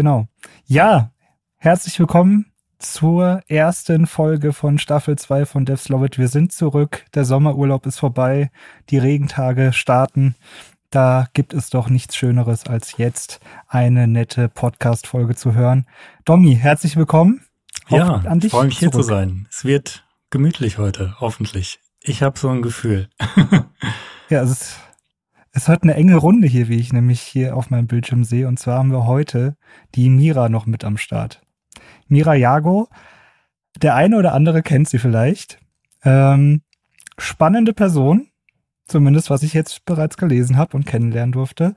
genau. Ja, herzlich willkommen zur ersten Folge von Staffel 2 von Devs Love It. Wir sind zurück, der Sommerurlaub ist vorbei, die Regentage starten. Da gibt es doch nichts Schöneres, als jetzt eine nette Podcast-Folge zu hören. Domi, herzlich willkommen. Ja, an dich ich freue mich zurück. hier zu sein. Es wird gemütlich heute, hoffentlich. Ich habe so ein Gefühl. ja, es ist, es heute eine enge Runde hier, wie ich nämlich hier auf meinem Bildschirm sehe. Und zwar haben wir heute die Mira noch mit am Start. Mira Jago, der eine oder andere kennt sie vielleicht. Ähm, spannende Person, zumindest was ich jetzt bereits gelesen habe und kennenlernen durfte.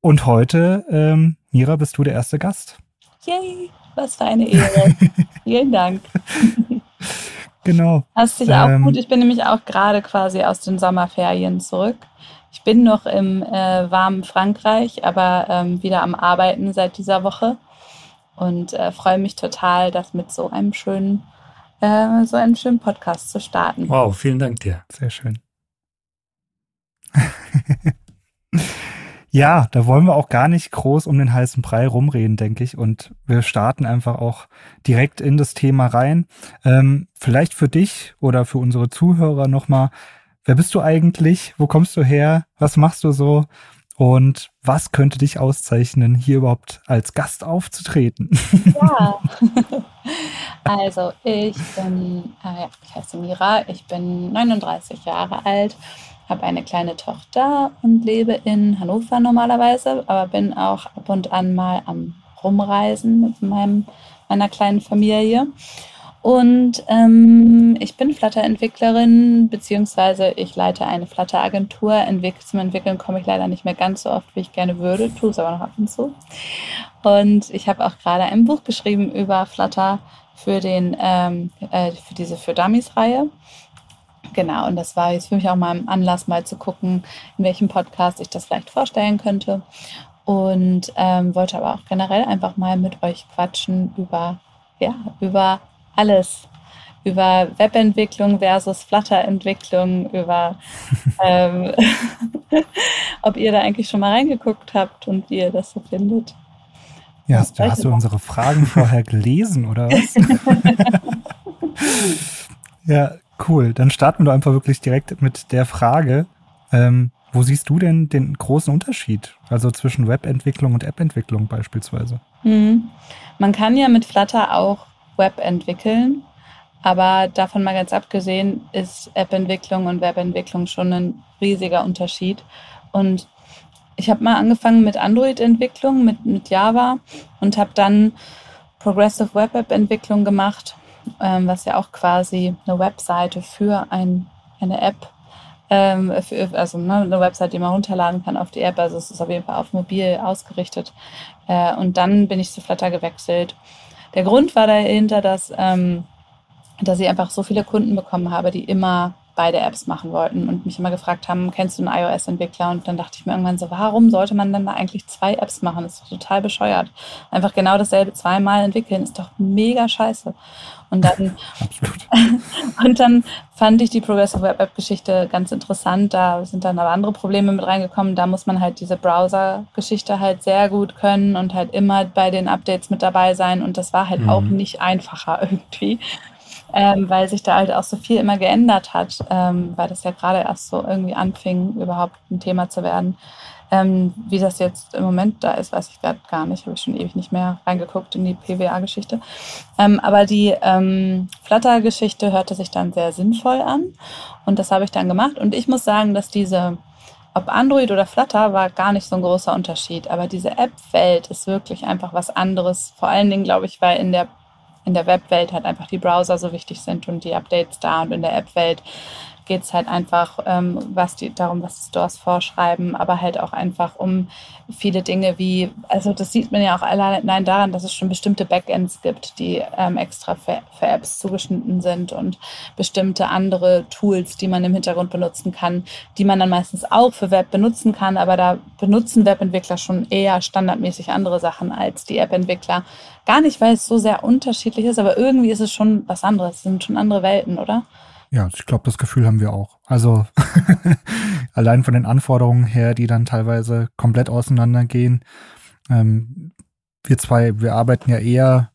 Und heute, ähm, Mira, bist du der erste Gast. Yay, was für eine Ehre. Vielen Dank. Genau. Hast dich auch ähm, gut. Ich bin nämlich auch gerade quasi aus den Sommerferien zurück. Ich bin noch im äh, warmen Frankreich, aber ähm, wieder am Arbeiten seit dieser Woche und äh, freue mich total, das mit so einem schönen, äh, so einem schönen Podcast zu starten. Wow, vielen Dank dir. Sehr schön. Ja, da wollen wir auch gar nicht groß um den heißen Brei rumreden, denke ich. Und wir starten einfach auch direkt in das Thema rein. Ähm, vielleicht für dich oder für unsere Zuhörer nochmal, wer bist du eigentlich? Wo kommst du her? Was machst du so? Und was könnte dich auszeichnen, hier überhaupt als Gast aufzutreten? Ja, also ich bin, äh, ich heiße Mira, ich bin 39 Jahre alt habe eine kleine Tochter und lebe in Hannover normalerweise, aber bin auch ab und an mal am Rumreisen mit meinem, meiner kleinen Familie. Und ähm, ich bin Flutter-Entwicklerin, beziehungsweise ich leite eine Flutter-Agentur. Entwick zum Entwickeln komme ich leider nicht mehr ganz so oft, wie ich gerne würde, tue es aber noch ab und zu. Und ich habe auch gerade ein Buch geschrieben über Flutter für, den, ähm, äh, für diese Für Dummies-Reihe. Genau, und das war jetzt für mich auch mal ein Anlass, mal zu gucken, in welchem Podcast ich das vielleicht vorstellen könnte. Und ähm, wollte aber auch generell einfach mal mit euch quatschen über, ja, über alles. Über Webentwicklung versus Flutter-Entwicklung, über ähm, ob ihr da eigentlich schon mal reingeguckt habt und wie ihr das so findet. Ja, hast, du, hast du unsere Fragen vorher gelesen oder was? ja, Cool, dann starten wir einfach wirklich direkt mit der Frage, ähm, wo siehst du denn den großen Unterschied, also zwischen Webentwicklung und Appentwicklung beispielsweise? Mhm. Man kann ja mit Flutter auch Web entwickeln, aber davon mal ganz abgesehen ist Appentwicklung und Webentwicklung schon ein riesiger Unterschied. Und ich habe mal angefangen mit Android-Entwicklung, mit, mit Java und habe dann Progressive Web App-Entwicklung gemacht ähm, was ja auch quasi eine Webseite für ein, eine App, ähm, für, also ne, eine Webseite, die man runterladen kann auf die App. Also es ist auf jeden Fall auf mobil ausgerichtet. Äh, und dann bin ich zu Flutter gewechselt. Der Grund war dahinter, dass, ähm, dass ich einfach so viele Kunden bekommen habe, die immer beide Apps machen wollten und mich immer gefragt haben, kennst du einen iOS-Entwickler? Und dann dachte ich mir irgendwann so, warum sollte man dann da eigentlich zwei Apps machen? Das ist total bescheuert. Einfach genau dasselbe zweimal entwickeln ist doch mega scheiße. Und dann, und dann fand ich die Progressive Web App Geschichte ganz interessant. Da sind dann aber andere Probleme mit reingekommen. Da muss man halt diese Browser-Geschichte halt sehr gut können und halt immer bei den Updates mit dabei sein. Und das war halt mhm. auch nicht einfacher irgendwie ähm, weil sich da halt auch so viel immer geändert hat, ähm, weil das ja gerade erst so irgendwie anfing, überhaupt ein Thema zu werden. Ähm, wie das jetzt im Moment da ist, weiß ich gerade gar nicht. Habe ich schon ewig nicht mehr reingeguckt in die PWA-Geschichte. Ähm, aber die ähm, Flutter-Geschichte hörte sich dann sehr sinnvoll an. Und das habe ich dann gemacht. Und ich muss sagen, dass diese, ob Android oder Flutter, war gar nicht so ein großer Unterschied. Aber diese App-Welt ist wirklich einfach was anderes. Vor allen Dingen, glaube ich, weil in der in der Webwelt halt einfach die Browser so wichtig sind und die Updates da und in der App-Welt geht es halt einfach ähm, was die, darum, was Stores vorschreiben, aber halt auch einfach um viele Dinge wie, also das sieht man ja auch allein daran, dass es schon bestimmte Backends gibt, die ähm, extra für, für, Apps zugeschnitten sind und bestimmte andere Tools, die man im Hintergrund benutzen kann, die man dann meistens auch für Web benutzen kann, aber da benutzen Webentwickler schon eher standardmäßig andere Sachen als die App-Entwickler. Gar nicht, weil es so sehr unterschiedlich ist, aber irgendwie ist es schon was anderes. Es sind schon andere Welten, oder? Ja, ich glaube, das Gefühl haben wir auch. Also allein von den Anforderungen her, die dann teilweise komplett auseinandergehen. Ähm, wir zwei, wir arbeiten ja eher,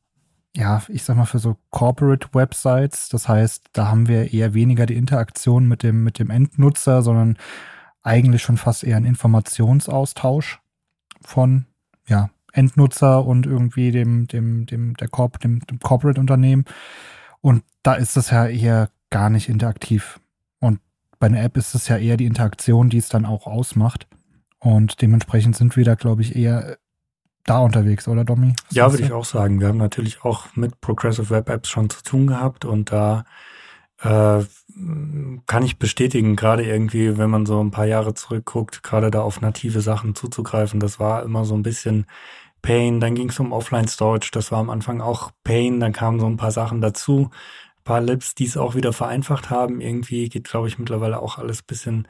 ja, ich sag mal, für so Corporate Websites. Das heißt, da haben wir eher weniger die Interaktion mit dem, mit dem Endnutzer, sondern eigentlich schon fast eher einen Informationsaustausch von, ja, Endnutzer und irgendwie dem, dem, dem, der Corp, dem, dem Corporate-Unternehmen. Und da ist es ja eher gar nicht interaktiv. Und bei einer App ist es ja eher die Interaktion, die es dann auch ausmacht. Und dementsprechend sind wir da, glaube ich, eher da unterwegs, oder Domi? Was ja, würde ich auch sagen. Wir haben natürlich auch mit Progressive Web Apps schon zu tun gehabt und da äh, kann ich bestätigen, gerade irgendwie, wenn man so ein paar Jahre zurückguckt, gerade da auf native Sachen zuzugreifen, das war immer so ein bisschen Pain, dann ging es um Offline-Storage, das war am Anfang auch Pain, dann kamen so ein paar Sachen dazu, paar Lips, die es auch wieder vereinfacht haben. Irgendwie geht, glaube ich, mittlerweile auch alles bisschen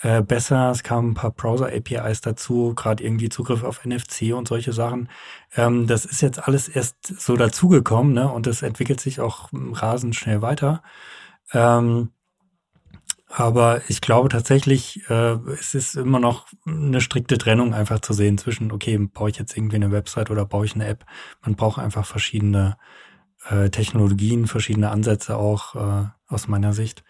äh, besser. Es kamen ein paar Browser-APIs dazu, gerade irgendwie Zugriff auf NFC und solche Sachen. Ähm, das ist jetzt alles erst so dazugekommen, ne? Und das entwickelt sich auch rasend schnell weiter. Ähm, aber ich glaube tatsächlich, äh, es ist immer noch eine strikte Trennung einfach zu sehen zwischen, okay, baue ich jetzt irgendwie eine Website oder baue ich eine App. Man braucht einfach verschiedene äh, Technologien, verschiedene Ansätze auch äh, aus meiner Sicht.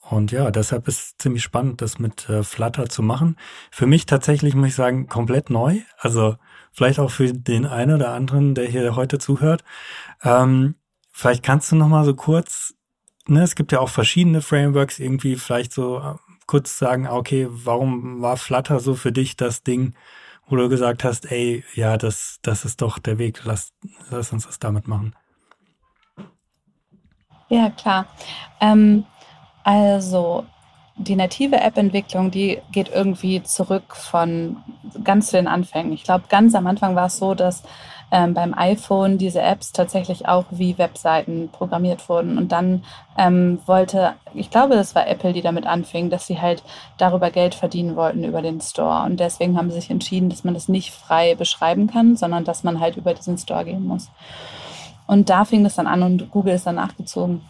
Und ja, deshalb ist es ziemlich spannend, das mit äh, Flutter zu machen. Für mich tatsächlich, muss ich sagen, komplett neu. Also vielleicht auch für den einen oder anderen, der hier heute zuhört. Ähm, vielleicht kannst du noch mal so kurz ne, es gibt ja auch verschiedene Frameworks, irgendwie vielleicht so äh, kurz sagen, okay, warum war Flutter so für dich das Ding, wo du gesagt hast, ey, ja, das, das ist doch der Weg, lass, lass uns das damit machen. Ja, klar. Ähm, also die native App-Entwicklung, die geht irgendwie zurück von ganz zu den Anfängen. Ich glaube, ganz am Anfang war es so, dass ähm, beim iPhone diese Apps tatsächlich auch wie Webseiten programmiert wurden. Und dann ähm, wollte, ich glaube, das war Apple, die damit anfing, dass sie halt darüber Geld verdienen wollten über den Store. Und deswegen haben sie sich entschieden, dass man das nicht frei beschreiben kann, sondern dass man halt über diesen Store gehen muss. Und da fing das dann an und Google ist dann nachgezogen.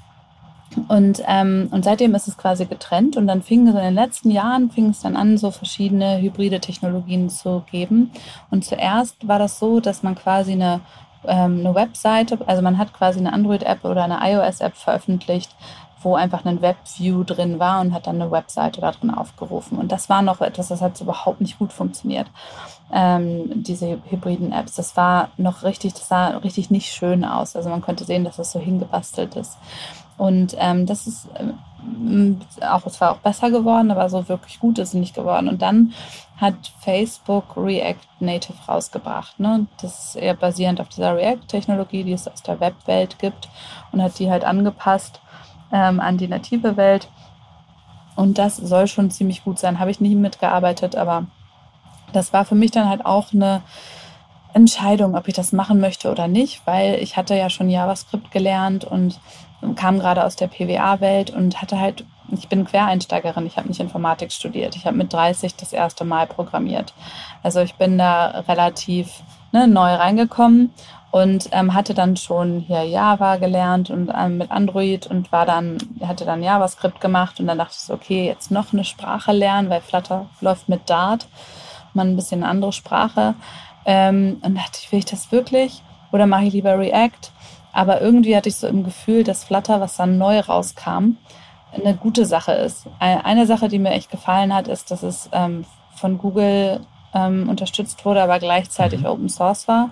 Und, ähm, und seitdem ist es quasi getrennt und dann fing es in den letzten Jahren fing es dann an, so verschiedene hybride Technologien zu geben. Und zuerst war das so, dass man quasi eine, ähm, eine Webseite, also man hat quasi eine Android-App oder eine iOS-App veröffentlicht, wo einfach ein Webview drin war und hat dann eine Webseite da drin aufgerufen. Und das war noch etwas, das hat überhaupt nicht gut funktioniert. Ähm, diese hybriden Apps, das war noch richtig, das sah richtig nicht schön aus. Also man konnte sehen, dass das so hingebastelt ist. Und ähm, das ist ähm, auch, es war auch besser geworden, aber so wirklich gut ist es nicht geworden. Und dann hat Facebook React Native rausgebracht. Ne? Das ist eher basierend auf dieser React-Technologie, die es aus der Webwelt gibt und hat die halt angepasst ähm, an die native Welt. Und das soll schon ziemlich gut sein. Habe ich nie mitgearbeitet, aber das war für mich dann halt auch eine Entscheidung, ob ich das machen möchte oder nicht, weil ich hatte ja schon JavaScript gelernt und kam gerade aus der PWA-Welt und hatte halt, ich bin Quereinsteigerin, ich habe nicht Informatik studiert. Ich habe mit 30 das erste Mal programmiert. Also ich bin da relativ ne, neu reingekommen und ähm, hatte dann schon hier Java gelernt und ähm, mit Android und war dann, hatte dann JavaScript gemacht und dann dachte ich so, okay, jetzt noch eine Sprache lernen, weil Flutter läuft mit Dart, man ein bisschen eine andere Sprache. Ähm, und dachte ich, will ich das wirklich? Oder mache ich lieber React? Aber irgendwie hatte ich so im Gefühl, dass Flutter, was dann neu rauskam, eine gute Sache ist. Eine Sache, die mir echt gefallen hat, ist, dass es ähm, von Google ähm, unterstützt wurde, aber gleichzeitig mhm. Open Source war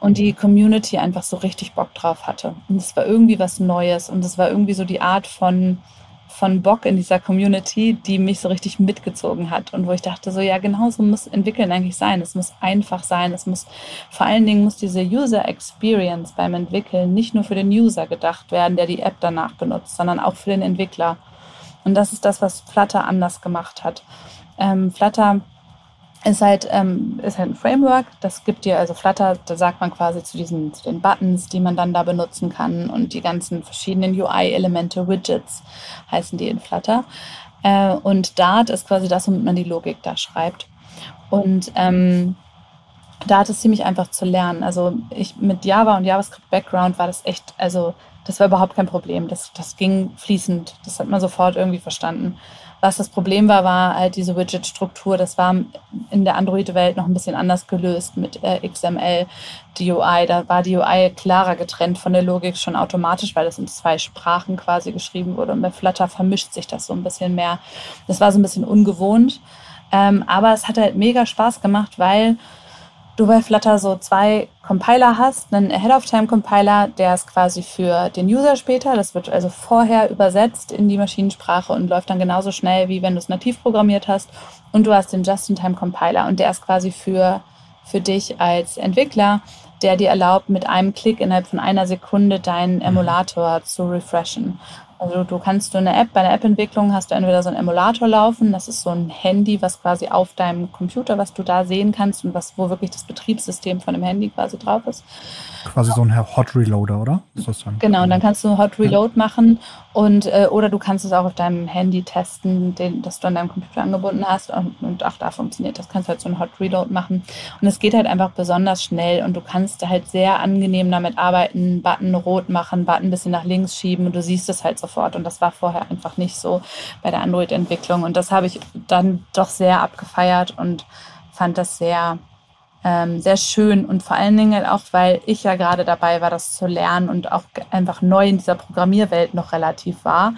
und die Community einfach so richtig Bock drauf hatte. Und es war irgendwie was Neues und es war irgendwie so die Art von von Bock in dieser Community, die mich so richtig mitgezogen hat und wo ich dachte, so ja, genau so muss Entwickeln eigentlich sein. Es muss einfach sein. Es muss vor allen Dingen muss diese User Experience beim Entwickeln nicht nur für den User gedacht werden, der die App danach benutzt, sondern auch für den Entwickler. Und das ist das, was Flutter anders gemacht hat. Ähm, Flutter ist halt, ähm, ist halt ein Framework. Das gibt dir also Flutter, da sagt man quasi zu diesen zu den Buttons, die man dann da benutzen kann und die ganzen verschiedenen UI-Elemente, Widgets heißen die in Flutter. Äh, und Dart ist quasi das, womit man die Logik da schreibt. Und ähm, Dart ist ziemlich einfach zu lernen. Also ich mit Java und JavaScript Background war das echt, also das war überhaupt kein Problem. Das, das ging fließend. Das hat man sofort irgendwie verstanden. Was das Problem war, war halt diese Widget-Struktur. Das war in der Android-Welt noch ein bisschen anders gelöst mit äh, XML, DUI. Da war die UI klarer getrennt von der Logik schon automatisch, weil das in zwei Sprachen quasi geschrieben wurde. Und bei Flutter vermischt sich das so ein bisschen mehr. Das war so ein bisschen ungewohnt. Ähm, aber es hat halt mega Spaß gemacht, weil du bei Flutter so zwei Compiler hast, einen Ahead-of-Time-Compiler, der ist quasi für den User später, das wird also vorher übersetzt in die Maschinensprache und läuft dann genauso schnell, wie wenn du es nativ programmiert hast. Und du hast den Just-in-Time-Compiler und der ist quasi für, für dich als Entwickler, der dir erlaubt, mit einem Klick innerhalb von einer Sekunde deinen Emulator zu refreshen. Also du kannst du eine App, bei der App-Entwicklung hast du entweder so einen Emulator laufen, das ist so ein Handy, was quasi auf deinem Computer, was du da sehen kannst und was, wo wirklich das Betriebssystem von dem Handy quasi drauf ist. Quasi so ein Hot Reloader, oder? Genau, und dann kannst du Hot Reload ja. machen und äh, oder du kannst es auch auf deinem Handy testen, den, das du an deinem Computer angebunden hast und, und auch da funktioniert. Das kannst halt so ein Hot Reload machen. Und es geht halt einfach besonders schnell und du kannst halt sehr angenehm damit arbeiten, Button rot machen, Button ein bisschen nach links schieben und du siehst es halt sofort. Und das war vorher einfach nicht so bei der Android-Entwicklung. Und das habe ich dann doch sehr abgefeiert und fand das sehr ähm, sehr schön und vor allen Dingen halt auch, weil ich ja gerade dabei war, das zu lernen und auch einfach neu in dieser Programmierwelt noch relativ war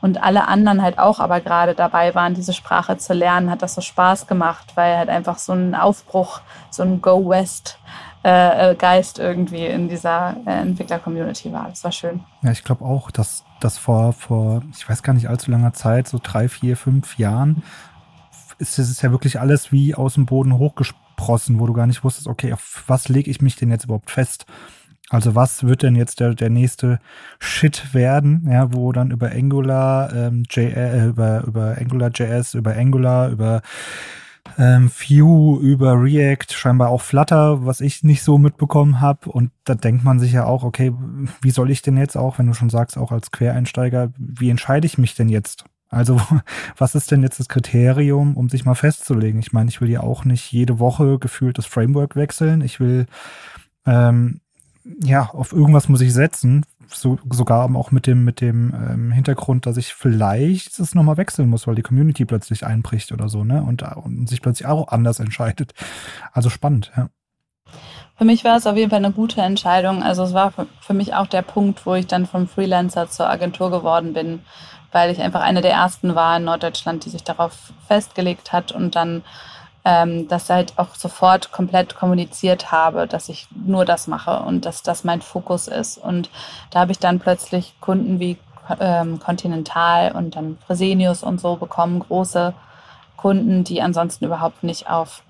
und alle anderen halt auch aber gerade dabei waren, diese Sprache zu lernen, hat das so Spaß gemacht, weil halt einfach so ein Aufbruch, so ein Go West äh, äh, Geist irgendwie in dieser äh, Entwickler-Community war. Das war schön. Ja, ich glaube auch, dass das vor, vor, ich weiß gar nicht allzu langer Zeit, so drei, vier, fünf Jahren, ist es ja wirklich alles wie aus dem Boden hochgesprungen Sprossen, wo du gar nicht wusstest, okay, auf was lege ich mich denn jetzt überhaupt fest? Also was wird denn jetzt der, der nächste Shit werden, ja, wo dann über Angular, ähm, J, äh, über, über Angular JS, über Angular, über ähm, Vue, über React, scheinbar auch Flutter, was ich nicht so mitbekommen habe. Und da denkt man sich ja auch, okay, wie soll ich denn jetzt auch, wenn du schon sagst, auch als Quereinsteiger, wie entscheide ich mich denn jetzt? Also was ist denn jetzt das Kriterium, um sich mal festzulegen? Ich meine, ich will ja auch nicht jede Woche gefühlt das Framework wechseln. Ich will, ähm, ja, auf irgendwas muss ich setzen. So, sogar auch mit dem, mit dem ähm, Hintergrund, dass ich vielleicht es nochmal wechseln muss, weil die Community plötzlich einbricht oder so, ne? Und, und sich plötzlich auch anders entscheidet. Also spannend, ja. Für mich war es auf jeden Fall eine gute Entscheidung. Also es war für mich auch der Punkt, wo ich dann vom Freelancer zur Agentur geworden bin weil ich einfach eine der ersten war in Norddeutschland, die sich darauf festgelegt hat und dann ähm, das halt auch sofort komplett kommuniziert habe, dass ich nur das mache und dass das mein Fokus ist. Und da habe ich dann plötzlich Kunden wie ähm, Continental und dann Fresenius und so bekommen, große Kunden, die ansonsten überhaupt nicht auf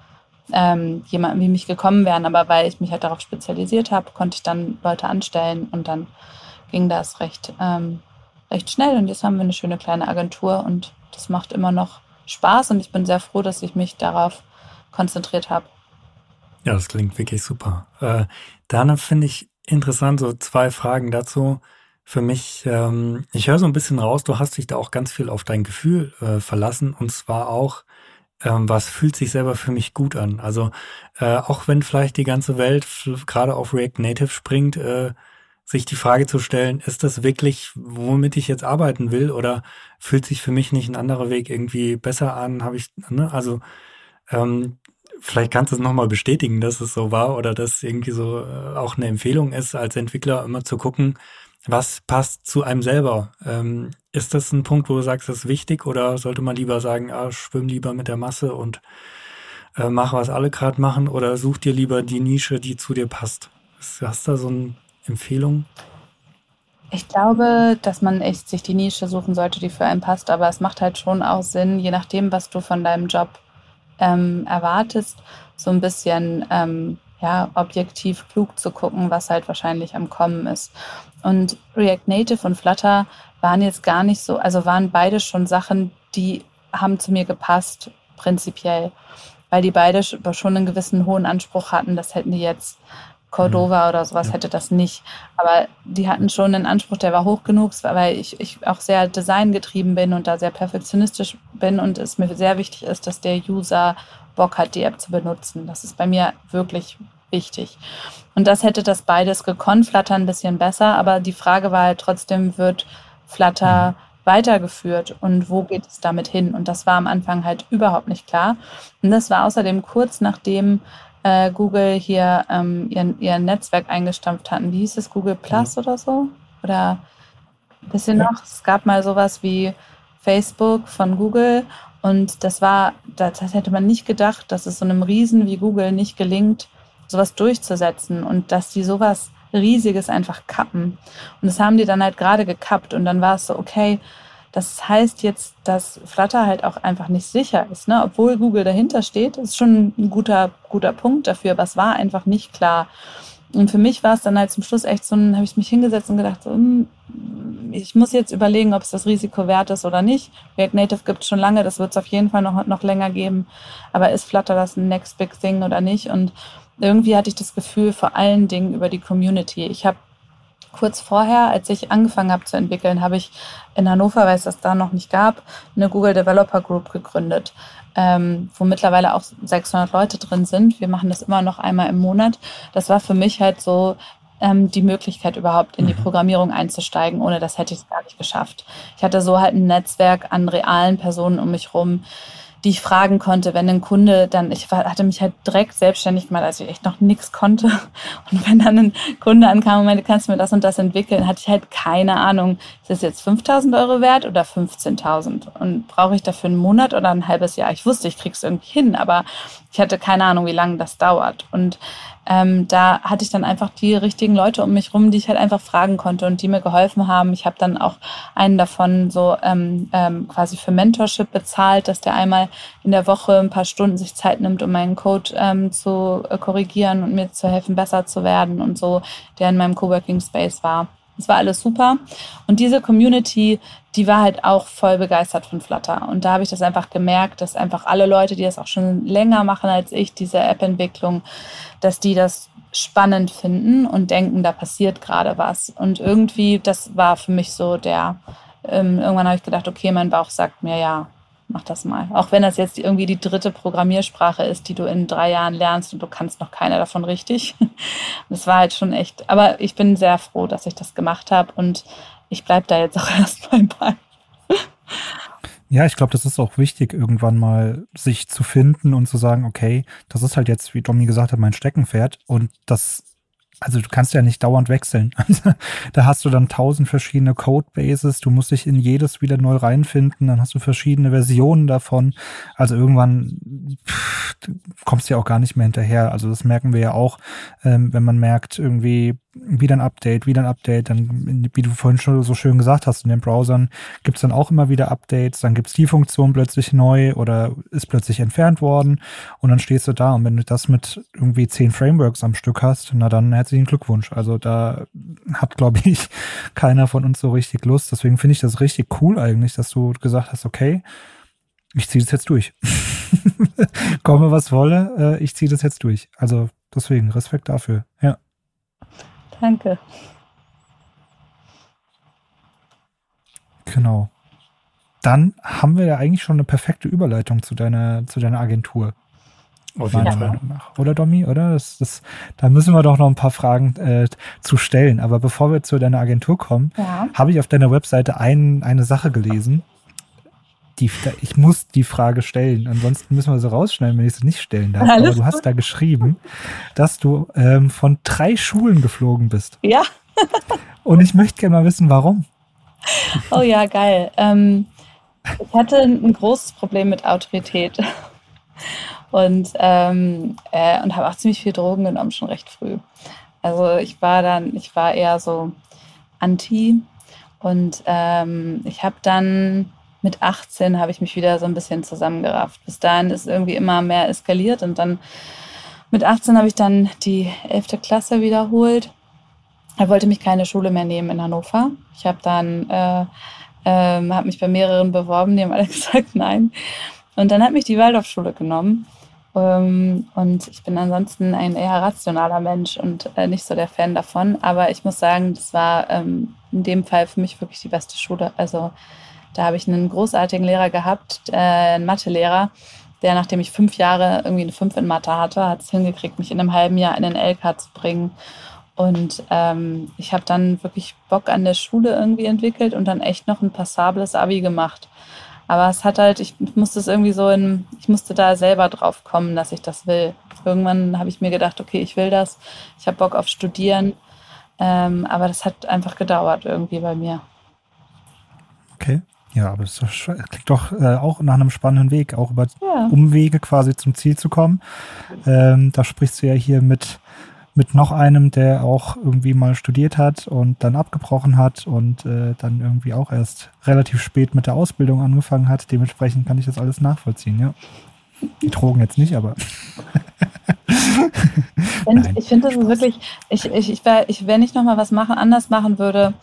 ähm, jemanden wie mich gekommen wären. Aber weil ich mich halt darauf spezialisiert habe, konnte ich dann Leute anstellen und dann ging das recht ähm, recht schnell und jetzt haben wir eine schöne kleine Agentur und das macht immer noch Spaß und ich bin sehr froh, dass ich mich darauf konzentriert habe. Ja, das klingt wirklich super. Äh, Dana finde ich interessant, so zwei Fragen dazu. Für mich, ähm, ich höre so ein bisschen raus, du hast dich da auch ganz viel auf dein Gefühl äh, verlassen und zwar auch, ähm, was fühlt sich selber für mich gut an. Also äh, auch wenn vielleicht die ganze Welt gerade auf React Native springt, äh, sich die Frage zu stellen, ist das wirklich, womit ich jetzt arbeiten will oder fühlt sich für mich nicht ein anderer Weg irgendwie besser an? Habe ich, ne? Also ähm, vielleicht kannst du es nochmal bestätigen, dass es so war oder dass irgendwie so äh, auch eine Empfehlung ist, als Entwickler immer zu gucken, was passt zu einem selber. Ähm, ist das ein Punkt, wo du sagst, das ist wichtig oder sollte man lieber sagen, ah, schwimm lieber mit der Masse und äh, mach, was alle gerade machen oder such dir lieber die Nische, die zu dir passt? Hast du da so ein Empfehlung? Ich glaube, dass man echt sich die Nische suchen sollte, die für einen passt, aber es macht halt schon auch Sinn, je nachdem, was du von deinem Job ähm, erwartest, so ein bisschen ähm, ja, objektiv klug zu gucken, was halt wahrscheinlich am Kommen ist. Und React Native und Flutter waren jetzt gar nicht so, also waren beide schon Sachen, die haben zu mir gepasst, prinzipiell, weil die beide schon einen gewissen hohen Anspruch hatten. Das hätten die jetzt Cordova mhm. oder sowas hätte das nicht. Aber die hatten schon einen Anspruch, der war hoch genug, weil ich, ich auch sehr designgetrieben bin und da sehr perfektionistisch bin und es mir sehr wichtig ist, dass der User Bock hat, die App zu benutzen. Das ist bei mir wirklich wichtig. Und das hätte das beides gekonnt, Flutter ein bisschen besser, aber die Frage war halt trotzdem, wird Flutter weitergeführt und wo geht es damit hin? Und das war am Anfang halt überhaupt nicht klar. Und das war außerdem kurz nachdem äh, Google hier ähm, ihr, ihr Netzwerk eingestampft hatten. Wie hieß es? Google Plus ja. oder so? Oder ein bisschen ja. noch? Es gab mal sowas wie Facebook von Google und das war, das hätte man nicht gedacht, dass es so einem Riesen wie Google nicht gelingt, sowas durchzusetzen und dass die sowas Riesiges einfach kappen. Und das haben die dann halt gerade gekappt und dann war es so, okay, das heißt jetzt, dass Flutter halt auch einfach nicht sicher ist, ne? obwohl Google dahinter steht. Ist schon ein guter, guter Punkt dafür, aber es war einfach nicht klar. Und für mich war es dann halt zum Schluss echt so, habe ich mich hingesetzt und gedacht, hm, ich muss jetzt überlegen, ob es das Risiko wert ist oder nicht. React Native gibt es schon lange, das wird es auf jeden Fall noch, noch länger geben. Aber ist Flutter das ein Next Big Thing oder nicht? Und irgendwie hatte ich das Gefühl, vor allen Dingen über die Community. Ich habe kurz vorher, als ich angefangen habe zu entwickeln, habe ich in Hannover, weil es das da noch nicht gab, eine Google Developer Group gegründet, ähm, wo mittlerweile auch 600 Leute drin sind. Wir machen das immer noch einmal im Monat. Das war für mich halt so ähm, die Möglichkeit überhaupt in die mhm. Programmierung einzusteigen. Ohne das hätte ich es gar nicht geschafft. Ich hatte so halt ein Netzwerk an realen Personen um mich rum, die ich fragen konnte, wenn ein Kunde dann, ich hatte mich halt direkt selbstständig gemacht, als ich echt noch nichts konnte. Und wenn dann ein Kunde ankam und meinte, kannst du mir das und das entwickeln, hatte ich halt keine Ahnung, ist das jetzt 5000 Euro wert oder 15.000? Und brauche ich dafür einen Monat oder ein halbes Jahr? Ich wusste, ich krieg's irgendwie hin, aber ich hatte keine Ahnung, wie lange das dauert. Und ähm, da hatte ich dann einfach die richtigen Leute um mich rum, die ich halt einfach fragen konnte und die mir geholfen haben. Ich habe dann auch einen davon so ähm, ähm, quasi für Mentorship bezahlt, dass der einmal in der Woche ein paar Stunden sich Zeit nimmt, um meinen Code ähm, zu äh, korrigieren und mir zu helfen, besser zu werden und so, der in meinem Coworking Space war. Das war alles super. Und diese Community, die war halt auch voll begeistert von Flutter. Und da habe ich das einfach gemerkt, dass einfach alle Leute, die das auch schon länger machen als ich, diese App-Entwicklung, dass die das spannend finden und denken, da passiert gerade was. Und irgendwie, das war für mich so der, ähm, irgendwann habe ich gedacht, okay, mein Bauch sagt mir, ja, mach das mal. Auch wenn das jetzt irgendwie die dritte Programmiersprache ist, die du in drei Jahren lernst und du kannst noch keine davon richtig. Das war halt schon echt. Aber ich bin sehr froh, dass ich das gemacht habe und ich bleibe da jetzt auch erstmal bei. Ja, ich glaube, das ist auch wichtig, irgendwann mal sich zu finden und zu sagen, okay, das ist halt jetzt, wie Domi gesagt hat, mein Steckenpferd und das also du kannst ja nicht dauernd wechseln. da hast du dann tausend verschiedene Codebases, du musst dich in jedes wieder neu reinfinden, dann hast du verschiedene Versionen davon. Also irgendwann pff, kommst du ja auch gar nicht mehr hinterher. Also das merken wir ja auch, ähm, wenn man merkt, irgendwie wieder ein Update, wieder ein Update, dann, wie du vorhin schon so schön gesagt hast, in den Browsern gibt's dann auch immer wieder Updates, dann gibt's die Funktion plötzlich neu oder ist plötzlich entfernt worden und dann stehst du da und wenn du das mit irgendwie zehn Frameworks am Stück hast, na dann herzlichen Glückwunsch. Also da hat, glaube ich, keiner von uns so richtig Lust. Deswegen finde ich das richtig cool eigentlich, dass du gesagt hast, okay, ich ziehe das jetzt durch. Komme was wolle, äh, ich ziehe das jetzt durch. Also deswegen Respekt dafür. Ja. Danke. Genau. Dann haben wir ja eigentlich schon eine perfekte Überleitung zu deiner, zu deiner Agentur. Auf jeden Fall. Meinung nach. Oder Domi, oder? Das, das, da müssen wir doch noch ein paar Fragen äh, zu stellen. Aber bevor wir zu deiner Agentur kommen, ja. habe ich auf deiner Webseite ein, eine Sache gelesen, die, ich muss die Frage stellen. Ansonsten müssen wir sie rausschneiden, wenn ich sie nicht stellen darf. Alles Aber du hast da geschrieben, dass du ähm, von drei Schulen geflogen bist. Ja. Und ich möchte gerne mal wissen, warum. Oh ja, geil. Ähm, ich hatte ein großes Problem mit Autorität. Und, ähm, äh, und habe auch ziemlich viel Drogen genommen, schon recht früh. Also ich war dann, ich war eher so anti. Und ähm, ich habe dann mit 18 habe ich mich wieder so ein bisschen zusammengerafft. Bis dahin ist irgendwie immer mehr eskaliert und dann mit 18 habe ich dann die 11. Klasse wiederholt. Er wollte mich keine Schule mehr nehmen in Hannover. Ich habe dann äh, äh, habe mich bei mehreren beworben, die haben alle gesagt nein. Und dann hat mich die Waldorfschule genommen. Ähm, und ich bin ansonsten ein eher rationaler Mensch und äh, nicht so der Fan davon. Aber ich muss sagen, das war ähm, in dem Fall für mich wirklich die beste Schule. Also da habe ich einen großartigen Lehrer gehabt, äh, einen Mathelehrer, der, nachdem ich fünf Jahre irgendwie eine Fünf in Mathe hatte, hat es hingekriegt, mich in einem halben Jahr in den LK zu bringen. Und ähm, ich habe dann wirklich Bock an der Schule irgendwie entwickelt und dann echt noch ein passables Abi gemacht. Aber es hat halt, ich musste es irgendwie so in, ich musste da selber drauf kommen, dass ich das will. Irgendwann habe ich mir gedacht, okay, ich will das, ich habe Bock auf Studieren. Ähm, aber das hat einfach gedauert irgendwie bei mir. Okay. Ja, aber es klingt doch äh, auch nach einem spannenden Weg, auch über ja. Umwege quasi zum Ziel zu kommen. Ähm, da sprichst du ja hier mit, mit noch einem, der auch irgendwie mal studiert hat und dann abgebrochen hat und äh, dann irgendwie auch erst relativ spät mit der Ausbildung angefangen hat. Dementsprechend kann ich das alles nachvollziehen, ja. Die Drogen jetzt nicht, aber. ich finde das wirklich, ich, ich, ich, wär, ich, wenn ich nochmal was machen, anders machen würde,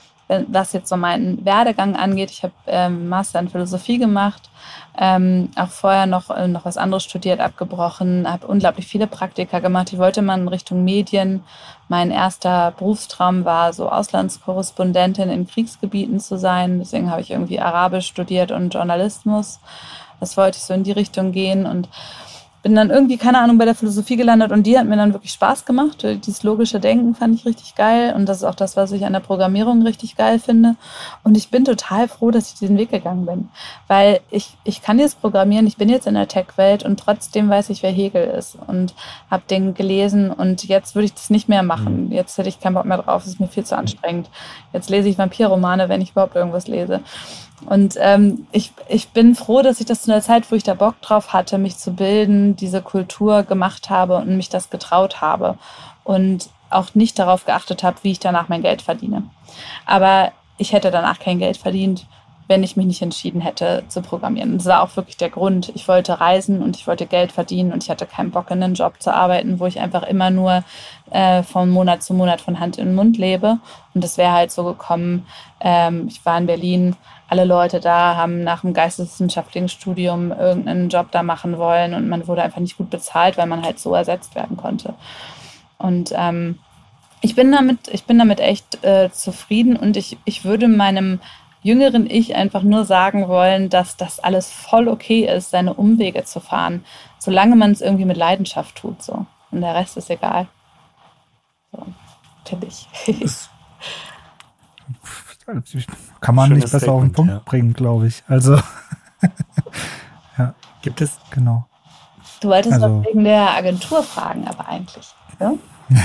was jetzt so meinen Werdegang angeht. Ich habe ähm, Master in Philosophie gemacht, ähm, auch vorher noch, äh, noch was anderes studiert, abgebrochen, habe unglaublich viele Praktika gemacht. Ich wollte mal in Richtung Medien. Mein erster Berufstraum war so Auslandskorrespondentin in Kriegsgebieten zu sein. Deswegen habe ich irgendwie Arabisch studiert und Journalismus. Das wollte ich so in die Richtung gehen und bin dann irgendwie, keine Ahnung, bei der Philosophie gelandet und die hat mir dann wirklich Spaß gemacht. Dieses logische Denken fand ich richtig geil und das ist auch das, was ich an der Programmierung richtig geil finde. Und ich bin total froh, dass ich diesen Weg gegangen bin, weil ich, ich kann jetzt programmieren, ich bin jetzt in der Tech-Welt und trotzdem weiß ich, wer Hegel ist und habe den gelesen und jetzt würde ich das nicht mehr machen. Mhm. Jetzt hätte ich keinen Bock mehr drauf, es ist mir viel zu anstrengend. Jetzt lese ich Vampirromane, wenn ich überhaupt irgendwas lese. Und ähm, ich, ich bin froh, dass ich das zu einer Zeit, wo ich da Bock drauf hatte, mich zu bilden, diese Kultur gemacht habe und mich das getraut habe und auch nicht darauf geachtet habe, wie ich danach mein Geld verdiene. Aber ich hätte danach kein Geld verdient, wenn ich mich nicht entschieden hätte zu programmieren. Das war auch wirklich der Grund. Ich wollte reisen und ich wollte Geld verdienen und ich hatte keinen Bock, in einen Job zu arbeiten, wo ich einfach immer nur äh, von Monat zu Monat von Hand in den Mund lebe. Und das wäre halt so gekommen. Ähm, ich war in Berlin, alle Leute da haben nach dem geisteswissenschaftlichen Studium irgendeinen Job da machen wollen und man wurde einfach nicht gut bezahlt, weil man halt so ersetzt werden konnte. Und ähm, ich bin damit, ich bin damit echt äh, zufrieden und ich, ich würde meinem jüngeren Ich einfach nur sagen wollen, dass das alles voll okay ist, seine Umwege zu fahren, solange man es irgendwie mit Leidenschaft tut. So. Und der Rest ist egal. So, ich. Kann man Schönes nicht besser Statement, auf den Punkt ja. bringen, glaube ich. Also, ja. Gibt es? Genau. Du wolltest also, was wegen der Agentur fragen, aber eigentlich. Ja,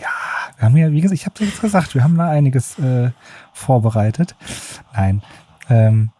ja wir haben ja, wie gesagt, ich habe jetzt gesagt, wir haben da einiges äh, vorbereitet. Nein. Ähm,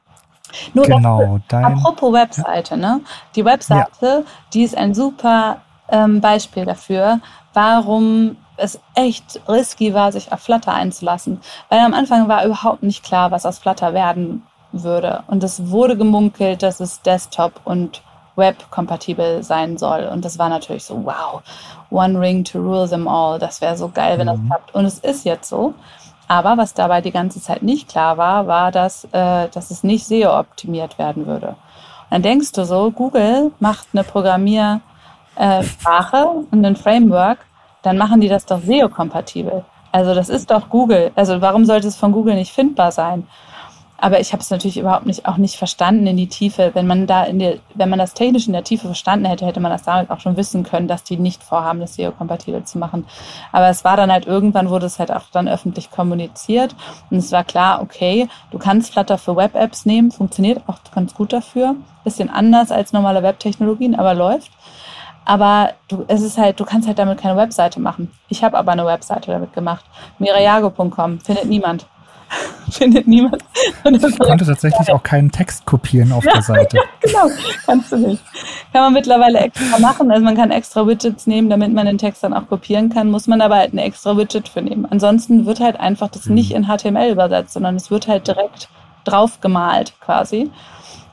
Nur genau, dein, apropos Webseite, ja. ne? Die Webseite, ja. die ist ein super ähm, Beispiel dafür, warum es echt risky war, sich auf Flutter einzulassen. Weil am Anfang war überhaupt nicht klar, was aus Flutter werden würde. Und es wurde gemunkelt, dass es Desktop und Web kompatibel sein soll. Und das war natürlich so, wow, one ring to rule them all. Das wäre so geil, wenn mhm. das klappt. Und es ist jetzt so. Aber was dabei die ganze Zeit nicht klar war, war, dass, äh, dass es nicht SEO-optimiert werden würde. Und dann denkst du so, Google macht eine Programmiersprache und ein Framework dann machen die das doch SEO-kompatibel. Also das ist doch Google. Also warum sollte es von Google nicht findbar sein? Aber ich habe es natürlich überhaupt nicht auch nicht verstanden in die Tiefe. Wenn man da in der, wenn man das technisch in der Tiefe verstanden hätte, hätte man das damit auch schon wissen können, dass die nicht vorhaben, das SEO-kompatibel zu machen. Aber es war dann halt irgendwann wurde es halt auch dann öffentlich kommuniziert und es war klar, okay, du kannst Flutter für Web-Apps nehmen, funktioniert auch ganz gut dafür, bisschen anders als normale Web-Technologien, aber läuft. Aber du, es ist halt, du kannst halt damit keine Webseite machen. Ich habe aber eine Webseite damit gemacht. Mirayago.com findet niemand. findet niemand. Ich konnte tatsächlich auch keinen Text kopieren auf der Seite. genau, kannst du nicht. Kann man mittlerweile extra machen. Also man kann extra Widgets nehmen, damit man den Text dann auch kopieren kann. Muss man aber halt ein extra Widget für nehmen. Ansonsten wird halt einfach das nicht hm. in HTML übersetzt, sondern es wird halt direkt drauf gemalt quasi.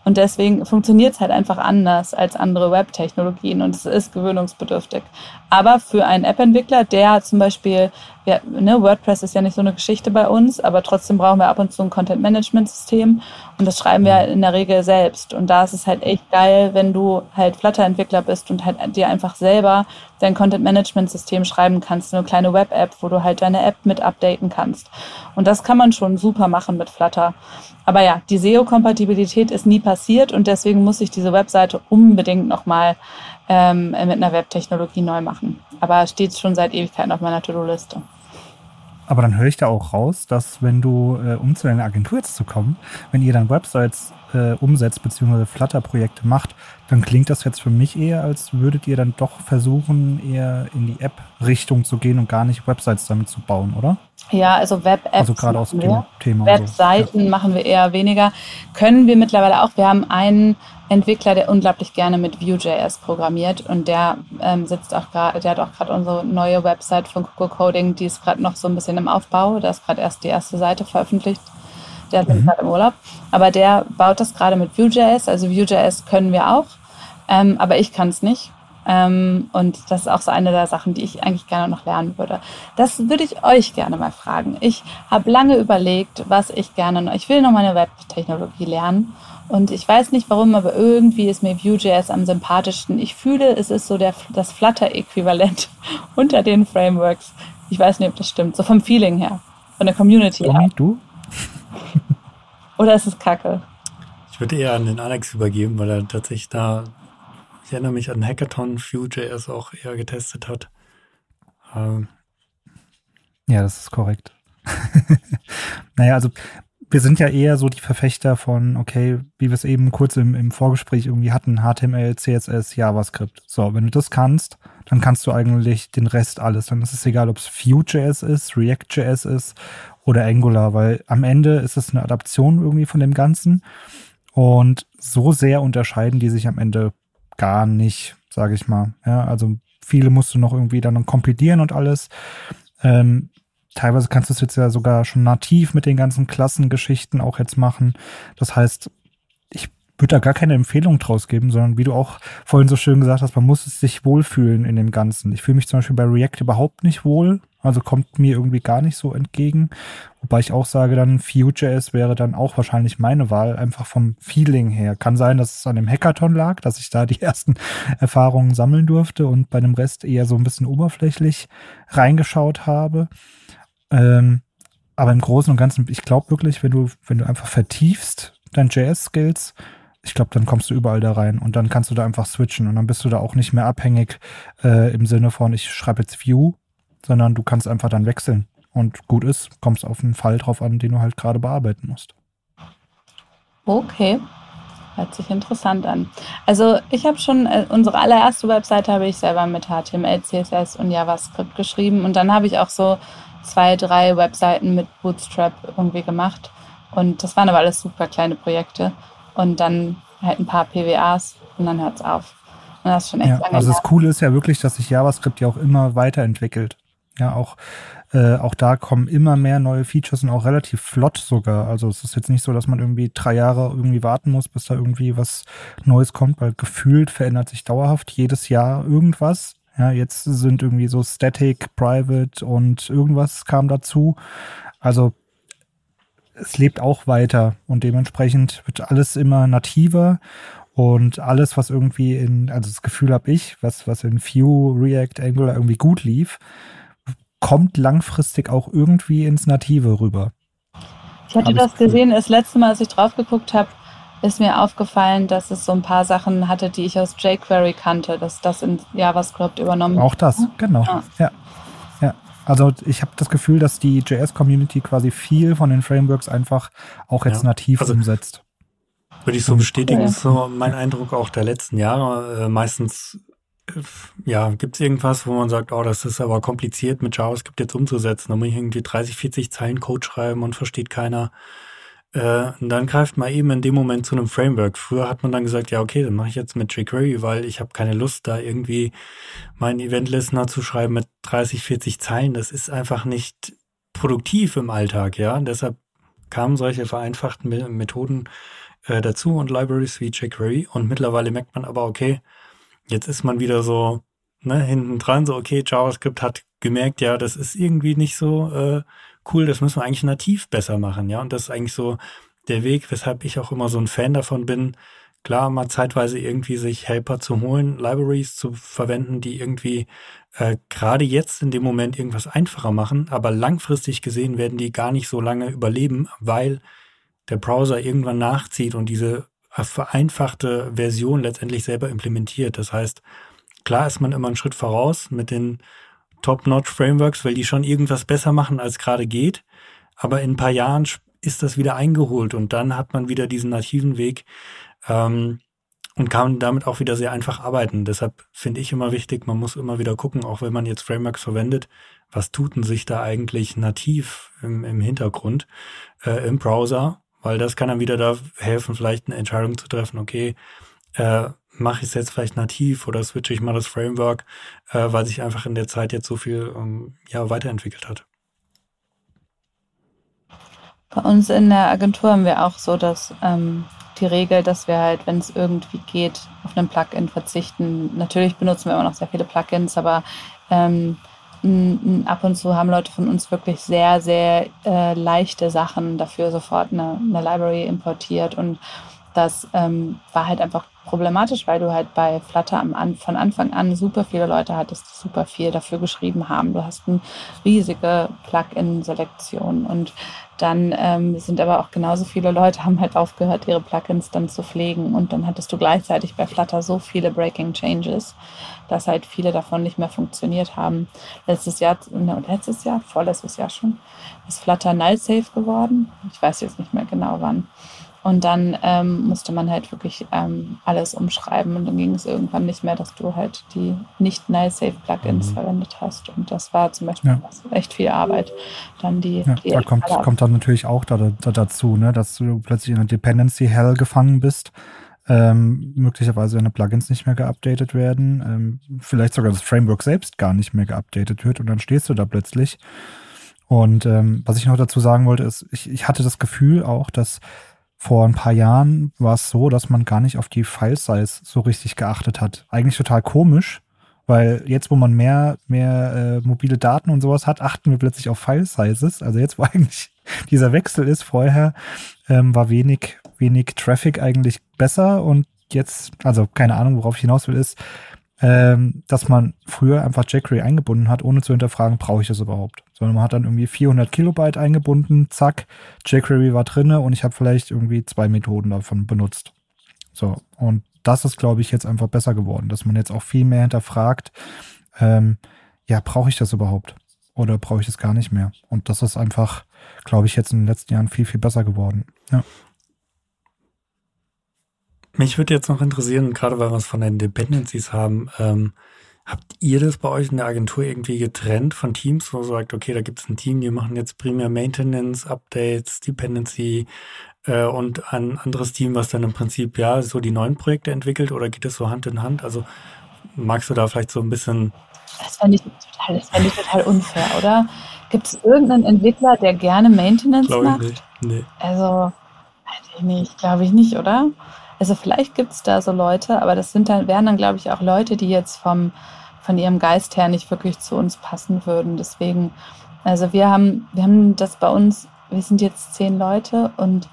Und deswegen funktioniert es halt einfach anders als andere Web-Technologien und es ist gewöhnungsbedürftig. Aber für einen App-Entwickler, der zum Beispiel, ja, ne, WordPress ist ja nicht so eine Geschichte bei uns, aber trotzdem brauchen wir ab und zu ein Content-Management-System und das schreiben wir in der Regel selbst. Und da ist es halt echt geil, wenn du halt Flutter-Entwickler bist und halt dir einfach selber dein Content-Management-System schreiben kannst, eine kleine Web-App, wo du halt deine App mit updaten kannst. Und das kann man schon super machen mit Flutter. Aber ja, die SEO-Kompatibilität ist nie passiert und deswegen muss ich diese Webseite unbedingt nochmal ähm, mit einer Webtechnologie neu machen. Aber steht schon seit Ewigkeiten auf meiner To-Do-Liste. Aber dann höre ich da auch raus, dass wenn du, äh, um zu deiner Agentur jetzt zu kommen, wenn ihr dann Websites äh, umsetzt bzw. Flutter-Projekte macht, dann klingt das jetzt für mich eher, als würdet ihr dann doch versuchen, eher in die App-Richtung zu gehen und gar nicht Websites damit zu bauen, oder? Ja, also Web-Apps. Also gerade aus dem Thema. Webseiten so. ja. machen wir eher weniger. Können wir mittlerweile auch. Wir haben einen Entwickler, der unglaublich gerne mit Vue.js programmiert und der ähm, sitzt auch gerade, der hat auch gerade unsere neue Website von Coco Coding, die ist gerade noch so ein bisschen im Aufbau. Da ist gerade erst die erste Seite veröffentlicht. Der ist mhm. gerade im Urlaub. Aber der baut das gerade mit Vue.js. Also Vue.js können wir auch, ähm, aber ich kann es nicht. Ähm, und das ist auch so eine der Sachen, die ich eigentlich gerne noch lernen würde. Das würde ich euch gerne mal fragen. Ich habe lange überlegt, was ich gerne noch. Ich will noch meine Webtechnologie lernen. Und ich weiß nicht warum, aber irgendwie ist mir Vue.js am sympathischsten. Ich fühle, es ist so der, das Flutter-Äquivalent unter den Frameworks. Ich weiß nicht, ob das stimmt. So vom Feeling her. Von der Community Tommy, her. du? Oder ist es kacke? Ich würde eher an den Alex übergeben, weil er tatsächlich da ich erinnere mich an Hackathon Vue.js auch eher getestet hat. Ähm. Ja, das ist korrekt. naja, also wir sind ja eher so die Verfechter von, okay, wie wir es eben kurz im, im Vorgespräch irgendwie hatten, HTML, CSS, JavaScript. So, wenn du das kannst, dann kannst du eigentlich den Rest alles. Dann ist es egal, ob es Vue.js ist, React.js ist oder Angular, weil am Ende ist es eine Adaption irgendwie von dem Ganzen. Und so sehr unterscheiden die sich am Ende gar nicht, sage ich mal. Ja, also viele musst du noch irgendwie dann kompilieren und alles. Ähm, teilweise kannst du es jetzt ja sogar schon nativ mit den ganzen Klassengeschichten auch jetzt machen. Das heißt, ich würde da gar keine Empfehlung draus geben, sondern wie du auch vorhin so schön gesagt hast, man muss es sich wohlfühlen in dem Ganzen. Ich fühle mich zum Beispiel bei React überhaupt nicht wohl, also kommt mir irgendwie gar nicht so entgegen. Wobei ich auch sage, dann Vue.js wäre dann auch wahrscheinlich meine Wahl, einfach vom Feeling her. Kann sein, dass es an dem Hackathon lag, dass ich da die ersten Erfahrungen sammeln durfte und bei dem Rest eher so ein bisschen oberflächlich reingeschaut habe. Ähm, aber im Großen und Ganzen, ich glaube wirklich, wenn du, wenn du einfach vertiefst dein JS-Skills, ich glaube, dann kommst du überall da rein und dann kannst du da einfach switchen und dann bist du da auch nicht mehr abhängig äh, im Sinne von, ich schreibe jetzt View sondern du kannst einfach dann wechseln. Und gut ist, kommst auf einen Fall drauf an, den du halt gerade bearbeiten musst. Okay. Hört sich interessant an. Also ich habe schon, äh, unsere allererste Webseite habe ich selber mit HTML, CSS und JavaScript geschrieben. Und dann habe ich auch so zwei, drei Webseiten mit Bootstrap irgendwie gemacht. Und das waren aber alles super kleine Projekte. Und dann halt ein paar PWAs und dann hört es auf. Und das ist schon echt ja, lange Also das Coole ist ja wirklich, dass sich JavaScript ja auch immer weiterentwickelt. Ja, auch, äh, auch da kommen immer mehr neue Features und auch relativ flott sogar. Also es ist jetzt nicht so, dass man irgendwie drei Jahre irgendwie warten muss, bis da irgendwie was Neues kommt, weil gefühlt verändert sich dauerhaft jedes Jahr irgendwas. Ja, jetzt sind irgendwie so Static, Private und irgendwas kam dazu. Also es lebt auch weiter und dementsprechend wird alles immer nativer und alles, was irgendwie in, also das Gefühl habe ich, was, was in Vue, React, Angular irgendwie gut lief, kommt langfristig auch irgendwie ins Native rüber. Ich hatte das gesehen, das letzte Mal, als ich drauf geguckt habe, ist mir aufgefallen, dass es so ein paar Sachen hatte, die ich aus jQuery kannte, dass das in JavaScript übernommen Auch das, genau. Ja. ja. ja. Also ich habe das Gefühl, dass die JS-Community quasi viel von den Frameworks einfach auch jetzt ja. nativ also, umsetzt. Würde ich so bestätigen, ist so mein Eindruck auch der letzten Jahre. Äh, meistens ja, gibt es irgendwas, wo man sagt, oh, das ist aber kompliziert mit JavaScript jetzt umzusetzen. Da muss ich irgendwie 30, 40 Zeilen Code schreiben und versteht keiner. Äh, und dann greift man eben in dem Moment zu einem Framework. Früher hat man dann gesagt, ja, okay, dann mache ich jetzt mit jQuery, weil ich habe keine Lust, da irgendwie meinen Event-Listener zu schreiben mit 30, 40 Zeilen. Das ist einfach nicht produktiv im Alltag, ja. Deshalb kamen solche vereinfachten Methoden äh, dazu und Libraries wie jQuery. Und mittlerweile merkt man aber, okay, Jetzt ist man wieder so ne, hinten dran, so okay, JavaScript hat gemerkt, ja, das ist irgendwie nicht so äh, cool, das müssen wir eigentlich nativ besser machen, ja. Und das ist eigentlich so der Weg, weshalb ich auch immer so ein Fan davon bin, klar, mal zeitweise irgendwie sich Helper zu holen, Libraries zu verwenden, die irgendwie äh, gerade jetzt in dem Moment irgendwas einfacher machen, aber langfristig gesehen werden die gar nicht so lange überleben, weil der Browser irgendwann nachzieht und diese vereinfachte Version letztendlich selber implementiert. Das heißt, klar ist man immer einen Schritt voraus mit den Top-Notch-Frameworks, weil die schon irgendwas besser machen, als gerade geht. Aber in ein paar Jahren ist das wieder eingeholt und dann hat man wieder diesen nativen Weg ähm, und kann damit auch wieder sehr einfach arbeiten. Deshalb finde ich immer wichtig, man muss immer wieder gucken, auch wenn man jetzt Frameworks verwendet, was tut denn sich da eigentlich nativ im, im Hintergrund äh, im Browser, weil das kann dann wieder da helfen, vielleicht eine Entscheidung zu treffen, okay, äh, mache ich es jetzt vielleicht nativ oder switche ich mal das Framework, äh, weil sich einfach in der Zeit jetzt so viel ähm, ja, weiterentwickelt hat. Bei uns in der Agentur haben wir auch so, dass ähm, die Regel, dass wir halt, wenn es irgendwie geht, auf ein Plugin verzichten. Natürlich benutzen wir immer noch sehr viele Plugins, aber ähm, ab und zu haben Leute von uns wirklich sehr, sehr äh, leichte Sachen dafür sofort eine, eine Library importiert und das ähm, war halt einfach problematisch, weil du halt bei Flutter am an, von Anfang an super viele Leute hattest, die super viel dafür geschrieben haben. Du hast eine riesige Plugin-Selektion und dann ähm, sind aber auch genauso viele Leute haben halt aufgehört, ihre Plugins dann zu pflegen und dann hattest du gleichzeitig bei Flutter so viele Breaking Changes, dass halt viele davon nicht mehr funktioniert haben. Letztes Jahr, ne, letztes Jahr, vorletztes Jahr schon, ist Flutter null safe geworden. Ich weiß jetzt nicht mehr genau wann. Und dann ähm, musste man halt wirklich ähm, alles umschreiben und dann ging es irgendwann nicht mehr, dass du halt die nicht Null-Safe-Plugins mhm. verwendet hast. Und das war zum Beispiel ja. echt viel Arbeit. Dann die, ja, die da kommt, kommt dann natürlich auch da, da, dazu, ne, dass du plötzlich in einer Dependency Hell gefangen bist. Ähm, möglicherweise deine Plugins nicht mehr geupdatet werden, ähm, vielleicht sogar das Framework selbst gar nicht mehr geupdatet wird und dann stehst du da plötzlich. Und ähm, was ich noch dazu sagen wollte, ist, ich, ich hatte das Gefühl auch, dass vor ein paar Jahren war es so, dass man gar nicht auf die File-Size so richtig geachtet hat. Eigentlich total komisch, weil jetzt, wo man mehr, mehr äh, mobile Daten und sowas hat, achten wir plötzlich auf File-Sizes. Also jetzt, wo eigentlich dieser Wechsel ist, vorher ähm, war wenig, wenig Traffic eigentlich besser und jetzt, also keine Ahnung, worauf ich hinaus will, ist, ähm, dass man früher einfach jQuery eingebunden hat, ohne zu hinterfragen, brauche ich das überhaupt. Sondern man hat dann irgendwie 400 Kilobyte eingebunden, zack, jQuery war drinne und ich habe vielleicht irgendwie zwei Methoden davon benutzt. So, und das ist, glaube ich, jetzt einfach besser geworden, dass man jetzt auch viel mehr hinterfragt, ähm, ja, brauche ich das überhaupt? Oder brauche ich das gar nicht mehr? Und das ist einfach, glaube ich, jetzt in den letzten Jahren viel, viel besser geworden. Ja. Mich würde jetzt noch interessieren, gerade weil wir es von den Dependencies haben, ähm, habt ihr das bei euch in der Agentur irgendwie getrennt von Teams, wo ihr sagt, okay, da gibt es ein Team, die machen jetzt primär Maintenance, Updates, Dependency äh, und ein anderes Team, was dann im Prinzip ja so die neuen Projekte entwickelt oder geht es so Hand in Hand? Also magst du da vielleicht so ein bisschen. Das fände ich total, das fände ich total unfair, oder? Gibt es irgendeinen Entwickler, der gerne Maintenance Glaube macht? Ich nicht. Nee. Also, weiß ich nicht, glaube ich nicht, oder? Also vielleicht gibt es da so Leute, aber das sind dann, wären dann, glaube ich, auch Leute, die jetzt vom, von ihrem Geist her nicht wirklich zu uns passen würden. Deswegen, also wir haben, wir haben das bei uns, wir sind jetzt zehn Leute und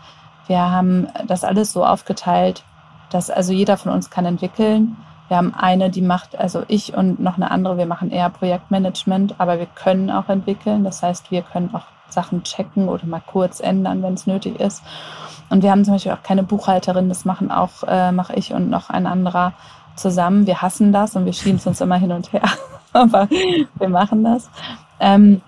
wir haben das alles so aufgeteilt, dass also jeder von uns kann entwickeln. Wir haben eine, die macht, also ich und noch eine andere, wir machen eher Projektmanagement, aber wir können auch entwickeln. Das heißt, wir können auch Sachen checken oder mal kurz ändern, wenn es nötig ist. Und wir haben zum Beispiel auch keine Buchhalterin, das machen auch, äh, mache ich und noch ein anderer zusammen. Wir hassen das und wir schieben es uns immer hin und her. Aber wir machen das. Ähm,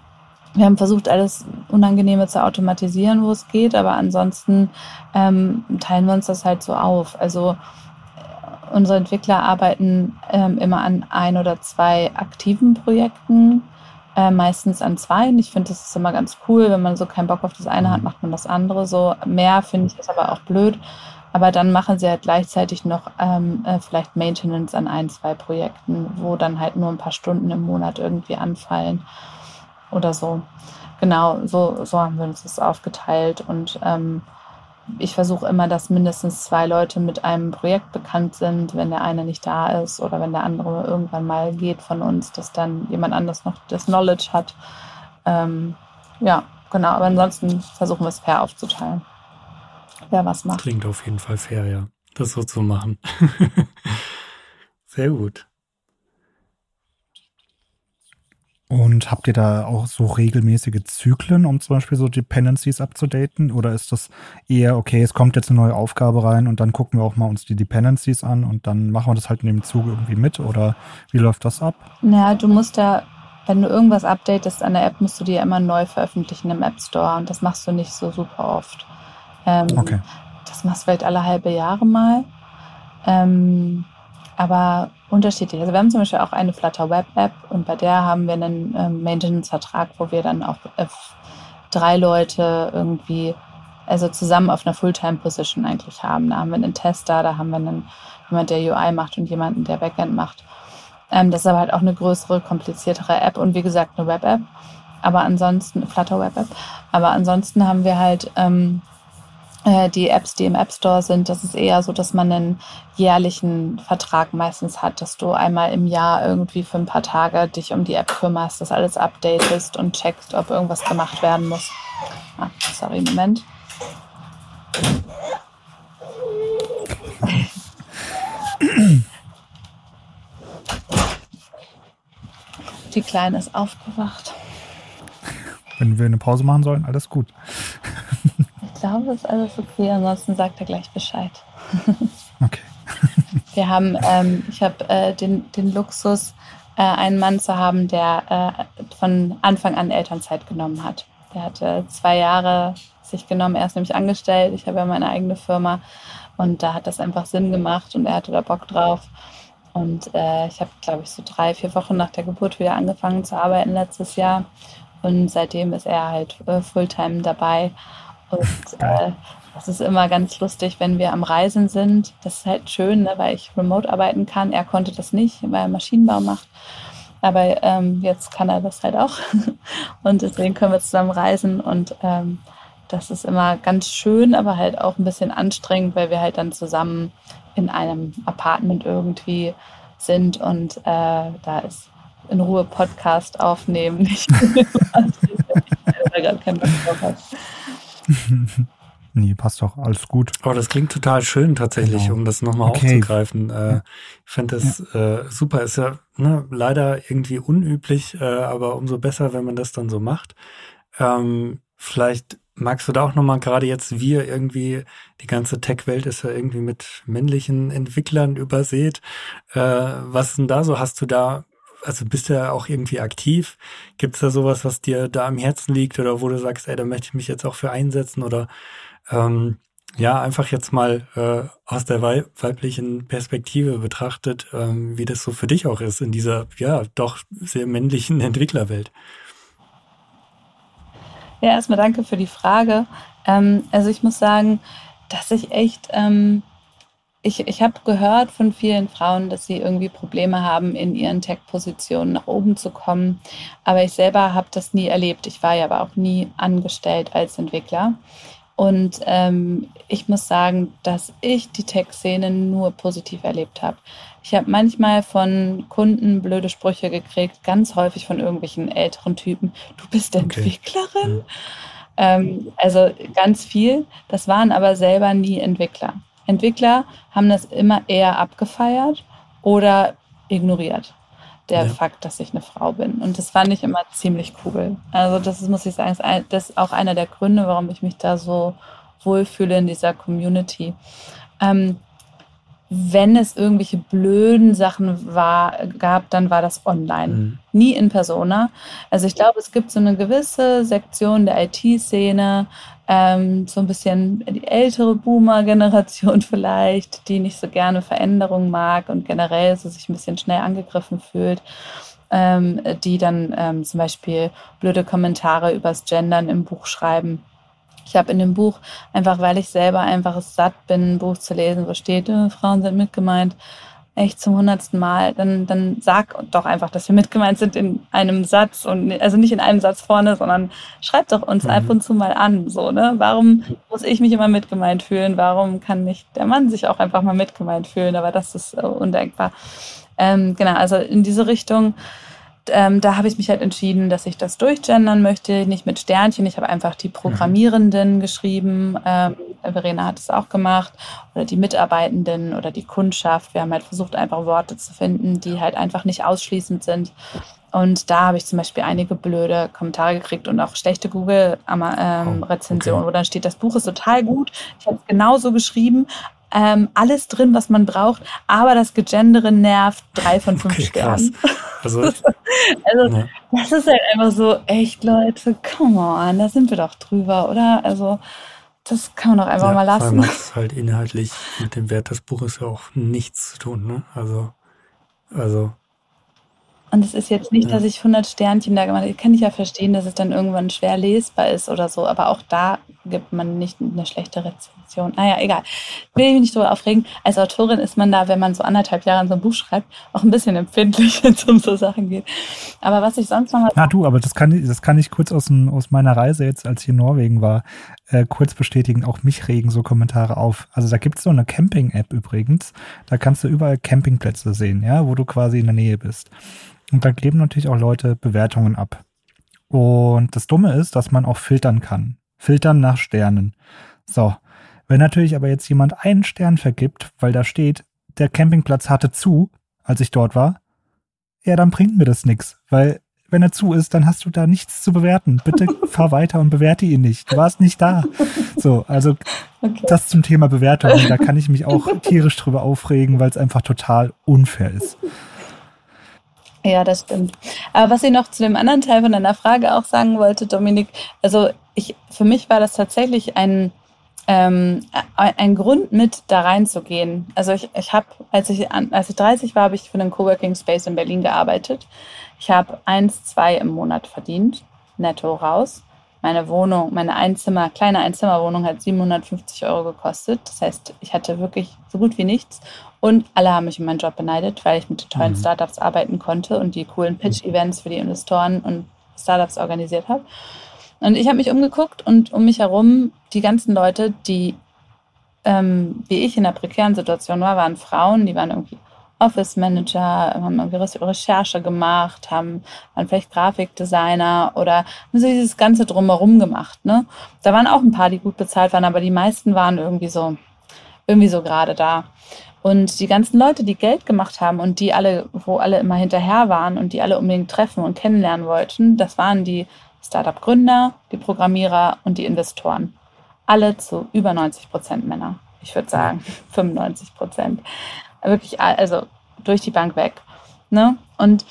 wir haben versucht, alles Unangenehme zu automatisieren, wo es geht, aber ansonsten ähm, teilen wir uns das halt so auf. Also äh, unsere Entwickler arbeiten ähm, immer an ein oder zwei aktiven Projekten äh, meistens an zwei. Und ich finde, das ist immer ganz cool. Wenn man so keinen Bock auf das eine hat, mhm. macht man das andere. So mehr finde ich ist aber auch blöd. Aber dann machen sie halt gleichzeitig noch ähm, äh, vielleicht Maintenance an ein, zwei Projekten, wo dann halt nur ein paar Stunden im Monat irgendwie anfallen oder so. Genau, so, so haben wir uns das aufgeteilt und ähm, ich versuche immer, dass mindestens zwei Leute mit einem Projekt bekannt sind, wenn der eine nicht da ist oder wenn der andere irgendwann mal geht von uns, dass dann jemand anders noch das Knowledge hat. Ähm, ja, genau. Aber ansonsten versuchen wir es fair aufzuteilen. Wer was macht. Klingt auf jeden Fall fair, ja. Das so zu machen. Sehr gut. Und habt ihr da auch so regelmäßige Zyklen, um zum Beispiel so Dependencies abzudaten? Oder ist das eher, okay, es kommt jetzt eine neue Aufgabe rein und dann gucken wir auch mal uns die Dependencies an und dann machen wir das halt in dem Zug irgendwie mit? Oder wie läuft das ab? Naja, du musst da, wenn du irgendwas updatest an der App, musst du die immer neu veröffentlichen im App Store und das machst du nicht so super oft. Ähm, okay. Das machst du vielleicht alle halbe Jahre mal. Ähm, aber unterschiedlich. Also wir haben zum Beispiel auch eine Flutter Web App und bei der haben wir einen ähm, Maintenance-Vertrag, wo wir dann auch äh, drei Leute irgendwie, also zusammen auf einer Fulltime-Position eigentlich haben. Da haben wir einen Tester, da haben wir einen, jemand, der UI macht und jemanden, der Backend macht. Ähm, das ist aber halt auch eine größere, kompliziertere App und wie gesagt eine Web-App. Aber ansonsten, Flutter Web App. Aber ansonsten haben wir halt ähm, äh, die Apps, die im App Store sind, das ist eher so, dass man einen jährlichen Vertrag meistens hat, dass du einmal im Jahr irgendwie für ein paar Tage dich um die App kümmerst, das alles updatest und checkst, ob irgendwas gemacht werden muss. Ah, sorry, Moment. Die Kleine ist aufgewacht. Wenn wir eine Pause machen sollen, alles gut glaube, ist alles okay. Ansonsten sagt er gleich Bescheid. okay. Wir haben, ähm, ich habe äh, den, den Luxus, äh, einen Mann zu haben, der äh, von Anfang an Elternzeit genommen hat. Der hatte zwei Jahre sich genommen, er ist nämlich angestellt. Ich habe ja meine eigene Firma und da hat das einfach Sinn gemacht und er hatte da Bock drauf. Und äh, ich habe, glaube ich, so drei, vier Wochen nach der Geburt wieder angefangen zu arbeiten letztes Jahr. Und seitdem ist er halt äh, Fulltime dabei. Und äh, das ist immer ganz lustig, wenn wir am Reisen sind. Das ist halt schön, ne, weil ich remote arbeiten kann. Er konnte das nicht, weil er Maschinenbau macht. Aber ähm, jetzt kann er das halt auch. Und deswegen können wir zusammen reisen. Und ähm, das ist immer ganz schön, aber halt auch ein bisschen anstrengend, weil wir halt dann zusammen in einem Apartment irgendwie sind. Und äh, da ist in Ruhe Podcast aufnehmen nicht. gerade keinen Bock drauf hat. nee, passt doch, alles gut. Aber das klingt total schön tatsächlich, genau. um das nochmal okay. aufzugreifen. Äh, ich finde das ja. äh, super. Ist ja ne, leider irgendwie unüblich, äh, aber umso besser, wenn man das dann so macht. Ähm, vielleicht magst du da auch nochmal, gerade jetzt wir irgendwie, die ganze Tech-Welt ist ja irgendwie mit männlichen Entwicklern übersät. Äh, was denn da so? Hast du da also bist du ja auch irgendwie aktiv. Gibt es da sowas, was dir da am Herzen liegt oder wo du sagst, ey, da möchte ich mich jetzt auch für einsetzen oder ähm, ja, einfach jetzt mal äh, aus der weiblichen Perspektive betrachtet, ähm, wie das so für dich auch ist in dieser, ja, doch sehr männlichen Entwicklerwelt. Ja, erstmal danke für die Frage. Ähm, also ich muss sagen, dass ich echt ähm, ich, ich habe gehört von vielen Frauen, dass sie irgendwie Probleme haben, in ihren Tech-Positionen nach oben zu kommen. Aber ich selber habe das nie erlebt. Ich war ja aber auch nie angestellt als Entwickler. Und ähm, ich muss sagen, dass ich die Tech-Szene nur positiv erlebt habe. Ich habe manchmal von Kunden blöde Sprüche gekriegt, ganz häufig von irgendwelchen älteren Typen. Du bist Entwicklerin? Okay. Ähm, also ganz viel. Das waren aber selber nie Entwickler. Entwickler haben das immer eher abgefeiert oder ignoriert. Der ja. Fakt, dass ich eine Frau bin. Und das fand ich immer ziemlich cool. Also, das ist, muss ich sagen, das ist auch einer der Gründe, warum ich mich da so wohlfühle in dieser Community. Ähm, wenn es irgendwelche blöden Sachen war, gab, dann war das online. Mhm. Nie in Persona. Also ich glaube, es gibt so eine gewisse Sektion der IT-Szene, ähm, so ein bisschen die ältere Boomer-Generation vielleicht, die nicht so gerne Veränderungen mag und generell so sich ein bisschen schnell angegriffen fühlt. Ähm, die dann ähm, zum Beispiel blöde Kommentare übers Gendern im Buch schreiben ich habe in dem Buch, einfach weil ich selber einfach satt bin, ein Buch zu lesen, wo steht, äh, Frauen sind mitgemeint, echt zum hundertsten Mal, dann, dann sag doch einfach, dass wir mitgemeint sind in einem Satz und also nicht in einem Satz vorne, sondern schreib doch uns mhm. ab und zu mal an. So, ne? Warum muss ich mich immer mitgemeint fühlen? Warum kann nicht der Mann sich auch einfach mal mitgemeint fühlen? Aber das ist äh, undenkbar. Ähm, genau, also in diese Richtung ähm, da habe ich mich halt entschieden, dass ich das durchgendern möchte, nicht mit Sternchen. Ich habe einfach die Programmierenden mhm. geschrieben. Ähm, Verena hat es auch gemacht. Oder die Mitarbeitenden oder die Kundschaft. Wir haben halt versucht, einfach Worte zu finden, die halt einfach nicht ausschließend sind. Und da habe ich zum Beispiel einige blöde Kommentare gekriegt und auch schlechte Google-Rezensionen, ähm, oh, okay. wo dann steht, das Buch ist total gut. Ich habe es genauso geschrieben. Ähm, alles drin, was man braucht, aber das Gegendere nervt. Drei von fünf okay, Sternen. Also, also ja. das ist halt einfach so, echt Leute, come on, da sind wir doch drüber, oder? Also das kann man doch einfach ja, mal lassen. Allem hat halt inhaltlich mit dem Wert des Buches ja auch nichts zu tun, ne? Also, also und es ist jetzt nicht, dass ich 100 Sternchen da gemacht habe. Kann ich ja verstehen, dass es dann irgendwann schwer lesbar ist oder so. Aber auch da gibt man nicht eine schlechte Rezension. Naja, egal. Will ich mich nicht so aufregen. Als Autorin ist man da, wenn man so anderthalb Jahre an so ein Buch schreibt, auch ein bisschen empfindlich, wenn es um so Sachen geht. Aber was ich sonst noch mal. Ja, du, aber das kann, ich, das kann ich kurz aus, dem, aus meiner Reise jetzt, als ich in Norwegen war, äh, kurz bestätigen. Auch mich regen so Kommentare auf. Also da gibt es so eine Camping-App übrigens. Da kannst du überall Campingplätze sehen, ja, wo du quasi in der Nähe bist. Und da geben natürlich auch Leute Bewertungen ab. Und das Dumme ist, dass man auch filtern kann. Filtern nach Sternen. So. Wenn natürlich aber jetzt jemand einen Stern vergibt, weil da steht, der Campingplatz hatte zu, als ich dort war, ja, dann bringt mir das nichts, weil wenn er zu ist, dann hast du da nichts zu bewerten. Bitte fahr weiter und bewerte ihn nicht. Du warst nicht da. So, also okay. das zum Thema Bewertung. Da kann ich mich auch tierisch drüber aufregen, weil es einfach total unfair ist. Ja, das stimmt. Aber was ich noch zu dem anderen Teil von deiner Frage auch sagen wollte, Dominik, also ich, für mich war das tatsächlich ein, ähm, ein Grund mit da reinzugehen. Also ich, ich habe, als ich, als ich 30 war, habe ich für einen Coworking Space in Berlin gearbeitet. Ich habe eins, zwei im Monat verdient, netto raus. Meine Wohnung, meine Einzimmer, kleine Einzimmerwohnung hat 750 Euro gekostet. Das heißt, ich hatte wirklich so gut wie nichts. Und alle haben mich um meinen Job beneidet, weil ich mit tollen mhm. Startups arbeiten konnte und die coolen Pitch-Events für die Investoren und Startups organisiert habe. Und ich habe mich umgeguckt und um mich herum die ganzen Leute, die ähm, wie ich in einer prekären Situation war, waren Frauen, die waren irgendwie Office Manager, haben irgendwie Recherche gemacht, haben waren vielleicht Grafikdesigner oder haben so dieses ganze drumherum gemacht. Ne? Da waren auch ein paar, die gut bezahlt waren, aber die meisten waren irgendwie so irgendwie so gerade da. Und die ganzen Leute, die Geld gemacht haben und die alle, wo alle immer hinterher waren und die alle unbedingt treffen und kennenlernen wollten, das waren die Startup-Gründer, die Programmierer und die Investoren. Alle zu über 90 Prozent Männer. Ich würde sagen 95 Prozent. Wirklich, also durch die Bank weg. Ne? Und,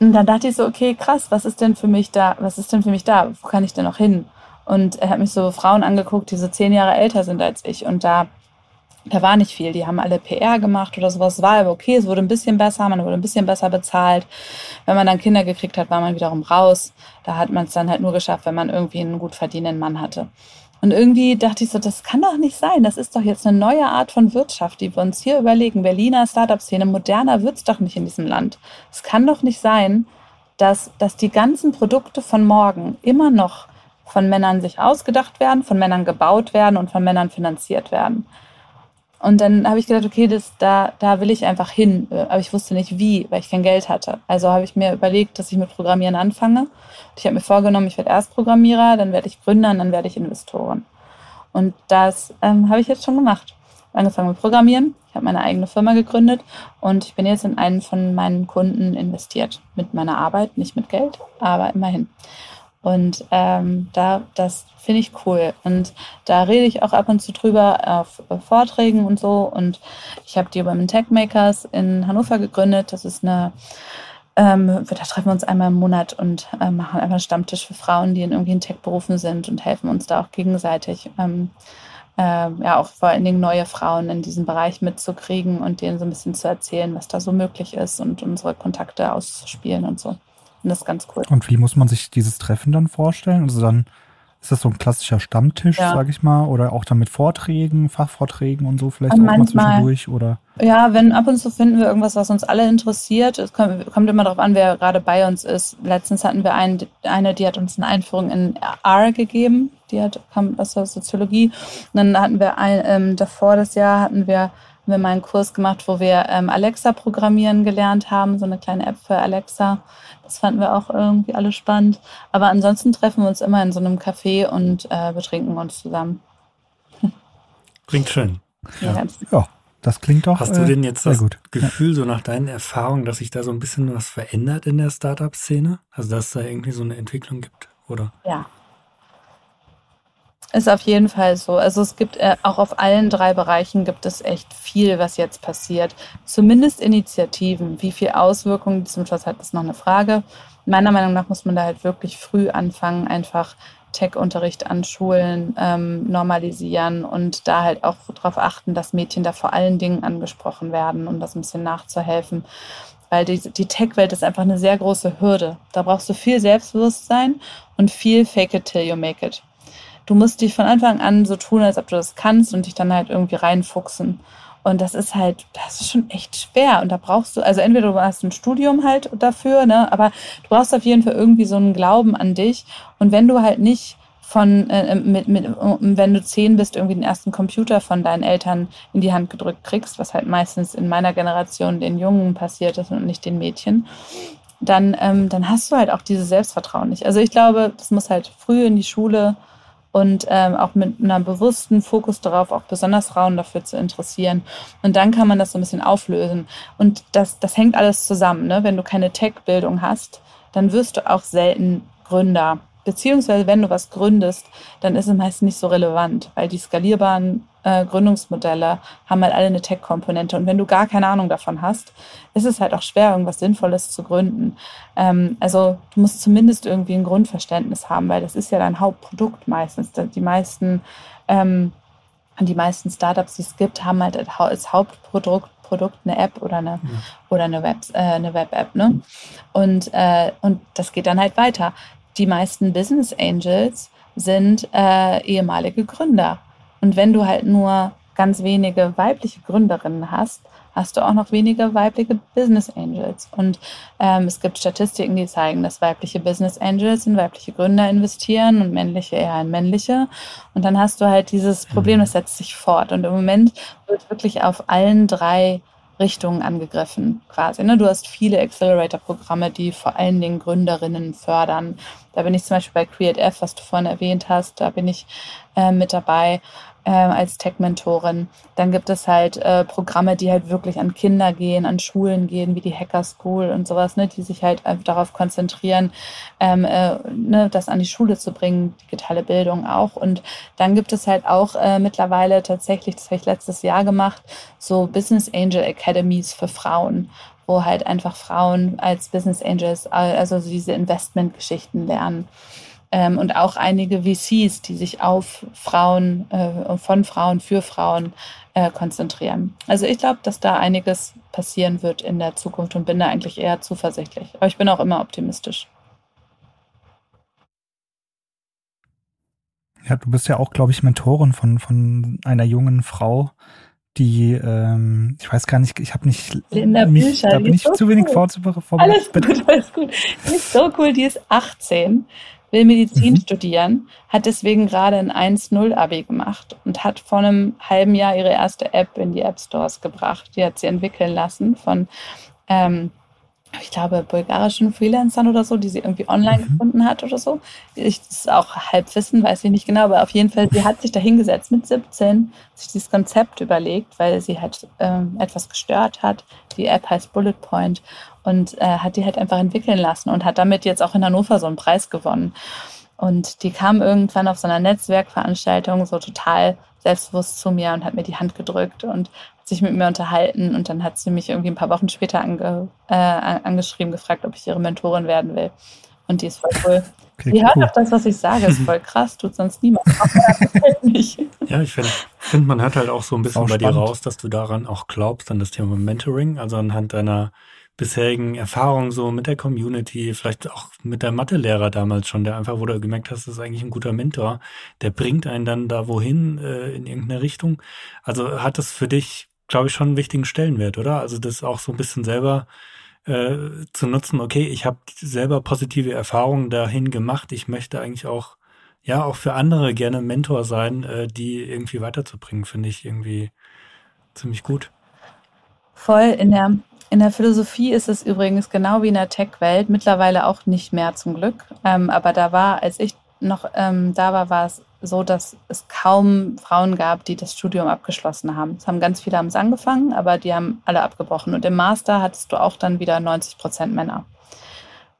und dann dachte ich so, okay, krass, was ist denn für mich da, was ist denn für mich da? Wo kann ich denn noch hin? Und er hat mich so Frauen angeguckt, die so zehn Jahre älter sind als ich. Und da da war nicht viel. Die haben alle PR gemacht oder sowas. Es war aber okay, es wurde ein bisschen besser, man wurde ein bisschen besser bezahlt. Wenn man dann Kinder gekriegt hat, war man wiederum raus. Da hat man es dann halt nur geschafft, wenn man irgendwie einen gut verdienenden Mann hatte. Und irgendwie dachte ich so, das kann doch nicht sein. Das ist doch jetzt eine neue Art von Wirtschaft, die wir uns hier überlegen. Berliner Startup-Szene, moderner wird's doch nicht in diesem Land. Es kann doch nicht sein, dass, dass die ganzen Produkte von morgen immer noch von Männern sich ausgedacht werden, von Männern gebaut werden und von Männern finanziert werden. Und dann habe ich gedacht, okay, das, da, da will ich einfach hin. Aber ich wusste nicht wie, weil ich kein Geld hatte. Also habe ich mir überlegt, dass ich mit Programmieren anfange. Ich habe mir vorgenommen, ich werde erst Programmierer, dann werde ich Gründer und dann werde ich Investoren. Und das ähm, habe ich jetzt schon gemacht. Angefangen mit Programmieren. Ich habe meine eigene Firma gegründet und ich bin jetzt in einen von meinen Kunden investiert. Mit meiner Arbeit, nicht mit Geld, aber immerhin. Und ähm, da, das finde ich cool. Und da rede ich auch ab und zu drüber auf Vorträgen und so. Und ich habe die Women Tech Makers in Hannover gegründet. Das ist eine, ähm, da treffen wir uns einmal im Monat und äh, machen einfach einen Stammtisch für Frauen, die in irgendwie Tech-Berufen sind und helfen uns da auch gegenseitig. Ähm, äh, ja, auch vor allen Dingen neue Frauen in diesem Bereich mitzukriegen und denen so ein bisschen zu erzählen, was da so möglich ist und unsere Kontakte auszuspielen und so. Und das ist ganz cool. Und wie muss man sich dieses Treffen dann vorstellen? Also dann ist das so ein klassischer Stammtisch, ja. sage ich mal, oder auch dann mit Vorträgen, Fachvorträgen und so vielleicht und auch manchmal, mal zwischendurch oder? Ja, wenn ab und zu finden wir irgendwas, was uns alle interessiert. Es kommt, kommt immer darauf an, wer gerade bei uns ist. Letztens hatten wir einen, eine, die hat uns eine Einführung in R gegeben. Die hat kam aus der Soziologie. Und dann hatten wir ein, ähm, davor das Jahr hatten wir haben wir mal einen Kurs gemacht, wo wir ähm, Alexa programmieren gelernt haben, so eine kleine App für Alexa. Das fanden wir auch irgendwie alle spannend. Aber ansonsten treffen wir uns immer in so einem Café und äh, betrinken uns zusammen. Klingt schön. Ja. ja. Das klingt doch. Hast du denn jetzt das gut. Gefühl, so nach deinen Erfahrungen, dass sich da so ein bisschen was verändert in der Startup-Szene? Also, dass es da irgendwie so eine Entwicklung gibt, oder? Ja. Ist auf jeden Fall so. Also es gibt äh, auch auf allen drei Bereichen gibt es echt viel, was jetzt passiert. Zumindest Initiativen. Wie viel Auswirkungen zum Schluss hat, ist noch eine Frage. Meiner Meinung nach muss man da halt wirklich früh anfangen, einfach Tech-Unterricht an Schulen ähm, normalisieren und da halt auch darauf achten, dass Mädchen da vor allen Dingen angesprochen werden, um das ein bisschen nachzuhelfen. Weil die, die Tech-Welt ist einfach eine sehr große Hürde. Da brauchst du viel Selbstbewusstsein und viel Fake it till you make it. Du musst dich von Anfang an so tun, als ob du das kannst und dich dann halt irgendwie reinfuchsen. Und das ist halt, das ist schon echt schwer. Und da brauchst du, also entweder du hast ein Studium halt dafür, ne, aber du brauchst auf jeden Fall irgendwie so einen Glauben an dich. Und wenn du halt nicht von, äh, mit, mit, wenn du zehn bist, irgendwie den ersten Computer von deinen Eltern in die Hand gedrückt kriegst, was halt meistens in meiner Generation den Jungen passiert ist und nicht den Mädchen, dann, ähm, dann hast du halt auch dieses Selbstvertrauen nicht. Also ich glaube, das muss halt früh in die Schule und ähm, auch mit einem bewussten Fokus darauf, auch besonders Frauen dafür zu interessieren. Und dann kann man das so ein bisschen auflösen. Und das, das hängt alles zusammen. Ne? Wenn du keine Tech-Bildung hast, dann wirst du auch selten Gründer. Beziehungsweise, wenn du was gründest, dann ist es meist nicht so relevant, weil die skalierbaren äh, Gründungsmodelle haben halt alle eine Tech-Komponente. Und wenn du gar keine Ahnung davon hast, ist es halt auch schwer, irgendwas Sinnvolles zu gründen. Ähm, also du musst zumindest irgendwie ein Grundverständnis haben, weil das ist ja dein Hauptprodukt meistens. Die meisten, ähm, die meisten Startups, die es gibt, haben halt als Hauptprodukt Produkt eine App oder eine, ja. oder eine Web, äh, eine Web-App. Ne? Und, äh, und das geht dann halt weiter. Die meisten Business Angels sind äh, ehemalige Gründer. Und wenn du halt nur ganz wenige weibliche Gründerinnen hast, hast du auch noch weniger weibliche Business Angels. Und ähm, es gibt Statistiken, die zeigen, dass weibliche Business Angels in weibliche Gründer investieren und männliche eher in männliche. Und dann hast du halt dieses Problem, das setzt sich fort. Und im Moment wird wirklich auf allen drei Richtungen angegriffen, quasi. Ne? Du hast viele Accelerator-Programme, die vor allen Dingen Gründerinnen fördern. Da bin ich zum Beispiel bei CreateF, was du vorhin erwähnt hast, da bin ich äh, mit dabei äh, als Tech-Mentorin. Dann gibt es halt äh, Programme, die halt wirklich an Kinder gehen, an Schulen gehen, wie die Hacker School und sowas, ne, die sich halt äh, darauf konzentrieren, ähm, äh, ne, das an die Schule zu bringen, digitale Bildung auch. Und dann gibt es halt auch äh, mittlerweile tatsächlich, das habe ich letztes Jahr gemacht, so Business Angel Academies für Frauen wo halt einfach Frauen als Business Angels, also diese Investmentgeschichten lernen ähm, und auch einige VCs, die sich auf Frauen, äh, von Frauen für Frauen äh, konzentrieren. Also ich glaube, dass da einiges passieren wird in der Zukunft und bin da eigentlich eher zuversichtlich. Aber ich bin auch immer optimistisch. Ja, du bist ja auch, glaube ich, Mentorin von, von einer jungen Frau, die, ähm, ich weiß gar nicht, ich habe nicht, Linda mich, Bücher, da bin ich so zu wenig cool. vorbereitet. Alles gut, alles gut. Die ist so cool, die ist 18 will Medizin mhm. studieren, hat deswegen gerade ein 1-0-Abi gemacht und hat vor einem halben Jahr ihre erste App in die App Stores gebracht. Die hat sie entwickeln lassen von, ähm, ich glaube, bulgarischen Freelancern oder so, die sie irgendwie online mhm. gefunden hat oder so. Ich, das ist auch Halbwissen, weiß ich nicht genau, aber auf jeden Fall, sie hat sich da hingesetzt mit 17, sich dieses Konzept überlegt, weil sie halt ähm, etwas gestört hat. Die App heißt Bullet Point und äh, hat die halt einfach entwickeln lassen und hat damit jetzt auch in Hannover so einen Preis gewonnen. Und die kam irgendwann auf so einer Netzwerkveranstaltung so total selbstbewusst zu mir und hat mir die Hand gedrückt und hat sich mit mir unterhalten. Und dann hat sie mich irgendwie ein paar Wochen später ange, äh, angeschrieben, gefragt, ob ich ihre Mentorin werden will. Und die ist voll cool. Okay, die cool. hört auch das, was ich sage, ist voll krass, tut sonst niemand. ja, ich finde, find, man hört halt auch so ein bisschen bei dir raus, dass du daran auch glaubst, an das Thema Mentoring, also anhand deiner bisherigen Erfahrungen so mit der Community, vielleicht auch mit der Mathelehrer damals schon, der einfach, wo du gemerkt hast, das ist eigentlich ein guter Mentor, der bringt einen dann da wohin äh, in irgendeine Richtung. Also hat das für dich, glaube ich, schon einen wichtigen Stellenwert, oder? Also das auch so ein bisschen selber äh, zu nutzen, okay, ich habe selber positive Erfahrungen dahin gemacht, ich möchte eigentlich auch, ja, auch für andere gerne Mentor sein, äh, die irgendwie weiterzubringen, finde ich irgendwie ziemlich gut. Voll in der in der Philosophie ist es übrigens genau wie in der Tech-Welt, mittlerweile auch nicht mehr zum Glück. Ähm, aber da war, als ich noch ähm, da war, war es so, dass es kaum Frauen gab, die das Studium abgeschlossen haben. Es haben ganz viele haben es angefangen, aber die haben alle abgebrochen. Und im Master hattest du auch dann wieder 90 Prozent Männer.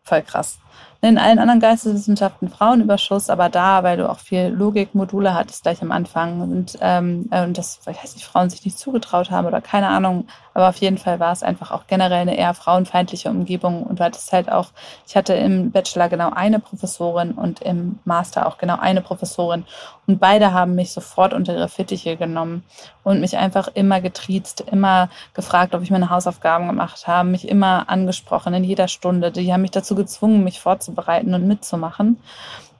Voll krass. In allen anderen Geisteswissenschaften Frauenüberschuss, aber da, weil du auch viel Logikmodule hattest gleich am Anfang und, ähm, äh, und das, ich weiß nicht, Frauen sich nicht zugetraut haben oder keine Ahnung, aber auf jeden Fall war es einfach auch generell eine eher frauenfeindliche Umgebung. Und du hattest halt auch, ich hatte im Bachelor genau eine Professorin und im Master auch genau eine Professorin. Und beide haben mich sofort unter ihre Fittiche genommen und mich einfach immer getriezt, immer gefragt, ob ich meine Hausaufgaben gemacht habe, mich immer angesprochen in jeder Stunde. Die haben mich dazu gezwungen, mich vorzubereiten und mitzumachen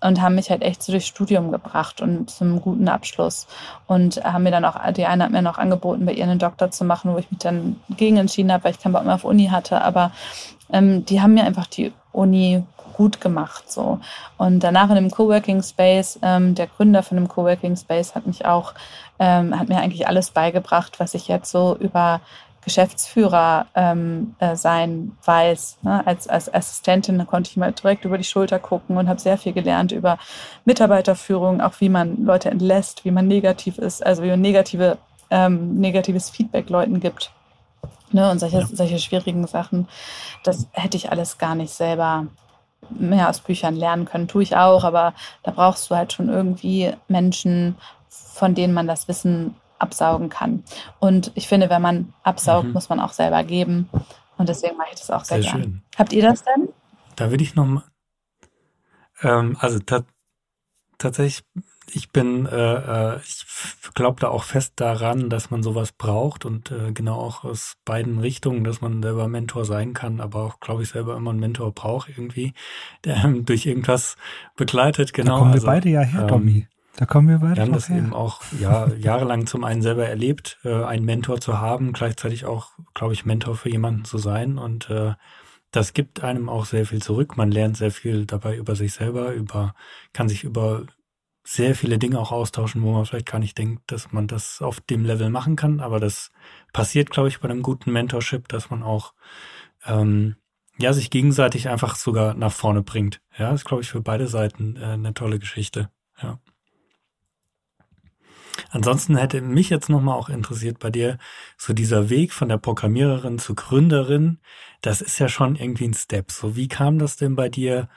und haben mich halt echt zu durchs Studium gebracht und zum guten Abschluss. Und haben mir dann auch, die eine hat mir noch angeboten, bei ihr einen Doktor zu machen, wo ich mich dann gegen entschieden habe, weil ich keinen Bock mehr auf Uni hatte. Aber ähm, die haben mir einfach die Uni gut gemacht. So. Und danach in dem Coworking Space, ähm, der Gründer von dem Coworking Space hat mich auch, ähm, hat mir eigentlich alles beigebracht, was ich jetzt so über Geschäftsführer ähm, äh, sein weiß. Ne? Als, als Assistentin konnte ich mal direkt über die Schulter gucken und habe sehr viel gelernt über Mitarbeiterführung, auch wie man Leute entlässt, wie man negativ ist, also wie man negative, ähm, negatives Feedback Leuten gibt. Ne? Und solche, ja. solche schwierigen Sachen, das hätte ich alles gar nicht selber mehr aus Büchern lernen können. Tue ich auch, aber da brauchst du halt schon irgendwie Menschen, von denen man das Wissen absaugen kann. Und ich finde, wenn man absaugt, mhm. muss man auch selber geben. Und deswegen mache ich das auch sehr, sehr gerne. Habt ihr das denn? Da würde ich noch mal, ähm, also ta tatsächlich, ich bin, äh, äh ich glaube da auch fest daran, dass man sowas braucht und äh, genau auch aus beiden Richtungen, dass man selber Mentor sein kann, aber auch, glaube ich, selber immer einen Mentor braucht irgendwie, der durch irgendwas begleitet. Genau. Da kommen wir also, beide ja her, ähm, Tommy. Da kommen wir weiter. Wir haben das her. eben auch ja, jahrelang zum einen selber erlebt, äh, einen Mentor zu haben, gleichzeitig auch, glaube ich, Mentor für jemanden zu sein. Und äh, das gibt einem auch sehr viel zurück. Man lernt sehr viel dabei über sich selber, über, kann sich über sehr viele Dinge auch austauschen, wo man vielleicht gar nicht denkt, dass man das auf dem Level machen kann. Aber das passiert, glaube ich, bei einem guten Mentorship, dass man auch ähm, ja sich gegenseitig einfach sogar nach vorne bringt. Ja, ist, glaube ich, für beide Seiten äh, eine tolle Geschichte. Ansonsten hätte mich jetzt nochmal auch interessiert bei dir, so dieser Weg von der Programmiererin zur Gründerin, das ist ja schon irgendwie ein Step. So, wie kam das denn bei dir?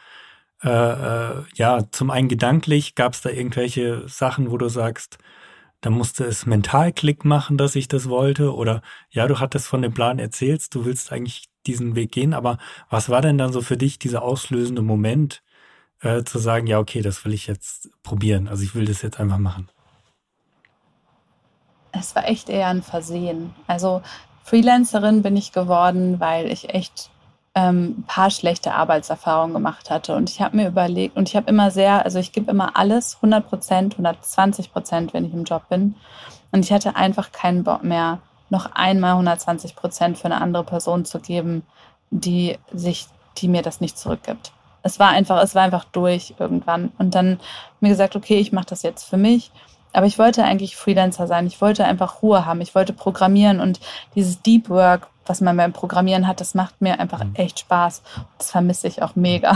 Äh, äh, ja, zum einen gedanklich, gab es da irgendwelche Sachen, wo du sagst, da musste es mental Klick machen, dass ich das wollte? Oder ja, du hattest von dem Plan erzählt, du willst eigentlich diesen Weg gehen, aber was war denn dann so für dich dieser auslösende Moment, äh, zu sagen, ja, okay, das will ich jetzt probieren, also ich will das jetzt einfach machen? Es war echt eher ein Versehen. Also Freelancerin bin ich geworden, weil ich echt ähm, ein paar schlechte Arbeitserfahrungen gemacht hatte. Und ich habe mir überlegt, und ich habe immer sehr, also ich gebe immer alles, 100 Prozent, 120 Prozent, wenn ich im Job bin. Und ich hatte einfach keinen Bock mehr, noch einmal 120 Prozent für eine andere Person zu geben, die sich, die mir das nicht zurückgibt. Es war einfach, es war einfach durch irgendwann. Und dann mir gesagt, okay, ich mache das jetzt für mich aber ich wollte eigentlich Freelancer sein. Ich wollte einfach Ruhe haben. Ich wollte programmieren und dieses Deep Work, was man beim Programmieren hat, das macht mir einfach mhm. echt Spaß. Das vermisse ich auch mega.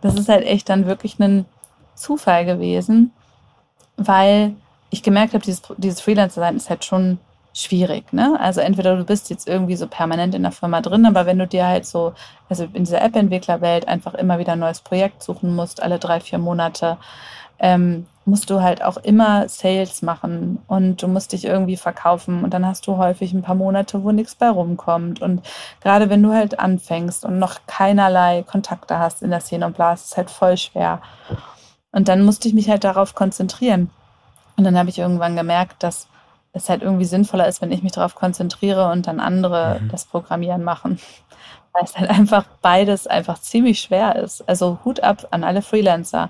Das ist halt echt dann wirklich ein Zufall gewesen, weil ich gemerkt habe, dieses, dieses Freelancer sein ist halt schon schwierig. Ne? Also entweder du bist jetzt irgendwie so permanent in der Firma drin, aber wenn du dir halt so, also in dieser App-Entwicklerwelt einfach immer wieder ein neues Projekt suchen musst, alle drei, vier Monate, ähm, musst du halt auch immer Sales machen und du musst dich irgendwie verkaufen und dann hast du häufig ein paar Monate, wo nichts bei rumkommt. Und gerade wenn du halt anfängst und noch keinerlei Kontakte hast in der Szene und bla, ist es halt voll schwer. Und dann musste ich mich halt darauf konzentrieren. Und dann habe ich irgendwann gemerkt, dass es halt irgendwie sinnvoller ist, wenn ich mich darauf konzentriere und dann andere mhm. das Programmieren machen. Weil es halt einfach beides einfach ziemlich schwer ist. Also Hut ab an alle Freelancer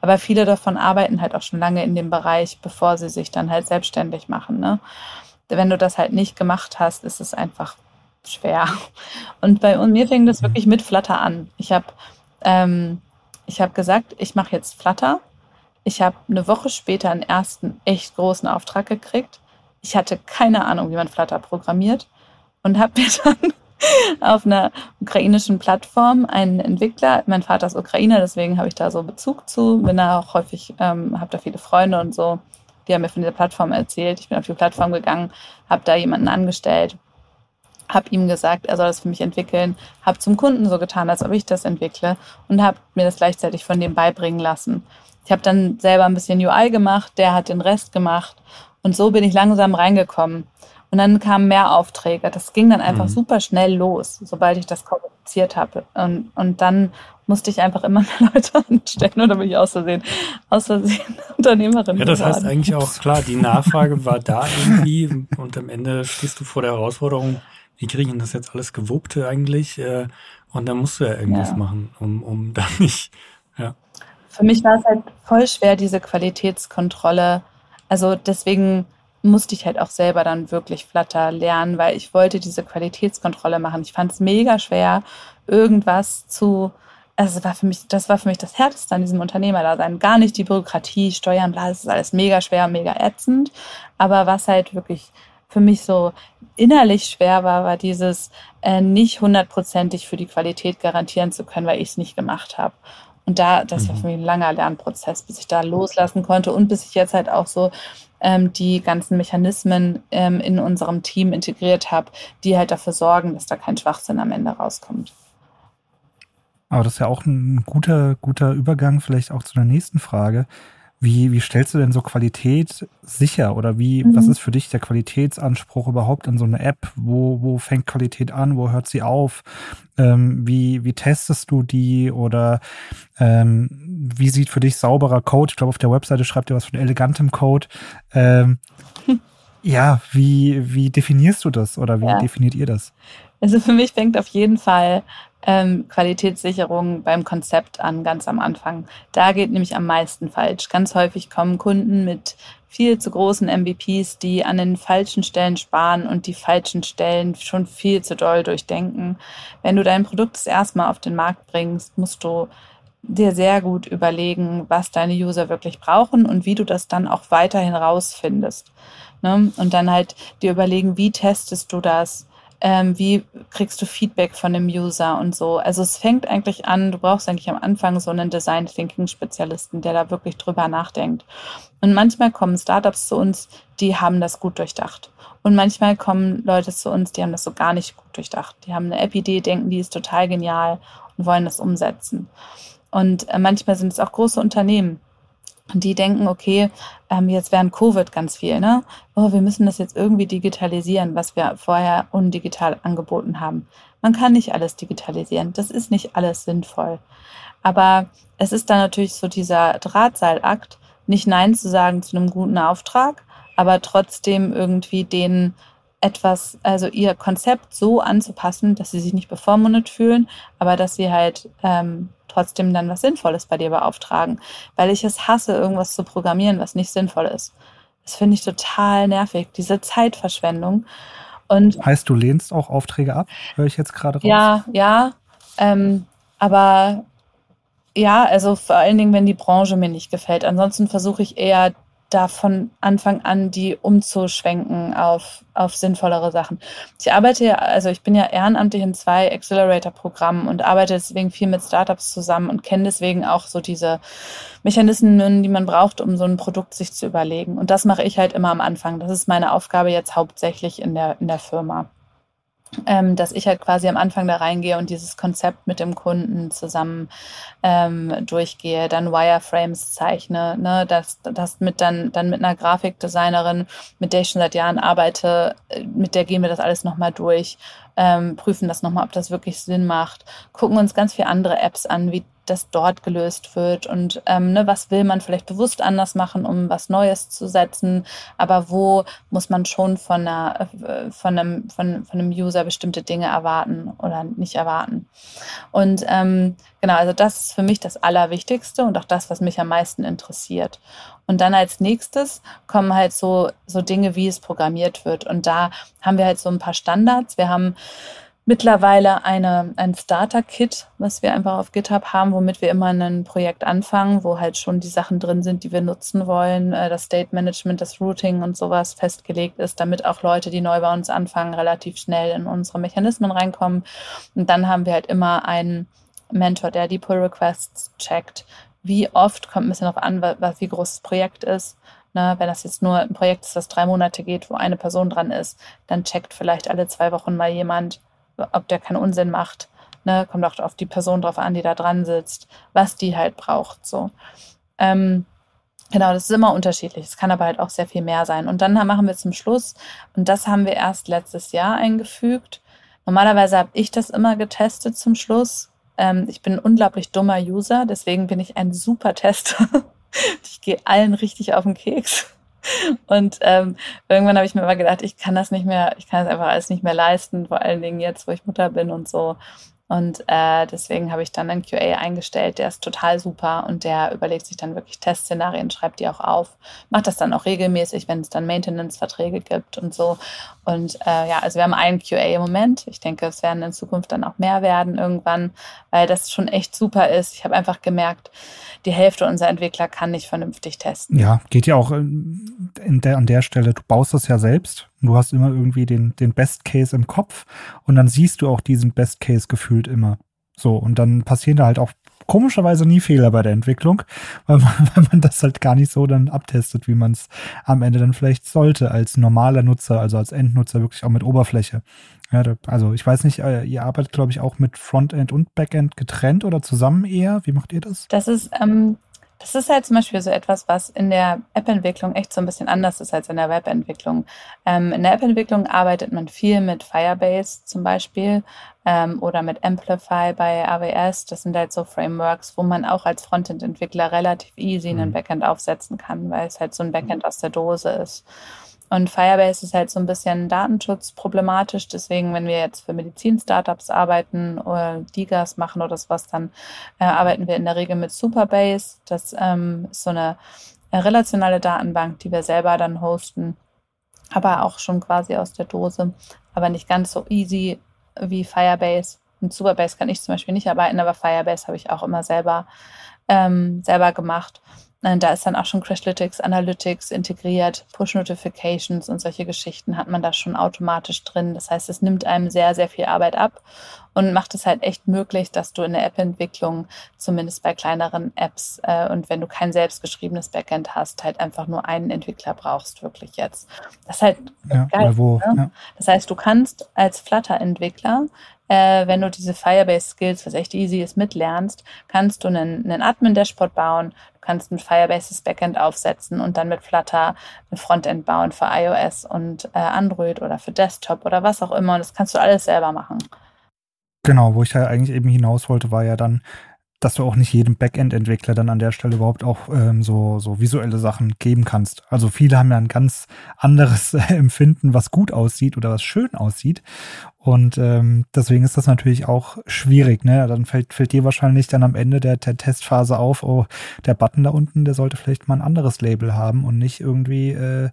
aber viele davon arbeiten halt auch schon lange in dem Bereich, bevor sie sich dann halt selbstständig machen. Ne? Wenn du das halt nicht gemacht hast, ist es einfach schwer. Und bei mir fing das wirklich mit Flutter an. Ich habe ähm, hab gesagt, ich mache jetzt Flutter. Ich habe eine Woche später einen ersten echt großen Auftrag gekriegt. Ich hatte keine Ahnung, wie man Flutter programmiert und habe mir dann auf einer ukrainischen Plattform einen Entwickler. Mein Vater ist Ukrainer, deswegen habe ich da so Bezug zu. Bin da auch häufig, ähm, habe da viele Freunde und so. Die haben mir von dieser Plattform erzählt. Ich bin auf die Plattform gegangen, habe da jemanden angestellt, habe ihm gesagt, er soll das für mich entwickeln, habe zum Kunden so getan, als ob ich das entwickle und habe mir das gleichzeitig von dem beibringen lassen. Ich habe dann selber ein bisschen UI gemacht, der hat den Rest gemacht und so bin ich langsam reingekommen. Und dann kamen mehr Aufträge. Das ging dann einfach mhm. super schnell los, sobald ich das kommuniziert habe. Und, und dann musste ich einfach immer mehr Leute anstellen oder bin ich aus Versehen, aus Versehen Unternehmerin. Ja, das geworden. heißt eigentlich auch klar, die Nachfrage war da irgendwie und am Ende stehst du vor der Herausforderung, wie kriege ich das jetzt alles gewuppt eigentlich? Äh, und dann musst du ja irgendwas ja. machen, um, um da nicht, ja. Für mich war es halt voll schwer, diese Qualitätskontrolle. Also deswegen musste ich halt auch selber dann wirklich Flutter lernen, weil ich wollte diese Qualitätskontrolle machen. Ich fand es mega schwer, irgendwas zu, also war für mich, das war für mich das Härteste an diesem Unternehmerdasein. Gar nicht die Bürokratie, Steuern, bla, das ist alles mega schwer, mega ätzend. Aber was halt wirklich für mich so innerlich schwer war, war dieses äh, nicht hundertprozentig für die Qualität garantieren zu können, weil ich es nicht gemacht habe. Und da, das mhm. war für mich ein langer Lernprozess, bis ich da loslassen konnte und bis ich jetzt halt auch so ähm, die ganzen Mechanismen ähm, in unserem Team integriert habe, die halt dafür sorgen, dass da kein Schwachsinn am Ende rauskommt. Aber das ist ja auch ein guter, guter Übergang vielleicht auch zu der nächsten Frage. Wie, wie stellst du denn so Qualität sicher oder wie, mhm. was ist für dich der Qualitätsanspruch überhaupt in so einer App? Wo, wo fängt Qualität an? Wo hört sie auf? Ähm, wie, wie testest du die oder ähm, wie sieht für dich sauberer Code? Ich glaube, auf der Webseite schreibt ihr was von elegantem Code. Ähm, ja, wie, wie definierst du das oder wie ja. definiert ihr das? Also für mich fängt auf jeden Fall ähm, Qualitätssicherung beim Konzept an, ganz am Anfang. Da geht nämlich am meisten falsch. Ganz häufig kommen Kunden mit viel zu großen MVPs, die an den falschen Stellen sparen und die falschen Stellen schon viel zu doll durchdenken. Wenn du dein Produkt das erste Mal auf den Markt bringst, musst du dir sehr gut überlegen, was deine User wirklich brauchen und wie du das dann auch weiterhin rausfindest. Ne? Und dann halt dir überlegen, wie testest du das? ähm, wie kriegst du Feedback von dem User und so. Also es fängt eigentlich an, du brauchst eigentlich am Anfang so einen Design Thinking Spezialisten, der da wirklich drüber nachdenkt. Und manchmal kommen Startups zu uns, die haben das gut durchdacht. Und manchmal kommen Leute zu uns, die haben das so gar nicht gut durchdacht. Die haben eine App-Idee, denken, die ist total genial und wollen das umsetzen. Und äh, manchmal sind es auch große Unternehmen, und die denken, okay, ähm, jetzt während Covid ganz viel, ne? Oh, wir müssen das jetzt irgendwie digitalisieren, was wir vorher undigital angeboten haben. Man kann nicht alles digitalisieren. Das ist nicht alles sinnvoll. Aber es ist dann natürlich so dieser Drahtseilakt, nicht Nein zu sagen zu einem guten Auftrag, aber trotzdem irgendwie den etwas, also ihr Konzept so anzupassen, dass sie sich nicht bevormundet fühlen, aber dass sie halt ähm, trotzdem dann was Sinnvolles bei dir beauftragen. Weil ich es hasse, irgendwas zu programmieren, was nicht sinnvoll ist. Das finde ich total nervig, diese Zeitverschwendung. Und heißt, du lehnst auch Aufträge ab? Höre ich jetzt gerade raus? Ja, ja. Ähm, aber ja, also vor allen Dingen, wenn die Branche mir nicht gefällt. Ansonsten versuche ich eher da von Anfang an die umzuschwenken auf, auf sinnvollere Sachen. Ich arbeite ja, also ich bin ja ehrenamtlich in zwei Accelerator-Programmen und arbeite deswegen viel mit Startups zusammen und kenne deswegen auch so diese Mechanismen, die man braucht, um so ein Produkt sich zu überlegen. Und das mache ich halt immer am Anfang. Das ist meine Aufgabe jetzt hauptsächlich in der, in der Firma ähm, dass ich halt quasi am Anfang da reingehe und dieses Konzept mit dem Kunden zusammen ähm, durchgehe, dann Wireframes zeichne, ne, das, das mit dann, dann mit einer Grafikdesignerin, mit der ich schon seit Jahren arbeite, äh, mit der gehen wir das alles nochmal durch, ähm, prüfen das nochmal, ob das wirklich Sinn macht, gucken uns ganz viele andere Apps an, wie das dort gelöst wird und ähm, ne, was will man vielleicht bewusst anders machen, um was Neues zu setzen, aber wo muss man schon von, einer, äh, von, einem, von, von einem User bestimmte Dinge erwarten oder nicht erwarten. Und ähm, genau, also das ist für mich das Allerwichtigste und auch das, was mich am meisten interessiert. Und dann als nächstes kommen halt so, so Dinge, wie es programmiert wird. Und da haben wir halt so ein paar Standards. Wir haben mittlerweile eine, ein Starter-Kit, was wir einfach auf GitHub haben, womit wir immer ein Projekt anfangen, wo halt schon die Sachen drin sind, die wir nutzen wollen, äh, das State Management, das Routing und sowas festgelegt ist, damit auch Leute, die neu bei uns anfangen, relativ schnell in unsere Mechanismen reinkommen. Und dann haben wir halt immer einen Mentor, der die Pull Requests checkt. Wie oft kommt ein bisschen darauf an, was, wie groß das Projekt ist. Ne, wenn das jetzt nur ein Projekt ist, das drei Monate geht, wo eine Person dran ist, dann checkt vielleicht alle zwei Wochen mal jemand, ob der keinen Unsinn macht. Ne? Kommt auch auf die Person drauf an, die da dran sitzt, was die halt braucht. So. Ähm, genau, das ist immer unterschiedlich. Es kann aber halt auch sehr viel mehr sein. Und dann machen wir zum Schluss, und das haben wir erst letztes Jahr eingefügt. Normalerweise habe ich das immer getestet zum Schluss. Ähm, ich bin ein unglaublich dummer User, deswegen bin ich ein super Tester. ich gehe allen richtig auf den Keks. Und ähm, irgendwann habe ich mir mal gedacht, ich kann das nicht mehr, ich kann das einfach alles nicht mehr leisten, vor allen Dingen jetzt, wo ich Mutter bin und so. Und äh, deswegen habe ich dann einen QA eingestellt, der ist total super und der überlegt sich dann wirklich Testszenarien, schreibt die auch auf, macht das dann auch regelmäßig, wenn es dann Maintenance-Verträge gibt und so. Und äh, ja, also wir haben einen QA im Moment. Ich denke, es werden in Zukunft dann auch mehr werden irgendwann, weil das schon echt super ist. Ich habe einfach gemerkt, die Hälfte unserer Entwickler kann nicht vernünftig testen. Ja, geht ja auch in der, an der Stelle, du baust das ja selbst Du hast immer irgendwie den, den Best Case im Kopf und dann siehst du auch diesen Best Case gefühlt immer. So, und dann passieren da halt auch komischerweise nie Fehler bei der Entwicklung, weil man, weil man das halt gar nicht so dann abtestet, wie man es am Ende dann vielleicht sollte, als normaler Nutzer, also als Endnutzer wirklich auch mit Oberfläche. Ja, da, also ich weiß nicht, äh, ihr arbeitet, glaube ich, auch mit Frontend und Backend getrennt oder zusammen eher. Wie macht ihr das? Das ist ähm, das ist halt zum Beispiel so etwas, was in der App-Entwicklung echt so ein bisschen anders ist als in der Web-Entwicklung. Ähm, in der App-Entwicklung arbeitet man viel mit Firebase zum Beispiel ähm, oder mit Amplify bei AWS. Das sind halt so Frameworks, wo man auch als Frontend-Entwickler relativ easy einen mhm. Backend aufsetzen kann, weil es halt so ein Backend aus der Dose ist. Und Firebase ist halt so ein bisschen datenschutzproblematisch. Deswegen, wenn wir jetzt für Medizin-Startups arbeiten oder Digas machen oder sowas, dann äh, arbeiten wir in der Regel mit Superbase. Das ähm, ist so eine relationale Datenbank, die wir selber dann hosten, aber auch schon quasi aus der Dose, aber nicht ganz so easy wie Firebase. Mit Superbase kann ich zum Beispiel nicht arbeiten, aber Firebase habe ich auch immer selber, ähm, selber gemacht. Da ist dann auch schon Crashlytics, Analytics integriert, Push-Notifications und solche Geschichten hat man da schon automatisch drin. Das heißt, es nimmt einem sehr, sehr viel Arbeit ab und macht es halt echt möglich, dass du in der App-Entwicklung, zumindest bei kleineren Apps äh, und wenn du kein selbstgeschriebenes Backend hast, halt einfach nur einen Entwickler brauchst, wirklich jetzt. Das ist halt ja, geil. Wo, ne? ja. Das heißt, du kannst als Flutter-Entwickler äh, wenn du diese Firebase-Skills, was echt easy ist, mitlernst, kannst du einen, einen Admin-Dashboard bauen, du kannst ein Firebases Backend aufsetzen und dann mit Flutter ein Frontend bauen für iOS und äh, Android oder für Desktop oder was auch immer. Und das kannst du alles selber machen. Genau, wo ich ja eigentlich eben hinaus wollte, war ja dann, dass du auch nicht jedem Backend-Entwickler dann an der Stelle überhaupt auch ähm, so, so visuelle Sachen geben kannst. Also viele haben ja ein ganz anderes Empfinden, was gut aussieht oder was schön aussieht. Und ähm, deswegen ist das natürlich auch schwierig. Ne? Dann fällt, fällt dir wahrscheinlich dann am Ende der, der Testphase auf, oh, der Button da unten, der sollte vielleicht mal ein anderes Label haben und nicht irgendwie äh,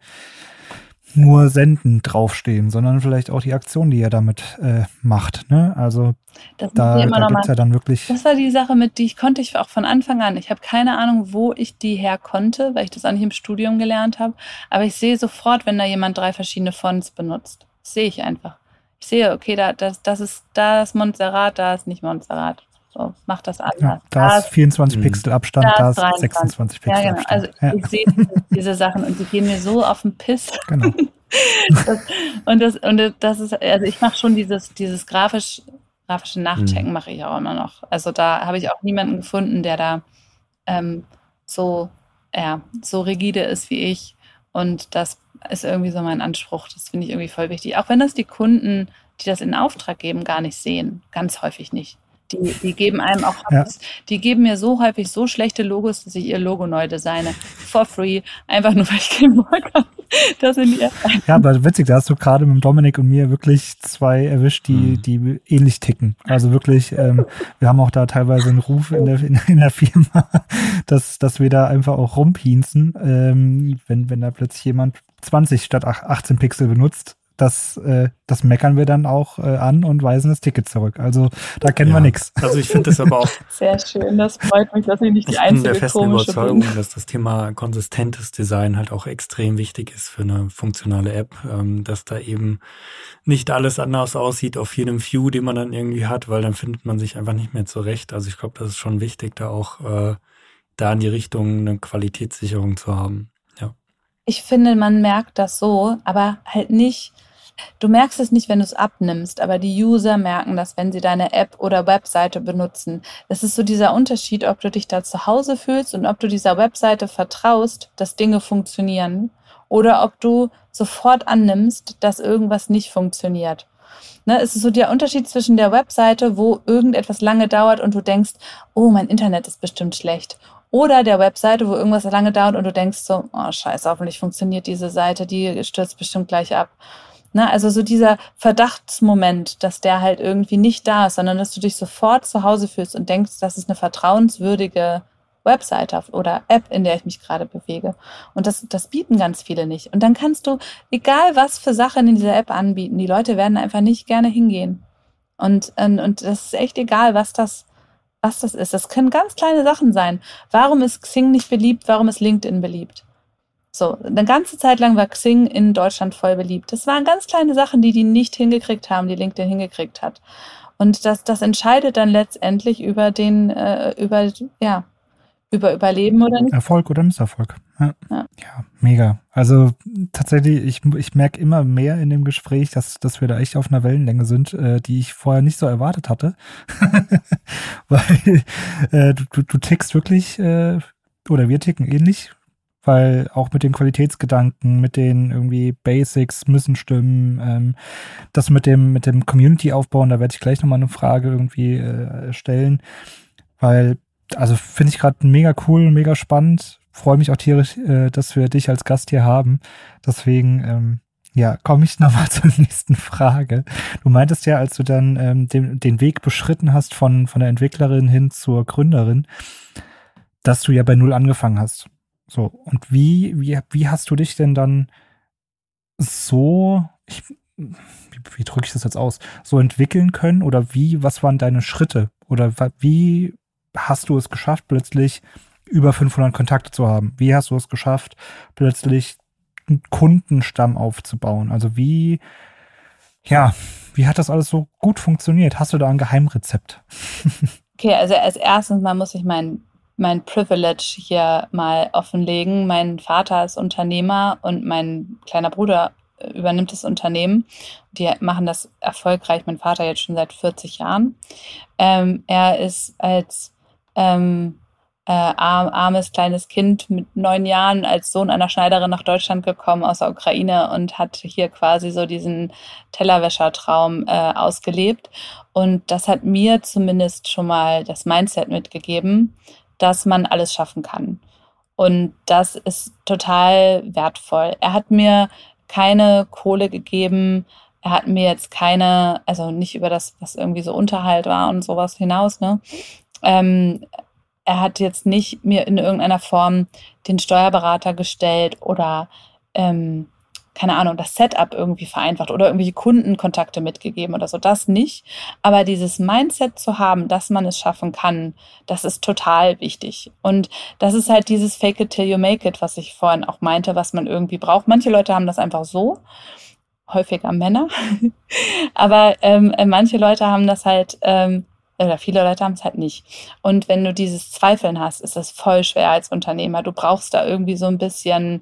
nur Senden draufstehen, sondern vielleicht auch die Aktion, die er damit äh, macht. Ne? Also das da, da gibt es ja dann wirklich. Das war die Sache, mit die ich konnte ich auch von Anfang an. Ich habe keine Ahnung, wo ich die her konnte, weil ich das auch nicht im Studium gelernt habe. Aber ich sehe sofort, wenn da jemand drei verschiedene Fonts benutzt. Das sehe ich einfach. Ich sehe, okay, da, das, das ist da ist Montserrat, da ist nicht Montserrat. So, mach das anders. Ja, da, ist 24 Pixel Abstand, da, ist 26 Pixel ja, genau. Abstand. Also ja. ich sehe diese Sachen und sie gehen mir so auf den Piss. Genau. das, und, das, und das ist, also ich mache schon dieses, dieses grafisch, grafische Nachchecken mhm. mache ich auch immer noch. Also da habe ich auch niemanden gefunden, der da ähm, so, ja, so rigide ist wie ich. Und das ist irgendwie so mein Anspruch. Das finde ich irgendwie voll wichtig. Auch wenn das die Kunden, die das in Auftrag geben, gar nicht sehen. Ganz häufig nicht. Die, die geben einem auch, ja. die geben mir so häufig so schlechte Logos, dass ich ihr Logo neu designe. For free. Einfach nur, weil ich keinen Bock habe. Das sind die ja, aber witzig, da hast du gerade mit Dominik und mir wirklich zwei erwischt, die, mhm. die ähnlich ticken. Also wirklich, ähm, wir haben auch da teilweise einen Ruf in der, in, in der Firma, dass, dass wir da einfach auch rumpinsen, ähm, wenn, wenn da plötzlich jemand 20 statt 18 Pixel benutzt das, äh, das meckern wir dann auch äh, an und weisen das Ticket zurück. Also da kennen ja. wir nichts. Also ich finde das aber auch. Sehr schön, das freut mich, dass ich nicht die einzige bin. Ich bin der festen Überzeugung, bin. dass das Thema konsistentes Design halt auch extrem wichtig ist für eine funktionale App, ähm, dass da eben nicht alles anders aussieht auf jedem View, den man dann irgendwie hat, weil dann findet man sich einfach nicht mehr zurecht. Also ich glaube, das ist schon wichtig, da auch äh, da in die Richtung eine Qualitätssicherung zu haben. Ja. Ich finde, man merkt das so, aber halt nicht Du merkst es nicht, wenn du es abnimmst, aber die User merken das, wenn sie deine App oder Webseite benutzen. Das ist so dieser Unterschied, ob du dich da zu Hause fühlst und ob du dieser Webseite vertraust, dass Dinge funktionieren oder ob du sofort annimmst, dass irgendwas nicht funktioniert. Ne, es ist so der Unterschied zwischen der Webseite, wo irgendetwas lange dauert und du denkst, oh, mein Internet ist bestimmt schlecht. Oder der Webseite, wo irgendwas lange dauert und du denkst so, oh scheiße, hoffentlich funktioniert diese Seite, die stürzt bestimmt gleich ab. Ne? Also so dieser Verdachtsmoment, dass der halt irgendwie nicht da ist, sondern dass du dich sofort zu Hause fühlst und denkst, das ist eine vertrauenswürdige Webseite oder App, in der ich mich gerade bewege. Und das, das bieten ganz viele nicht. Und dann kannst du, egal was für Sachen in dieser App anbieten, die Leute werden einfach nicht gerne hingehen. Und, und, und das ist echt egal, was das, was das ist. Das können ganz kleine Sachen sein. Warum ist Xing nicht beliebt? Warum ist LinkedIn beliebt? So, eine ganze Zeit lang war Xing in Deutschland voll beliebt. Das waren ganz kleine Sachen, die die nicht hingekriegt haben, die LinkedIn hingekriegt hat. Und das, das entscheidet dann letztendlich über den, äh, über, ja, über Überleben oder nicht. Erfolg oder Misserfolg. Ja. ja. ja. mega. Also tatsächlich, ich, ich merke immer mehr in dem Gespräch, dass, dass wir da echt auf einer Wellenlänge sind, äh, die ich vorher nicht so erwartet hatte. Weil äh, du, du tickst wirklich, äh, oder wir ticken ähnlich weil auch mit den Qualitätsgedanken, mit den irgendwie Basics müssen stimmen, ähm, das mit dem, mit dem Community aufbauen, da werde ich gleich nochmal eine Frage irgendwie äh, stellen, weil, also finde ich gerade mega cool, mega spannend, freue mich auch tierisch, äh, dass wir dich als Gast hier haben, deswegen, ähm, ja, komme ich nochmal zur nächsten Frage. Du meintest ja, als du dann ähm, den, den Weg beschritten hast von, von der Entwicklerin hin zur Gründerin, dass du ja bei Null angefangen hast. So, und wie, wie, wie hast du dich denn dann so, ich, wie, wie drücke ich das jetzt aus, so entwickeln können? Oder wie, was waren deine Schritte? Oder wie hast du es geschafft, plötzlich über 500 Kontakte zu haben? Wie hast du es geschafft, plötzlich einen Kundenstamm aufzubauen? Also wie, ja, wie hat das alles so gut funktioniert? Hast du da ein Geheimrezept? Okay, also als erstes mal muss ich meinen mein Privilege hier mal offenlegen. Mein Vater ist Unternehmer und mein kleiner Bruder äh, übernimmt das Unternehmen. Die machen das erfolgreich. Mein Vater jetzt schon seit 40 Jahren. Ähm, er ist als ähm, äh, arm, armes kleines Kind mit neun Jahren als Sohn einer Schneiderin nach Deutschland gekommen aus der Ukraine und hat hier quasi so diesen Tellerwäschertraum äh, ausgelebt. Und das hat mir zumindest schon mal das Mindset mitgegeben, dass man alles schaffen kann. Und das ist total wertvoll. Er hat mir keine Kohle gegeben. Er hat mir jetzt keine, also nicht über das, was irgendwie so Unterhalt war und sowas hinaus, ne? Ähm, er hat jetzt nicht mir in irgendeiner Form den Steuerberater gestellt oder ähm, keine Ahnung, das Setup irgendwie vereinfacht oder irgendwelche Kundenkontakte mitgegeben oder so. Das nicht. Aber dieses Mindset zu haben, dass man es schaffen kann, das ist total wichtig. Und das ist halt dieses Fake it till you make it, was ich vorhin auch meinte, was man irgendwie braucht. Manche Leute haben das einfach so. Häufiger Männer. Aber ähm, manche Leute haben das halt, ähm, oder viele Leute haben es halt nicht. Und wenn du dieses Zweifeln hast, ist das voll schwer als Unternehmer. Du brauchst da irgendwie so ein bisschen,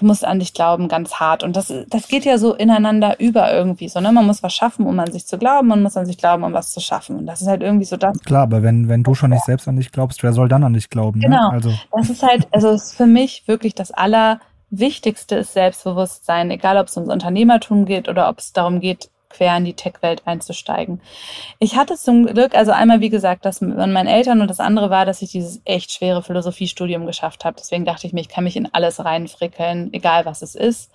du musst an dich glauben, ganz hart. Und das, das geht ja so ineinander über irgendwie. So, ne? Man muss was schaffen, um an sich zu glauben, man muss an sich glauben, um was zu schaffen. Und das ist halt irgendwie so das. Klar, aber wenn, wenn du schon nicht selbst an dich glaubst, wer soll dann an dich glauben? Ne? Genau. Ne? Also. Das ist halt, also ist für mich wirklich das Allerwichtigste ist Selbstbewusstsein, egal ob es ums Unternehmertum geht oder ob es darum geht, quer in die Tech-Welt einzusteigen. Ich hatte zum Glück, also einmal wie gesagt, das mit meinen Eltern und das andere war, dass ich dieses echt schwere Philosophiestudium geschafft habe. Deswegen dachte ich mir, ich kann mich in alles reinfrickeln, egal was es ist.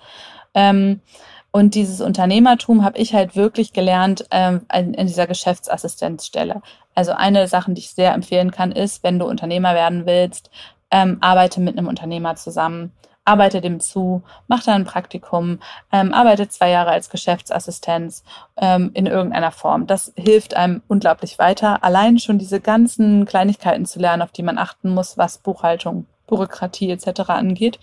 Ähm, und dieses Unternehmertum habe ich halt wirklich gelernt ähm, in dieser Geschäftsassistenzstelle. Also eine der Sachen, die ich sehr empfehlen kann, ist, wenn du Unternehmer werden willst, ähm, arbeite mit einem Unternehmer zusammen arbeite dem zu, mach da ein Praktikum, ähm, arbeite zwei Jahre als Geschäftsassistenz ähm, in irgendeiner Form. Das hilft einem unglaublich weiter. Allein schon diese ganzen Kleinigkeiten zu lernen, auf die man achten muss, was Buchhaltung, Bürokratie etc. angeht.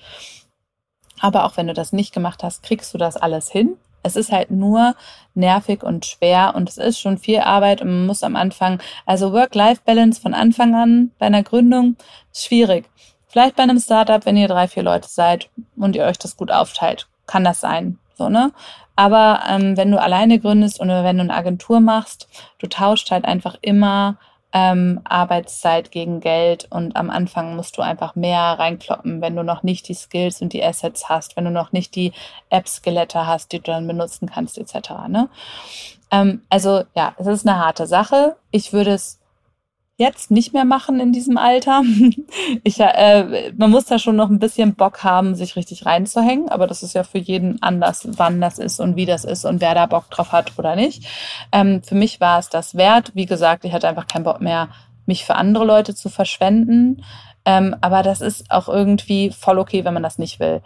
Aber auch wenn du das nicht gemacht hast, kriegst du das alles hin. Es ist halt nur nervig und schwer und es ist schon viel Arbeit und man muss am Anfang, also Work-Life-Balance von Anfang an bei einer Gründung schwierig. Vielleicht bei einem Startup, wenn ihr drei, vier Leute seid und ihr euch das gut aufteilt, kann das sein. So, ne? Aber ähm, wenn du alleine gründest oder wenn du eine Agentur machst, du tauscht halt einfach immer ähm, Arbeitszeit gegen Geld und am Anfang musst du einfach mehr reinkloppen, wenn du noch nicht die Skills und die Assets hast, wenn du noch nicht die App-Skelette hast, die du dann benutzen kannst, etc. Ne? Ähm, also ja, es ist eine harte Sache. Ich würde es jetzt nicht mehr machen in diesem Alter. Ich, äh, man muss da schon noch ein bisschen Bock haben, sich richtig reinzuhängen, aber das ist ja für jeden anders, wann das ist und wie das ist und wer da Bock drauf hat oder nicht. Ähm, für mich war es das wert. Wie gesagt, ich hatte einfach keinen Bock mehr, mich für andere Leute zu verschwenden. Ähm, aber das ist auch irgendwie voll okay, wenn man das nicht will.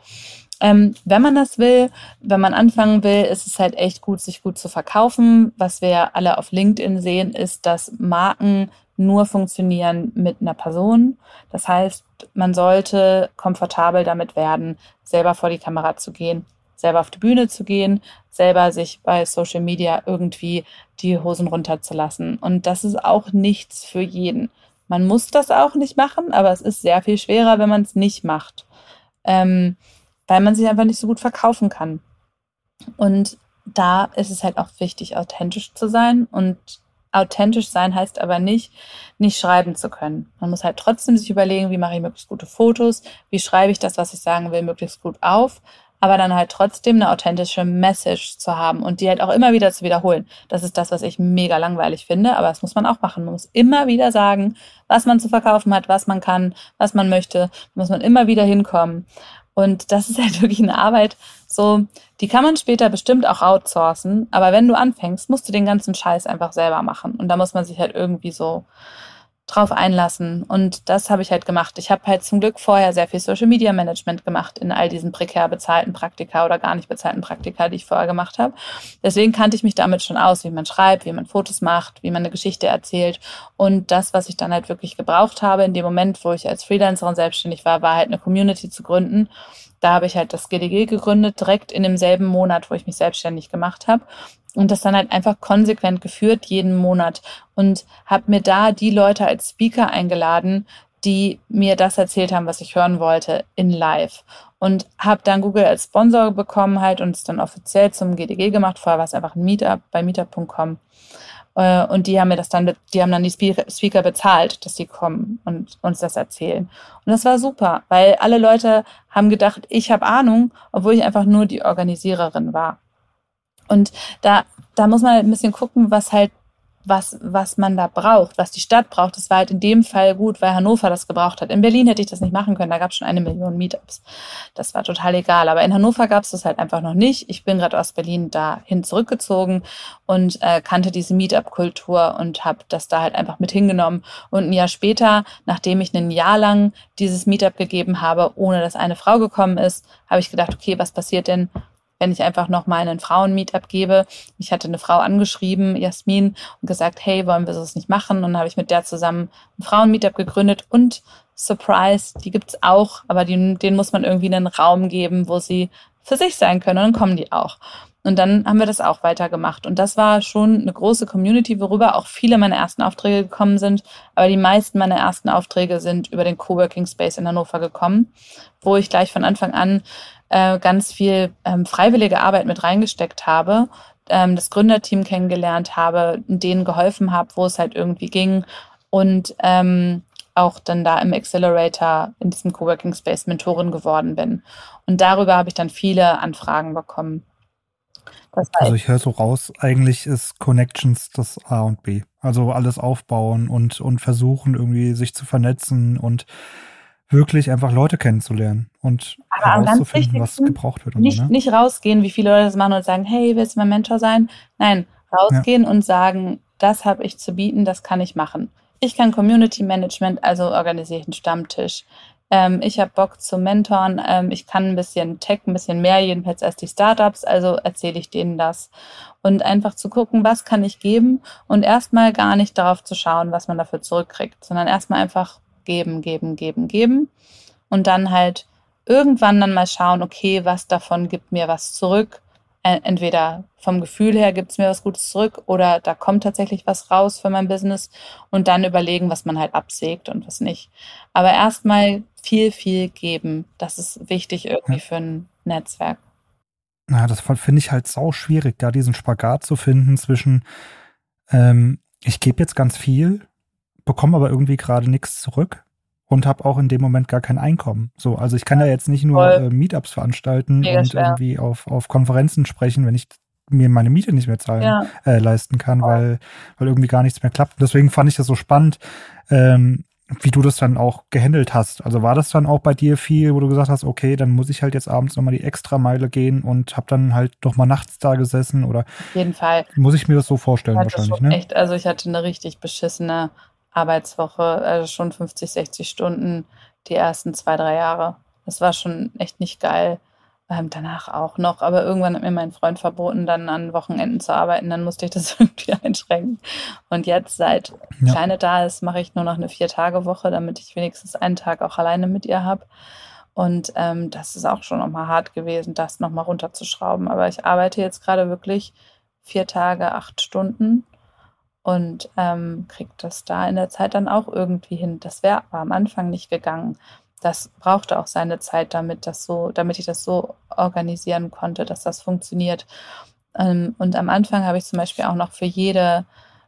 Ähm, wenn man das will, wenn man anfangen will, ist es halt echt gut, sich gut zu verkaufen. Was wir alle auf LinkedIn sehen, ist, dass Marken nur funktionieren mit einer Person. Das heißt, man sollte komfortabel damit werden, selber vor die Kamera zu gehen, selber auf die Bühne zu gehen, selber sich bei Social Media irgendwie die Hosen runterzulassen. Und das ist auch nichts für jeden. Man muss das auch nicht machen, aber es ist sehr viel schwerer, wenn man es nicht macht, ähm, weil man sich einfach nicht so gut verkaufen kann. Und da ist es halt auch wichtig, authentisch zu sein und authentisch sein heißt aber nicht, nicht schreiben zu können. Man muss halt trotzdem sich überlegen, wie mache ich möglichst gute Fotos, wie schreibe ich das, was ich sagen will, möglichst gut auf, aber dann halt trotzdem eine authentische Message zu haben und die halt auch immer wieder zu wiederholen. Das ist das, was ich mega langweilig finde, aber das muss man auch machen. Man muss immer wieder sagen, was man zu verkaufen hat, was man kann, was man möchte, da muss man immer wieder hinkommen. Und das ist halt wirklich eine Arbeit, so, die kann man später bestimmt auch outsourcen, aber wenn du anfängst, musst du den ganzen Scheiß einfach selber machen. Und da muss man sich halt irgendwie so drauf einlassen. Und das habe ich halt gemacht. Ich habe halt zum Glück vorher sehr viel Social Media Management gemacht in all diesen prekär bezahlten Praktika oder gar nicht bezahlten Praktika, die ich vorher gemacht habe. Deswegen kannte ich mich damit schon aus, wie man schreibt, wie man Fotos macht, wie man eine Geschichte erzählt. Und das, was ich dann halt wirklich gebraucht habe in dem Moment, wo ich als Freelancerin selbstständig war, war halt eine Community zu gründen da habe ich halt das GDG gegründet, direkt in demselben Monat, wo ich mich selbstständig gemacht habe. Und das dann halt einfach konsequent geführt, jeden Monat. Und habe mir da die Leute als Speaker eingeladen, die mir das erzählt haben, was ich hören wollte, in live. Und habe dann Google als Sponsor bekommen halt und es dann offiziell zum GDG gemacht. Vorher war es einfach ein Meetup bei meetup.com. Äh, und die haben mir das dann, die haben dann die Speaker bezahlt, dass sie kommen und uns das erzählen. Und das war super, weil alle Leute haben gedacht, ich habe Ahnung, obwohl ich einfach nur die Organisiererin war. Und da, da muss man halt ein bisschen gucken, was halt was, was man da braucht, was die Stadt braucht. Das war halt in dem Fall gut, weil Hannover das gebraucht hat. In Berlin hätte ich das nicht machen können, da gab es schon eine Million Meetups. Das war total egal. Aber in Hannover gab es das halt einfach noch nicht. Ich bin gerade aus Berlin dahin zurückgezogen und äh, kannte diese Meetup-Kultur und habe das da halt einfach mit hingenommen. Und ein Jahr später, nachdem ich ein Jahr lang dieses Meetup gegeben habe, ohne dass eine Frau gekommen ist, habe ich gedacht, okay, was passiert denn, wenn ich einfach nochmal einen Frauen-Meetup gebe. Ich hatte eine Frau angeschrieben, Jasmin, und gesagt, hey, wollen wir das nicht machen? Und dann habe ich mit der zusammen ein Frauen-Meetup gegründet und Surprise, die gibt's auch, aber die, denen muss man irgendwie einen Raum geben, wo sie für sich sein können und dann kommen die auch. Und dann haben wir das auch weitergemacht. Und das war schon eine große Community, worüber auch viele meiner ersten Aufträge gekommen sind. Aber die meisten meiner ersten Aufträge sind über den Coworking Space in Hannover gekommen, wo ich gleich von Anfang an äh, ganz viel ähm, freiwillige Arbeit mit reingesteckt habe, ähm, das Gründerteam kennengelernt habe, denen geholfen habe, wo es halt irgendwie ging und ähm, auch dann da im Accelerator in diesem Coworking Space Mentorin geworden bin. Und darüber habe ich dann viele Anfragen bekommen. Also ich höre so raus, eigentlich ist Connections das A und B. Also alles aufbauen und, und versuchen irgendwie sich zu vernetzen und wirklich einfach Leute kennenzulernen und Aber herauszufinden, was gebraucht wird. nicht, so, ne? nicht rausgehen, wie viele Leute das machen und sagen, hey, willst du mein Mentor sein? Nein, rausgehen ja. und sagen, das habe ich zu bieten, das kann ich machen. Ich kann Community Management, also organisiere ich einen Stammtisch. Ähm, ich habe Bock zu mentoren, ähm, ich kann ein bisschen Tech, ein bisschen mehr jedenfalls als die Startups, also erzähle ich denen das. Und einfach zu gucken, was kann ich geben und erstmal gar nicht darauf zu schauen, was man dafür zurückkriegt, sondern erstmal einfach geben, geben, geben, geben. Und dann halt irgendwann dann mal schauen, okay, was davon gibt mir was zurück entweder vom Gefühl her gibt es mir was Gutes zurück oder da kommt tatsächlich was raus für mein Business und dann überlegen, was man halt absägt und was nicht. Aber erstmal viel, viel geben. Das ist wichtig irgendwie für ein Netzwerk. Na, das finde ich halt sau schwierig, da diesen Spagat zu finden zwischen, ähm, ich gebe jetzt ganz viel, bekomme aber irgendwie gerade nichts zurück und habe auch in dem Moment gar kein Einkommen. So, also ich kann ja jetzt nicht nur äh, Meetups veranstalten Mega und schwer. irgendwie auf, auf Konferenzen sprechen, wenn ich mir meine Miete nicht mehr zahlen ja. äh, leisten kann, weil, weil irgendwie gar nichts mehr klappt. Deswegen fand ich das so spannend, ähm, wie du das dann auch gehandelt hast. Also war das dann auch bei dir viel, wo du gesagt hast, okay, dann muss ich halt jetzt abends nochmal die extra Meile gehen und habe dann halt doch mal nachts da gesessen oder? Auf jeden Fall. Muss ich mir das so vorstellen wahrscheinlich, ne? Echt, also ich hatte eine richtig beschissene Arbeitswoche, also schon 50, 60 Stunden die ersten zwei, drei Jahre. Das war schon echt nicht geil. Ähm, danach auch noch, aber irgendwann hat mir mein Freund verboten, dann an Wochenenden zu arbeiten. Dann musste ich das irgendwie einschränken. Und jetzt, seit ja. Kleine da ist, mache ich nur noch eine Vier-Tage-Woche, damit ich wenigstens einen Tag auch alleine mit ihr habe. Und ähm, das ist auch schon nochmal hart gewesen, das nochmal runterzuschrauben. Aber ich arbeite jetzt gerade wirklich vier Tage, acht Stunden und ähm, kriegt das da in der Zeit dann auch irgendwie hin. Das wäre aber am Anfang nicht gegangen. Das brauchte auch seine Zeit, damit das so, damit ich das so organisieren konnte, dass das funktioniert. Ähm, und am Anfang habe ich zum Beispiel auch noch für jede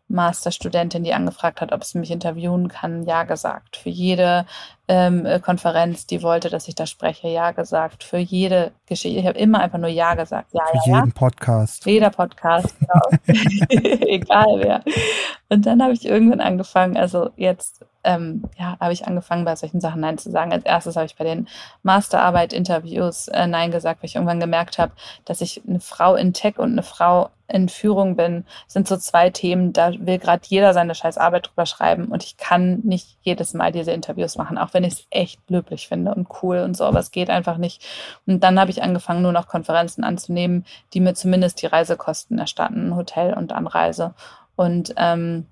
Masterstudentin, die angefragt hat, ob sie mich interviewen kann, ja gesagt. Für jede ähm, äh, Konferenz, die wollte, dass ich da spreche, ja gesagt. Für jede Geschichte, ich habe immer einfach nur ja gesagt. Ja, Für ja, jeden ja. Podcast. Jeder Podcast, genau. Egal wer. Und dann habe ich irgendwann angefangen, also jetzt ähm, ja, habe ich angefangen, bei solchen Sachen Nein zu sagen. Als erstes habe ich bei den Masterarbeit-Interviews äh, Nein gesagt, weil ich irgendwann gemerkt habe, dass ich eine Frau in Tech und eine Frau in Führung bin. Das sind so zwei Themen, da will gerade jeder seine scheiß Arbeit drüber schreiben und ich kann nicht jedes Mal diese Interviews machen, auch wenn ich es echt löblich finde und cool und so, aber es geht einfach nicht. Und dann habe ich angefangen, nur noch Konferenzen anzunehmen, die mir zumindest die Reisekosten erstatten, Hotel und Anreise. Und ähm,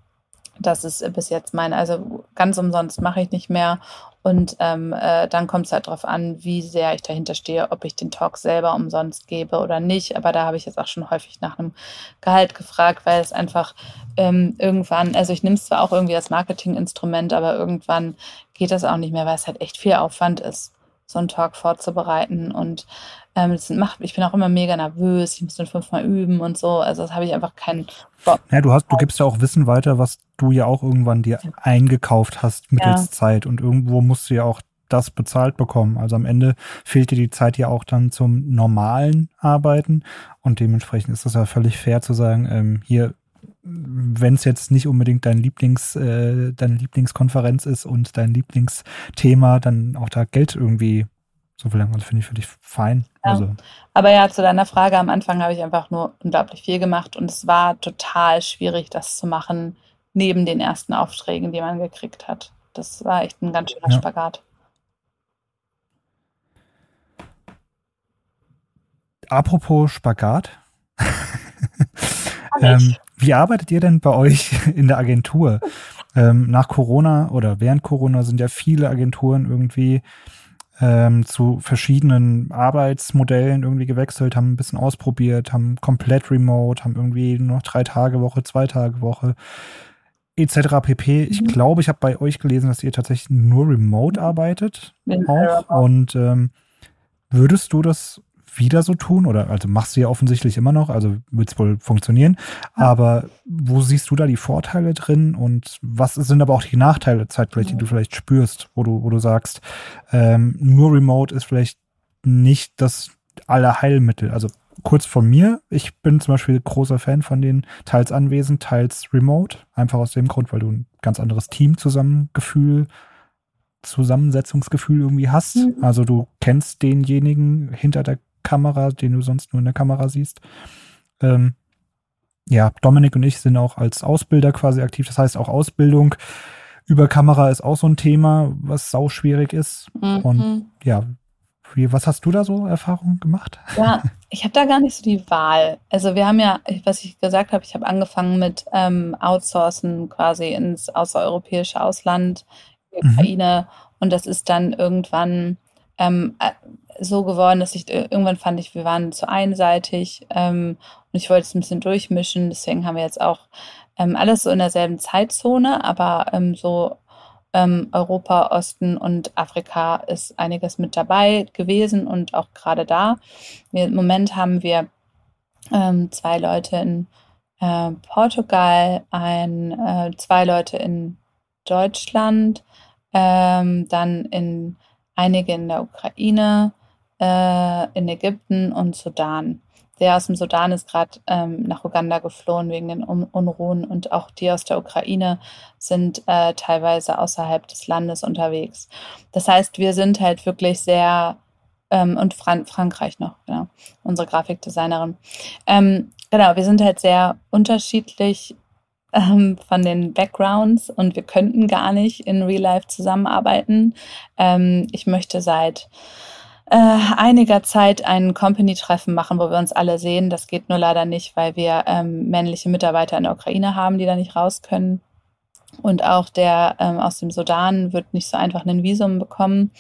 das ist bis jetzt meine, also ganz umsonst mache ich nicht mehr. Und ähm, äh, dann kommt es halt darauf an, wie sehr ich dahinter stehe, ob ich den Talk selber umsonst gebe oder nicht. Aber da habe ich jetzt auch schon häufig nach einem Gehalt gefragt, weil es einfach ähm, irgendwann, also ich nehme es zwar auch irgendwie als Marketinginstrument, aber irgendwann geht das auch nicht mehr, weil es halt echt viel Aufwand ist so einen Talk vorzubereiten. Und ähm, das macht, ich bin auch immer mega nervös, ich muss den fünfmal üben und so. Also das habe ich einfach keinen Bock. Ja, du hast, du gibst ja auch Wissen weiter, was du ja auch irgendwann dir eingekauft hast mittels ja. Zeit. Und irgendwo musst du ja auch das bezahlt bekommen. Also am Ende fehlt dir die Zeit ja auch dann zum normalen Arbeiten. Und dementsprechend ist es ja völlig fair zu sagen, ähm, hier wenn es jetzt nicht unbedingt dein Lieblings, äh, deine Lieblingskonferenz ist und dein Lieblingsthema, dann auch da Geld irgendwie so viel lang. Also finde ich völlig fein. Ja. Also. Aber ja, zu deiner Frage, am Anfang habe ich einfach nur unglaublich viel gemacht und es war total schwierig, das zu machen, neben den ersten Aufträgen, die man gekriegt hat. Das war echt ein ganz schöner ja. Spagat. Apropos Spagat. ähm, wie arbeitet ihr denn bei euch in der Agentur? Ähm, nach Corona oder während Corona sind ja viele Agenturen irgendwie ähm, zu verschiedenen Arbeitsmodellen irgendwie gewechselt, haben ein bisschen ausprobiert, haben komplett remote, haben irgendwie nur noch drei Tage Woche, zwei Tage Woche etc. pp. Ich mhm. glaube, ich habe bei euch gelesen, dass ihr tatsächlich nur remote arbeitet. Auch. Und ähm, würdest du das wieder so tun? Oder also machst du ja offensichtlich immer noch, also wird es wohl funktionieren. Ja. Aber wo siehst du da die Vorteile drin und was sind aber auch die Nachteile zeitgleich, die du vielleicht spürst, wo du, wo du sagst, ähm, nur Remote ist vielleicht nicht das aller Heilmittel. Also kurz von mir, ich bin zum Beispiel großer Fan von den teils anwesend, teils remote. Einfach aus dem Grund, weil du ein ganz anderes Teamzusammengefühl Zusammensetzungsgefühl irgendwie hast. Mhm. Also du kennst denjenigen hinter der Kamera, den du sonst nur in der Kamera siehst. Ähm, ja, Dominik und ich sind auch als Ausbilder quasi aktiv. Das heißt, auch Ausbildung über Kamera ist auch so ein Thema, was sau schwierig ist. Mhm. Und ja, wie, was hast du da so Erfahrungen gemacht? Ja, ich habe da gar nicht so die Wahl. Also wir haben ja, was ich gesagt habe, ich habe angefangen mit ähm, Outsourcen quasi ins außereuropäische Ausland, die mhm. Ukraine. Und das ist dann irgendwann ähm, äh, so geworden, dass ich äh, irgendwann fand ich, wir waren zu einseitig ähm, und ich wollte es ein bisschen durchmischen. Deswegen haben wir jetzt auch ähm, alles so in derselben Zeitzone, aber ähm, so ähm, Europa, Osten und Afrika ist einiges mit dabei gewesen und auch gerade da. Wir, Im Moment haben wir ähm, zwei Leute in äh, Portugal, ein, äh, zwei Leute in Deutschland, ähm, dann in einige in der Ukraine, äh, in Ägypten und Sudan. Der aus dem Sudan ist gerade ähm, nach Uganda geflohen wegen den Un Unruhen und auch die aus der Ukraine sind äh, teilweise außerhalb des Landes unterwegs. Das heißt, wir sind halt wirklich sehr ähm, und Fran Frankreich noch, genau, unsere Grafikdesignerin. Ähm, genau, wir sind halt sehr unterschiedlich ähm, von den Backgrounds und wir könnten gar nicht in Real Life zusammenarbeiten. Ähm, ich möchte seit äh, einiger Zeit ein Company-Treffen machen, wo wir uns alle sehen. Das geht nur leider nicht, weil wir ähm, männliche Mitarbeiter in der Ukraine haben, die da nicht raus können. Und auch der ähm, aus dem Sudan wird nicht so einfach ein Visum bekommen.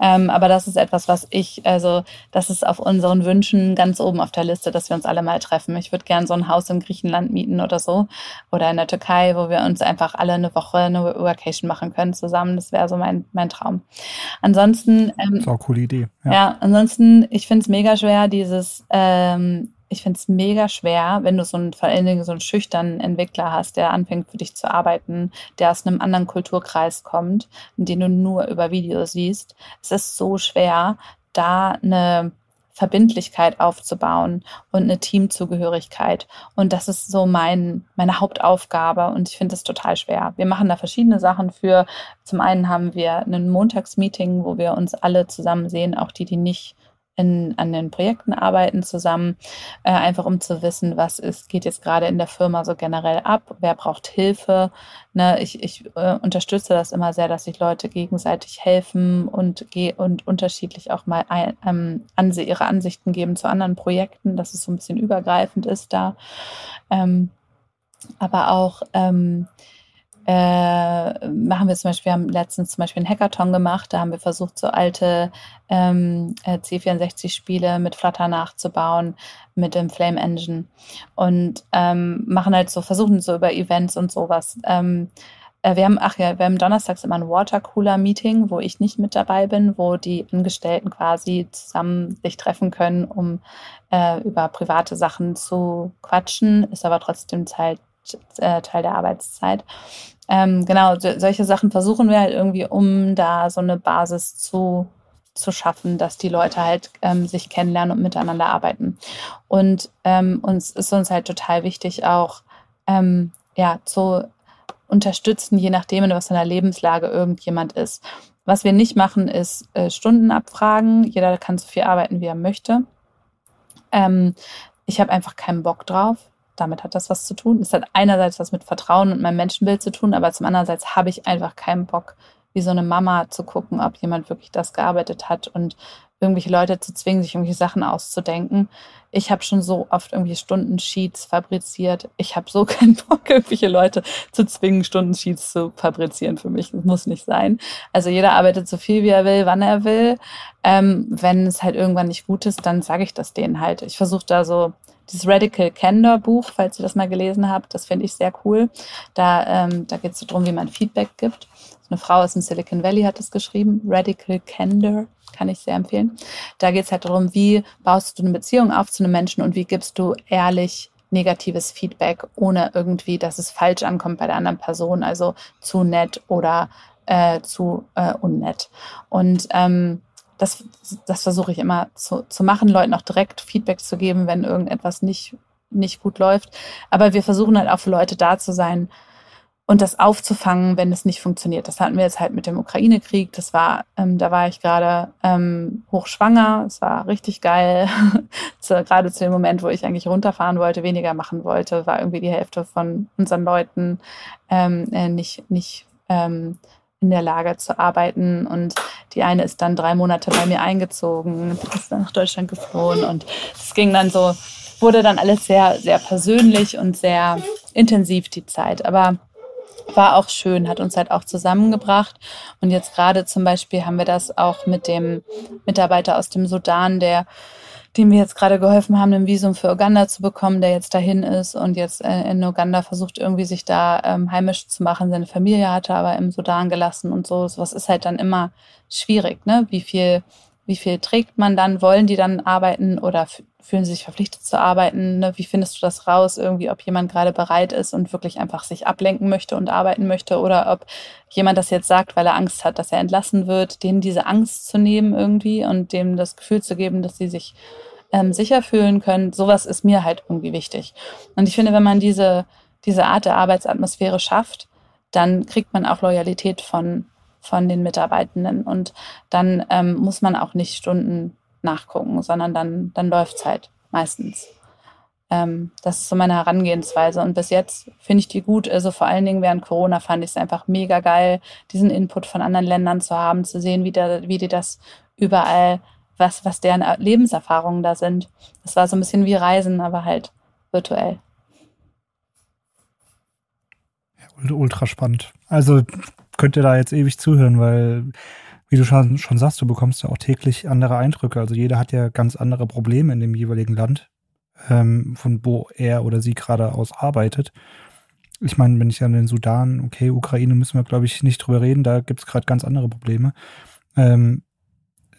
Ähm, aber das ist etwas, was ich, also das ist auf unseren Wünschen ganz oben auf der Liste, dass wir uns alle mal treffen. Ich würde gern so ein Haus in Griechenland mieten oder so oder in der Türkei, wo wir uns einfach alle eine Woche eine Vacation machen können zusammen. Das wäre so mein, mein Traum. Ansonsten. Ähm, das ist auch eine coole Idee. Ja, ja ansonsten, ich finde es mega schwer, dieses ähm, ich finde es mega schwer, wenn du so einen, vor allen Dingen so einen schüchternen Entwickler hast, der anfängt für dich zu arbeiten, der aus einem anderen Kulturkreis kommt, den du nur über Videos siehst. Es ist so schwer, da eine Verbindlichkeit aufzubauen und eine Teamzugehörigkeit. Und das ist so mein, meine Hauptaufgabe und ich finde es total schwer. Wir machen da verschiedene Sachen für. Zum einen haben wir ein Montagsmeeting, wo wir uns alle zusammen sehen, auch die, die nicht in, an den Projekten arbeiten zusammen, äh, einfach um zu wissen, was ist, geht jetzt gerade in der Firma so generell ab, wer braucht Hilfe. Ne, ich ich äh, unterstütze das immer sehr, dass sich Leute gegenseitig helfen und, und unterschiedlich auch mal ein, ähm, anse ihre Ansichten geben zu anderen Projekten, dass es so ein bisschen übergreifend ist da. Ähm, aber auch ähm, äh, machen wir zum Beispiel, wir haben letztens zum Beispiel einen Hackathon gemacht, da haben wir versucht, so alte ähm, äh, C64-Spiele mit Flutter nachzubauen, mit dem Flame Engine und ähm, machen halt so, versuchen so über Events und sowas. Ähm, äh, wir haben, ach ja, wir haben donnerstags immer ein Watercooler-Meeting, wo ich nicht mit dabei bin, wo die Angestellten quasi zusammen sich treffen können, um äh, über private Sachen zu quatschen, ist aber trotzdem Teil, äh, Teil der Arbeitszeit. Ähm, genau, so, solche Sachen versuchen wir halt irgendwie, um da so eine Basis zu, zu schaffen, dass die Leute halt ähm, sich kennenlernen und miteinander arbeiten. Und ähm, uns ist uns halt total wichtig, auch ähm, ja, zu unterstützen, je nachdem, in was in der Lebenslage irgendjemand ist. Was wir nicht machen, ist äh, Stunden abfragen. Jeder kann so viel arbeiten, wie er möchte. Ähm, ich habe einfach keinen Bock drauf damit hat das was zu tun. Es hat einerseits was mit Vertrauen und meinem Menschenbild zu tun, aber zum andererseits habe ich einfach keinen Bock, wie so eine Mama zu gucken, ob jemand wirklich das gearbeitet hat und irgendwelche Leute zu zwingen, sich irgendwelche Sachen auszudenken. Ich habe schon so oft irgendwie Stundensheets fabriziert. Ich habe so keinen Bock, irgendwelche Leute zu zwingen, Stundensheets zu fabrizieren für mich. Das muss nicht sein. Also jeder arbeitet so viel, wie er will, wann er will. Ähm, wenn es halt irgendwann nicht gut ist, dann sage ich das denen halt. Ich versuche da so dieses Radical Candor Buch, falls ihr das mal gelesen habt, das finde ich sehr cool. Da, ähm, da geht es so darum, wie man Feedback gibt. Eine Frau aus dem Silicon Valley hat das geschrieben. Radical Candor kann ich sehr empfehlen. Da geht es halt darum, wie baust du eine Beziehung auf zu einem Menschen und wie gibst du ehrlich negatives Feedback, ohne irgendwie, dass es falsch ankommt bei der anderen Person, also zu nett oder äh, zu äh, unnett. Und ähm, das, das versuche ich immer zu, zu machen, Leuten auch direkt Feedback zu geben, wenn irgendetwas nicht, nicht gut läuft. Aber wir versuchen halt auch für Leute da zu sein und das aufzufangen, wenn es nicht funktioniert. Das hatten wir jetzt halt mit dem Ukraine-Krieg. Das war, ähm, da war ich gerade ähm, hochschwanger. Es war richtig geil. gerade zu dem Moment, wo ich eigentlich runterfahren wollte, weniger machen wollte, war irgendwie die Hälfte von unseren Leuten ähm, äh, nicht, nicht ähm, in der Lage zu arbeiten. Und die eine ist dann drei Monate bei mir eingezogen, ist dann nach Deutschland geflohen und es ging dann so, wurde dann alles sehr, sehr persönlich und sehr intensiv die Zeit. Aber war auch schön, hat uns halt auch zusammengebracht. Und jetzt gerade zum Beispiel haben wir das auch mit dem Mitarbeiter aus dem Sudan, der dem wir jetzt gerade geholfen haben, ein Visum für Uganda zu bekommen, der jetzt dahin ist und jetzt äh, in Uganda versucht irgendwie sich da ähm, heimisch zu machen. Seine Familie hatte aber im Sudan gelassen und so. Was ist halt dann immer schwierig, ne? Wie viel, wie viel trägt man dann? Wollen die dann arbeiten oder fühlen sie sich verpflichtet zu arbeiten? Ne? Wie findest du das raus? Irgendwie, ob jemand gerade bereit ist und wirklich einfach sich ablenken möchte und arbeiten möchte oder ob jemand das jetzt sagt, weil er Angst hat, dass er entlassen wird, denen diese Angst zu nehmen irgendwie und dem das Gefühl zu geben, dass sie sich ähm, sicher fühlen können. Sowas ist mir halt irgendwie wichtig. Und ich finde, wenn man diese, diese Art der Arbeitsatmosphäre schafft, dann kriegt man auch Loyalität von, von den Mitarbeitenden. Und dann ähm, muss man auch nicht Stunden nachgucken, sondern dann, dann läuft es halt meistens. Ähm, das ist so meine Herangehensweise. Und bis jetzt finde ich die gut. Also vor allen Dingen während Corona fand ich es einfach mega geil, diesen Input von anderen Ländern zu haben, zu sehen, wie, der, wie die das überall was, was deren Lebenserfahrungen da sind. Das war so ein bisschen wie Reisen, aber halt virtuell. Ja, ultra spannend. Also könnt ihr da jetzt ewig zuhören, weil, wie du schon, schon sagst, du bekommst ja auch täglich andere Eindrücke. Also jeder hat ja ganz andere Probleme in dem jeweiligen Land, ähm, von wo er oder sie gerade aus arbeitet. Ich meine, wenn ich an den Sudan, okay, Ukraine müssen wir, glaube ich, nicht drüber reden, da gibt es gerade ganz andere Probleme. Ähm,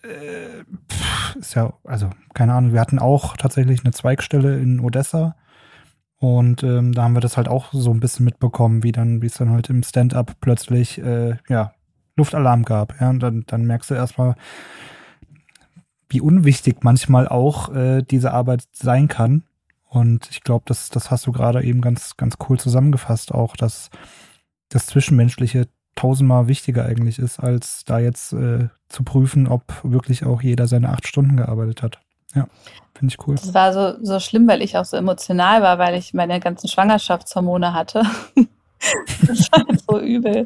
äh, ist ja, also keine Ahnung, wir hatten auch tatsächlich eine Zweigstelle in Odessa und ähm, da haben wir das halt auch so ein bisschen mitbekommen, wie dann, wie es dann halt im Stand-up plötzlich, äh, ja, Luftalarm gab. Ja, und dann, dann merkst du erstmal, wie unwichtig manchmal auch äh, diese Arbeit sein kann. Und ich glaube, das, das hast du gerade eben ganz, ganz cool zusammengefasst, auch, dass das Zwischenmenschliche tausendmal wichtiger eigentlich ist, als da jetzt äh, zu prüfen, ob wirklich auch jeder seine acht Stunden gearbeitet hat. Ja, finde ich cool. Das war so, so schlimm, weil ich auch so emotional war, weil ich meine ganzen Schwangerschaftshormone hatte. das war so übel.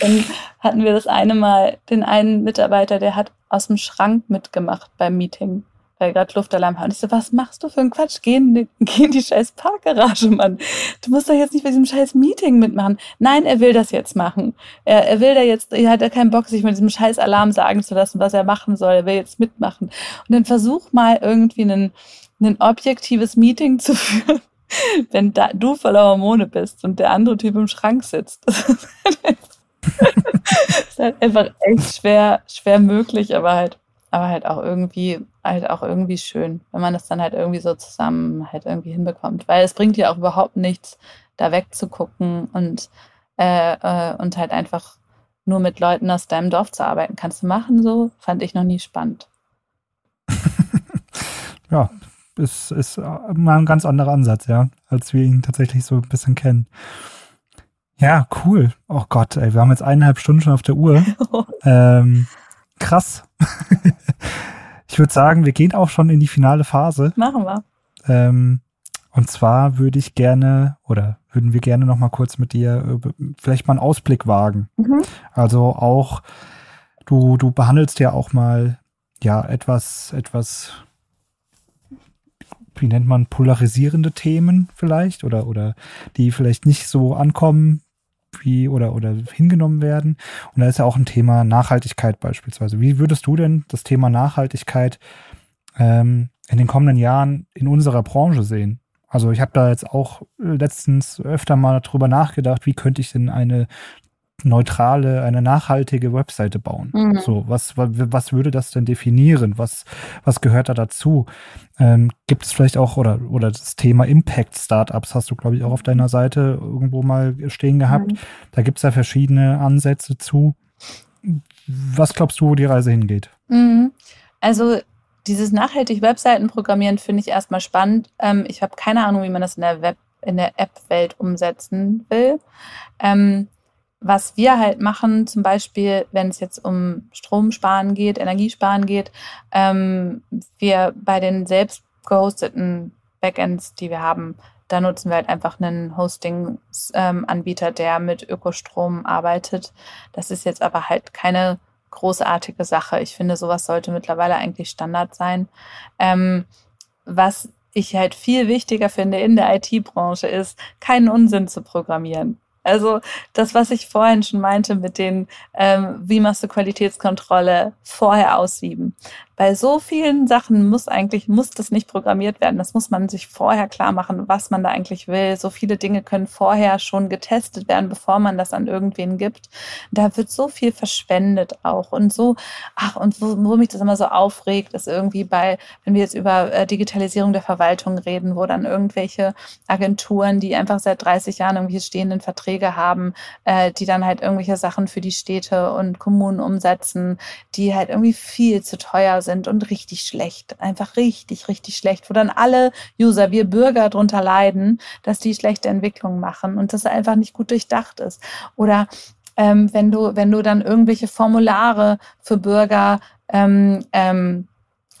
Dann hatten wir das eine Mal, den einen Mitarbeiter, der hat aus dem Schrank mitgemacht beim Meeting weil gerade Luftalarm haben. Und ich so, was machst du für einen Quatsch? Geh in, geh in die scheiß Parkgarage, Mann. Du musst doch jetzt nicht bei diesem scheiß Meeting mitmachen. Nein, er will das jetzt machen. Er, er will da jetzt, er hat ja keinen Bock, sich mit diesem scheiß Alarm sagen zu lassen, was er machen soll. Er will jetzt mitmachen. Und dann versuch mal irgendwie ein, ein objektives Meeting zu führen, wenn da, du voller Hormone bist und der andere Typ im Schrank sitzt. das ist halt einfach echt schwer, schwer möglich, aber halt aber halt auch irgendwie, halt auch irgendwie schön, wenn man das dann halt irgendwie so zusammen halt irgendwie hinbekommt. Weil es bringt ja auch überhaupt nichts, da wegzugucken und, äh, äh, und halt einfach nur mit Leuten aus deinem Dorf zu arbeiten. Kannst du machen so? Fand ich noch nie spannend. ja, ist, ist mal ein ganz anderer Ansatz, ja, als wir ihn tatsächlich so ein bisschen kennen. Ja, cool. Oh Gott, ey, wir haben jetzt eineinhalb Stunden schon auf der Uhr. ähm, krass. ich würde sagen, wir gehen auch schon in die finale Phase. Machen wir. Ähm, und zwar würde ich gerne oder würden wir gerne noch mal kurz mit dir äh, vielleicht mal einen Ausblick wagen. Mhm. Also auch du du behandelst ja auch mal ja etwas etwas wie nennt man polarisierende Themen vielleicht oder oder die vielleicht nicht so ankommen wie oder, oder hingenommen werden. Und da ist ja auch ein Thema Nachhaltigkeit beispielsweise. Wie würdest du denn das Thema Nachhaltigkeit ähm, in den kommenden Jahren in unserer Branche sehen? Also ich habe da jetzt auch letztens öfter mal drüber nachgedacht, wie könnte ich denn eine neutrale, eine nachhaltige Webseite bauen. Mhm. So, was, was würde das denn definieren? Was, was gehört da dazu? Ähm, gibt es vielleicht auch, oder, oder das Thema Impact Startups hast du, glaube ich, auch auf deiner Seite irgendwo mal stehen gehabt. Mhm. Da gibt es ja verschiedene Ansätze zu. Was glaubst du, wo die Reise hingeht? Mhm. Also dieses nachhaltig Webseiten programmieren finde ich erstmal spannend. Ähm, ich habe keine Ahnung, wie man das in der Web, in der App-Welt umsetzen will. Ähm, was wir halt machen, zum Beispiel, wenn es jetzt um Stromsparen geht, Energiesparen geht, ähm, wir bei den selbst gehosteten Backends, die wir haben, da nutzen wir halt einfach einen Hosting-Anbieter, der mit Ökostrom arbeitet. Das ist jetzt aber halt keine großartige Sache. Ich finde, sowas sollte mittlerweile eigentlich Standard sein. Ähm, was ich halt viel wichtiger finde in der IT-Branche ist, keinen Unsinn zu programmieren. Also das, was ich vorhin schon meinte mit den, ähm, wie machst du Qualitätskontrolle, vorher aussieben bei so vielen Sachen muss eigentlich, muss das nicht programmiert werden. Das muss man sich vorher klar machen, was man da eigentlich will. So viele Dinge können vorher schon getestet werden, bevor man das an irgendwen gibt. Da wird so viel verschwendet auch. Und so, ach, und wo, wo mich das immer so aufregt, ist irgendwie bei, wenn wir jetzt über äh, Digitalisierung der Verwaltung reden, wo dann irgendwelche Agenturen, die einfach seit 30 Jahren irgendwelche stehenden Verträge haben, äh, die dann halt irgendwelche Sachen für die Städte und Kommunen umsetzen, die halt irgendwie viel zu teuer sind und richtig schlecht. Einfach richtig, richtig schlecht, wo dann alle User, wir Bürger drunter leiden, dass die schlechte Entwicklungen machen und das einfach nicht gut durchdacht ist. Oder ähm, wenn du, wenn du dann irgendwelche Formulare für Bürger ähm, ähm,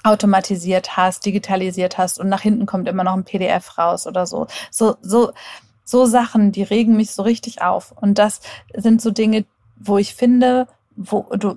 automatisiert hast, digitalisiert hast und nach hinten kommt immer noch ein PDF raus oder so. So, so, so Sachen, die regen mich so richtig auf. Und das sind so Dinge, wo ich finde, wo du,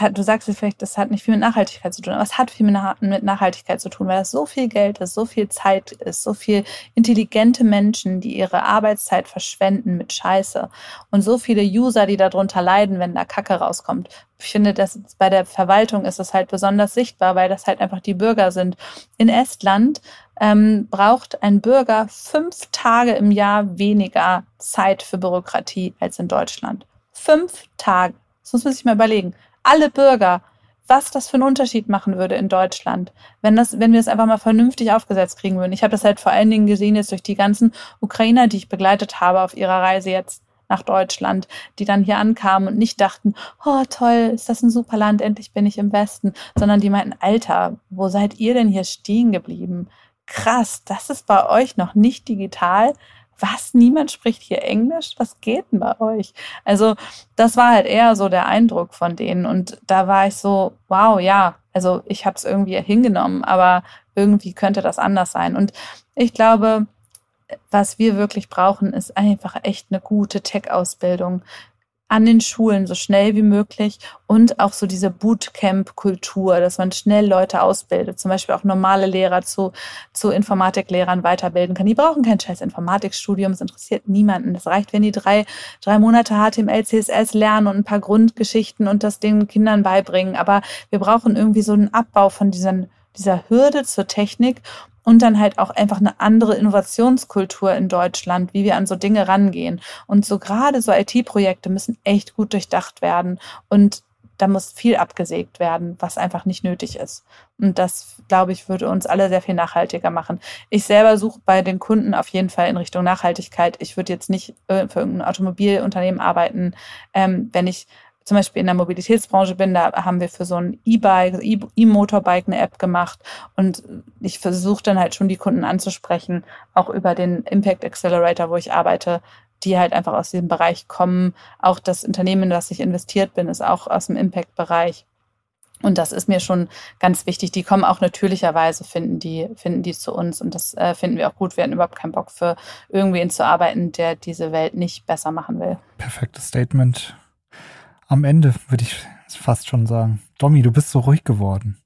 hat, du sagst jetzt vielleicht, das hat nicht viel mit Nachhaltigkeit zu tun, aber es hat viel mit Nachhaltigkeit zu tun, weil es so viel Geld ist, so viel Zeit ist, so viel intelligente Menschen, die ihre Arbeitszeit verschwenden mit Scheiße und so viele User, die darunter leiden, wenn da Kacke rauskommt. Ich finde, dass bei der Verwaltung ist es halt besonders sichtbar, weil das halt einfach die Bürger sind. In Estland ähm, braucht ein Bürger fünf Tage im Jahr weniger Zeit für Bürokratie als in Deutschland. Fünf Tage. Das muss man sich mal überlegen. Alle Bürger, was das für einen Unterschied machen würde in Deutschland, wenn das, wenn wir es einfach mal vernünftig aufgesetzt kriegen würden. Ich habe das halt vor allen Dingen gesehen jetzt durch die ganzen Ukrainer, die ich begleitet habe auf ihrer Reise jetzt nach Deutschland, die dann hier ankamen und nicht dachten, oh toll, ist das ein super Land, endlich bin ich im Westen, sondern die meinten, Alter, wo seid ihr denn hier stehen geblieben? Krass, das ist bei euch noch nicht digital was, niemand spricht hier Englisch? Was geht denn bei euch? Also das war halt eher so der Eindruck von denen. Und da war ich so, wow, ja, also ich habe es irgendwie hingenommen, aber irgendwie könnte das anders sein. Und ich glaube, was wir wirklich brauchen, ist einfach echt eine gute Tech-Ausbildung an den Schulen so schnell wie möglich und auch so diese Bootcamp-Kultur, dass man schnell Leute ausbildet, zum Beispiel auch normale Lehrer zu, zu Informatiklehrern weiterbilden kann. Die brauchen kein scheiß Informatikstudium, es interessiert niemanden. Das reicht, wenn die drei, drei Monate HTML, CSS lernen und ein paar Grundgeschichten und das den Kindern beibringen. Aber wir brauchen irgendwie so einen Abbau von diesen, dieser Hürde zur Technik und dann halt auch einfach eine andere Innovationskultur in Deutschland, wie wir an so Dinge rangehen. Und so gerade so IT-Projekte müssen echt gut durchdacht werden und da muss viel abgesägt werden, was einfach nicht nötig ist. Und das, glaube ich, würde uns alle sehr viel nachhaltiger machen. Ich selber suche bei den Kunden auf jeden Fall in Richtung Nachhaltigkeit. Ich würde jetzt nicht für irgendein Automobilunternehmen arbeiten, ähm, wenn ich zum Beispiel in der Mobilitätsbranche bin, da haben wir für so ein E-Bike, E-Motorbike eine App gemacht und ich versuche dann halt schon die Kunden anzusprechen, auch über den Impact Accelerator, wo ich arbeite, die halt einfach aus diesem Bereich kommen. Auch das Unternehmen, in das ich investiert bin, ist auch aus dem Impact-Bereich. Und das ist mir schon ganz wichtig. Die kommen auch natürlicherweise, finden die, finden die zu uns. Und das äh, finden wir auch gut. Wir hatten überhaupt keinen Bock für irgendwen zu arbeiten, der diese Welt nicht besser machen will. Perfektes Statement am Ende, würde ich fast schon sagen. Domi, du bist so ruhig geworden.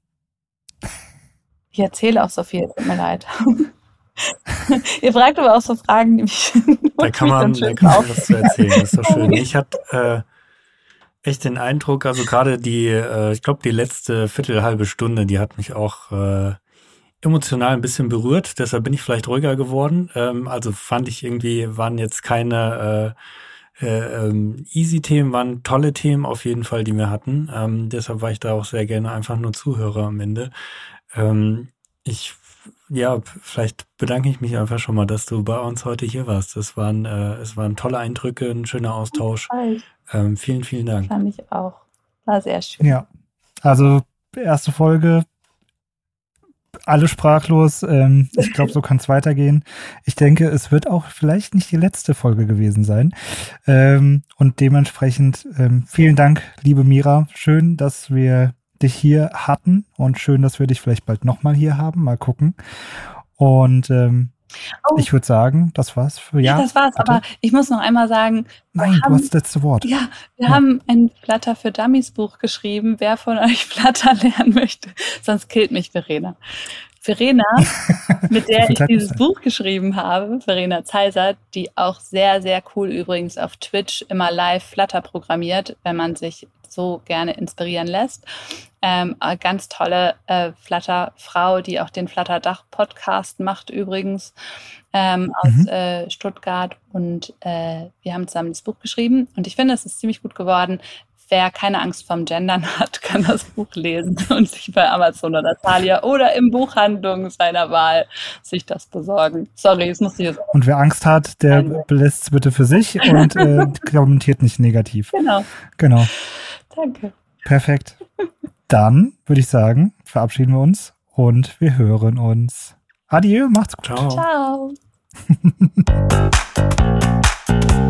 Ich erzähle auch so viel, tut mir leid. Ihr fragt aber auch so Fragen, die mich. Da kann man, da kann man was zu erzählen, das ist so schön. Ich hatte äh, echt den Eindruck, also gerade die, äh, ich glaube, die letzte Viertelhalbe Stunde, die hat mich auch äh, emotional ein bisschen berührt. Deshalb bin ich vielleicht ruhiger geworden. Ähm, also fand ich irgendwie, waren jetzt keine äh, äh, ähm, Easy-Themen waren tolle Themen auf jeden Fall, die wir hatten. Ähm, deshalb war ich da auch sehr gerne einfach nur Zuhörer am Ende. Ähm, ich, ja, vielleicht bedanke ich mich einfach schon mal, dass du bei uns heute hier warst. Das waren, äh, es waren tolle Eindrücke, ein schöner Austausch. Ähm, vielen, vielen Dank. Fand ich auch. War sehr schön. Ja, also erste Folge alle sprachlos. Ähm, ich glaube, so kann es weitergehen. Ich denke, es wird auch vielleicht nicht die letzte Folge gewesen sein. Ähm, und dementsprechend ähm, vielen Dank, liebe Mira. Schön, dass wir dich hier hatten und schön, dass wir dich vielleicht bald nochmal hier haben. Mal gucken. Und ähm, Oh. Ich würde sagen, das war's für ja. ja das war's, bitte. aber ich muss noch einmal sagen. Nein, haben, du hast das letzte Wort. Ja, wir ja. haben ein Flutter für Dummies Buch geschrieben. Wer von euch Flutter lernen möchte, sonst killt mich Verena. Verena, mit der ich dieses Buch geschrieben habe, Verena Zeiser, die auch sehr, sehr cool übrigens auf Twitch immer live Flutter programmiert, wenn man sich so gerne inspirieren lässt. Ähm, ganz tolle äh, Flutter-Frau, die auch den Flutter-Dach-Podcast macht übrigens ähm, aus mhm. äh, Stuttgart. Und äh, wir haben zusammen das Buch geschrieben. Und ich finde, es ist ziemlich gut geworden. Wer keine Angst vorm Gendern hat, kann das Buch lesen und sich bei Amazon oder Thalia oder im Buchhandlung seiner Wahl sich das besorgen. Sorry, es muss ich jetzt. Und wer Angst hat, der belässt es bitte für sich und äh, kommentiert nicht negativ. Genau. Genau. Danke. Perfekt. Dann würde ich sagen, verabschieden wir uns und wir hören uns. Adieu, macht's gut. Ciao. Ciao.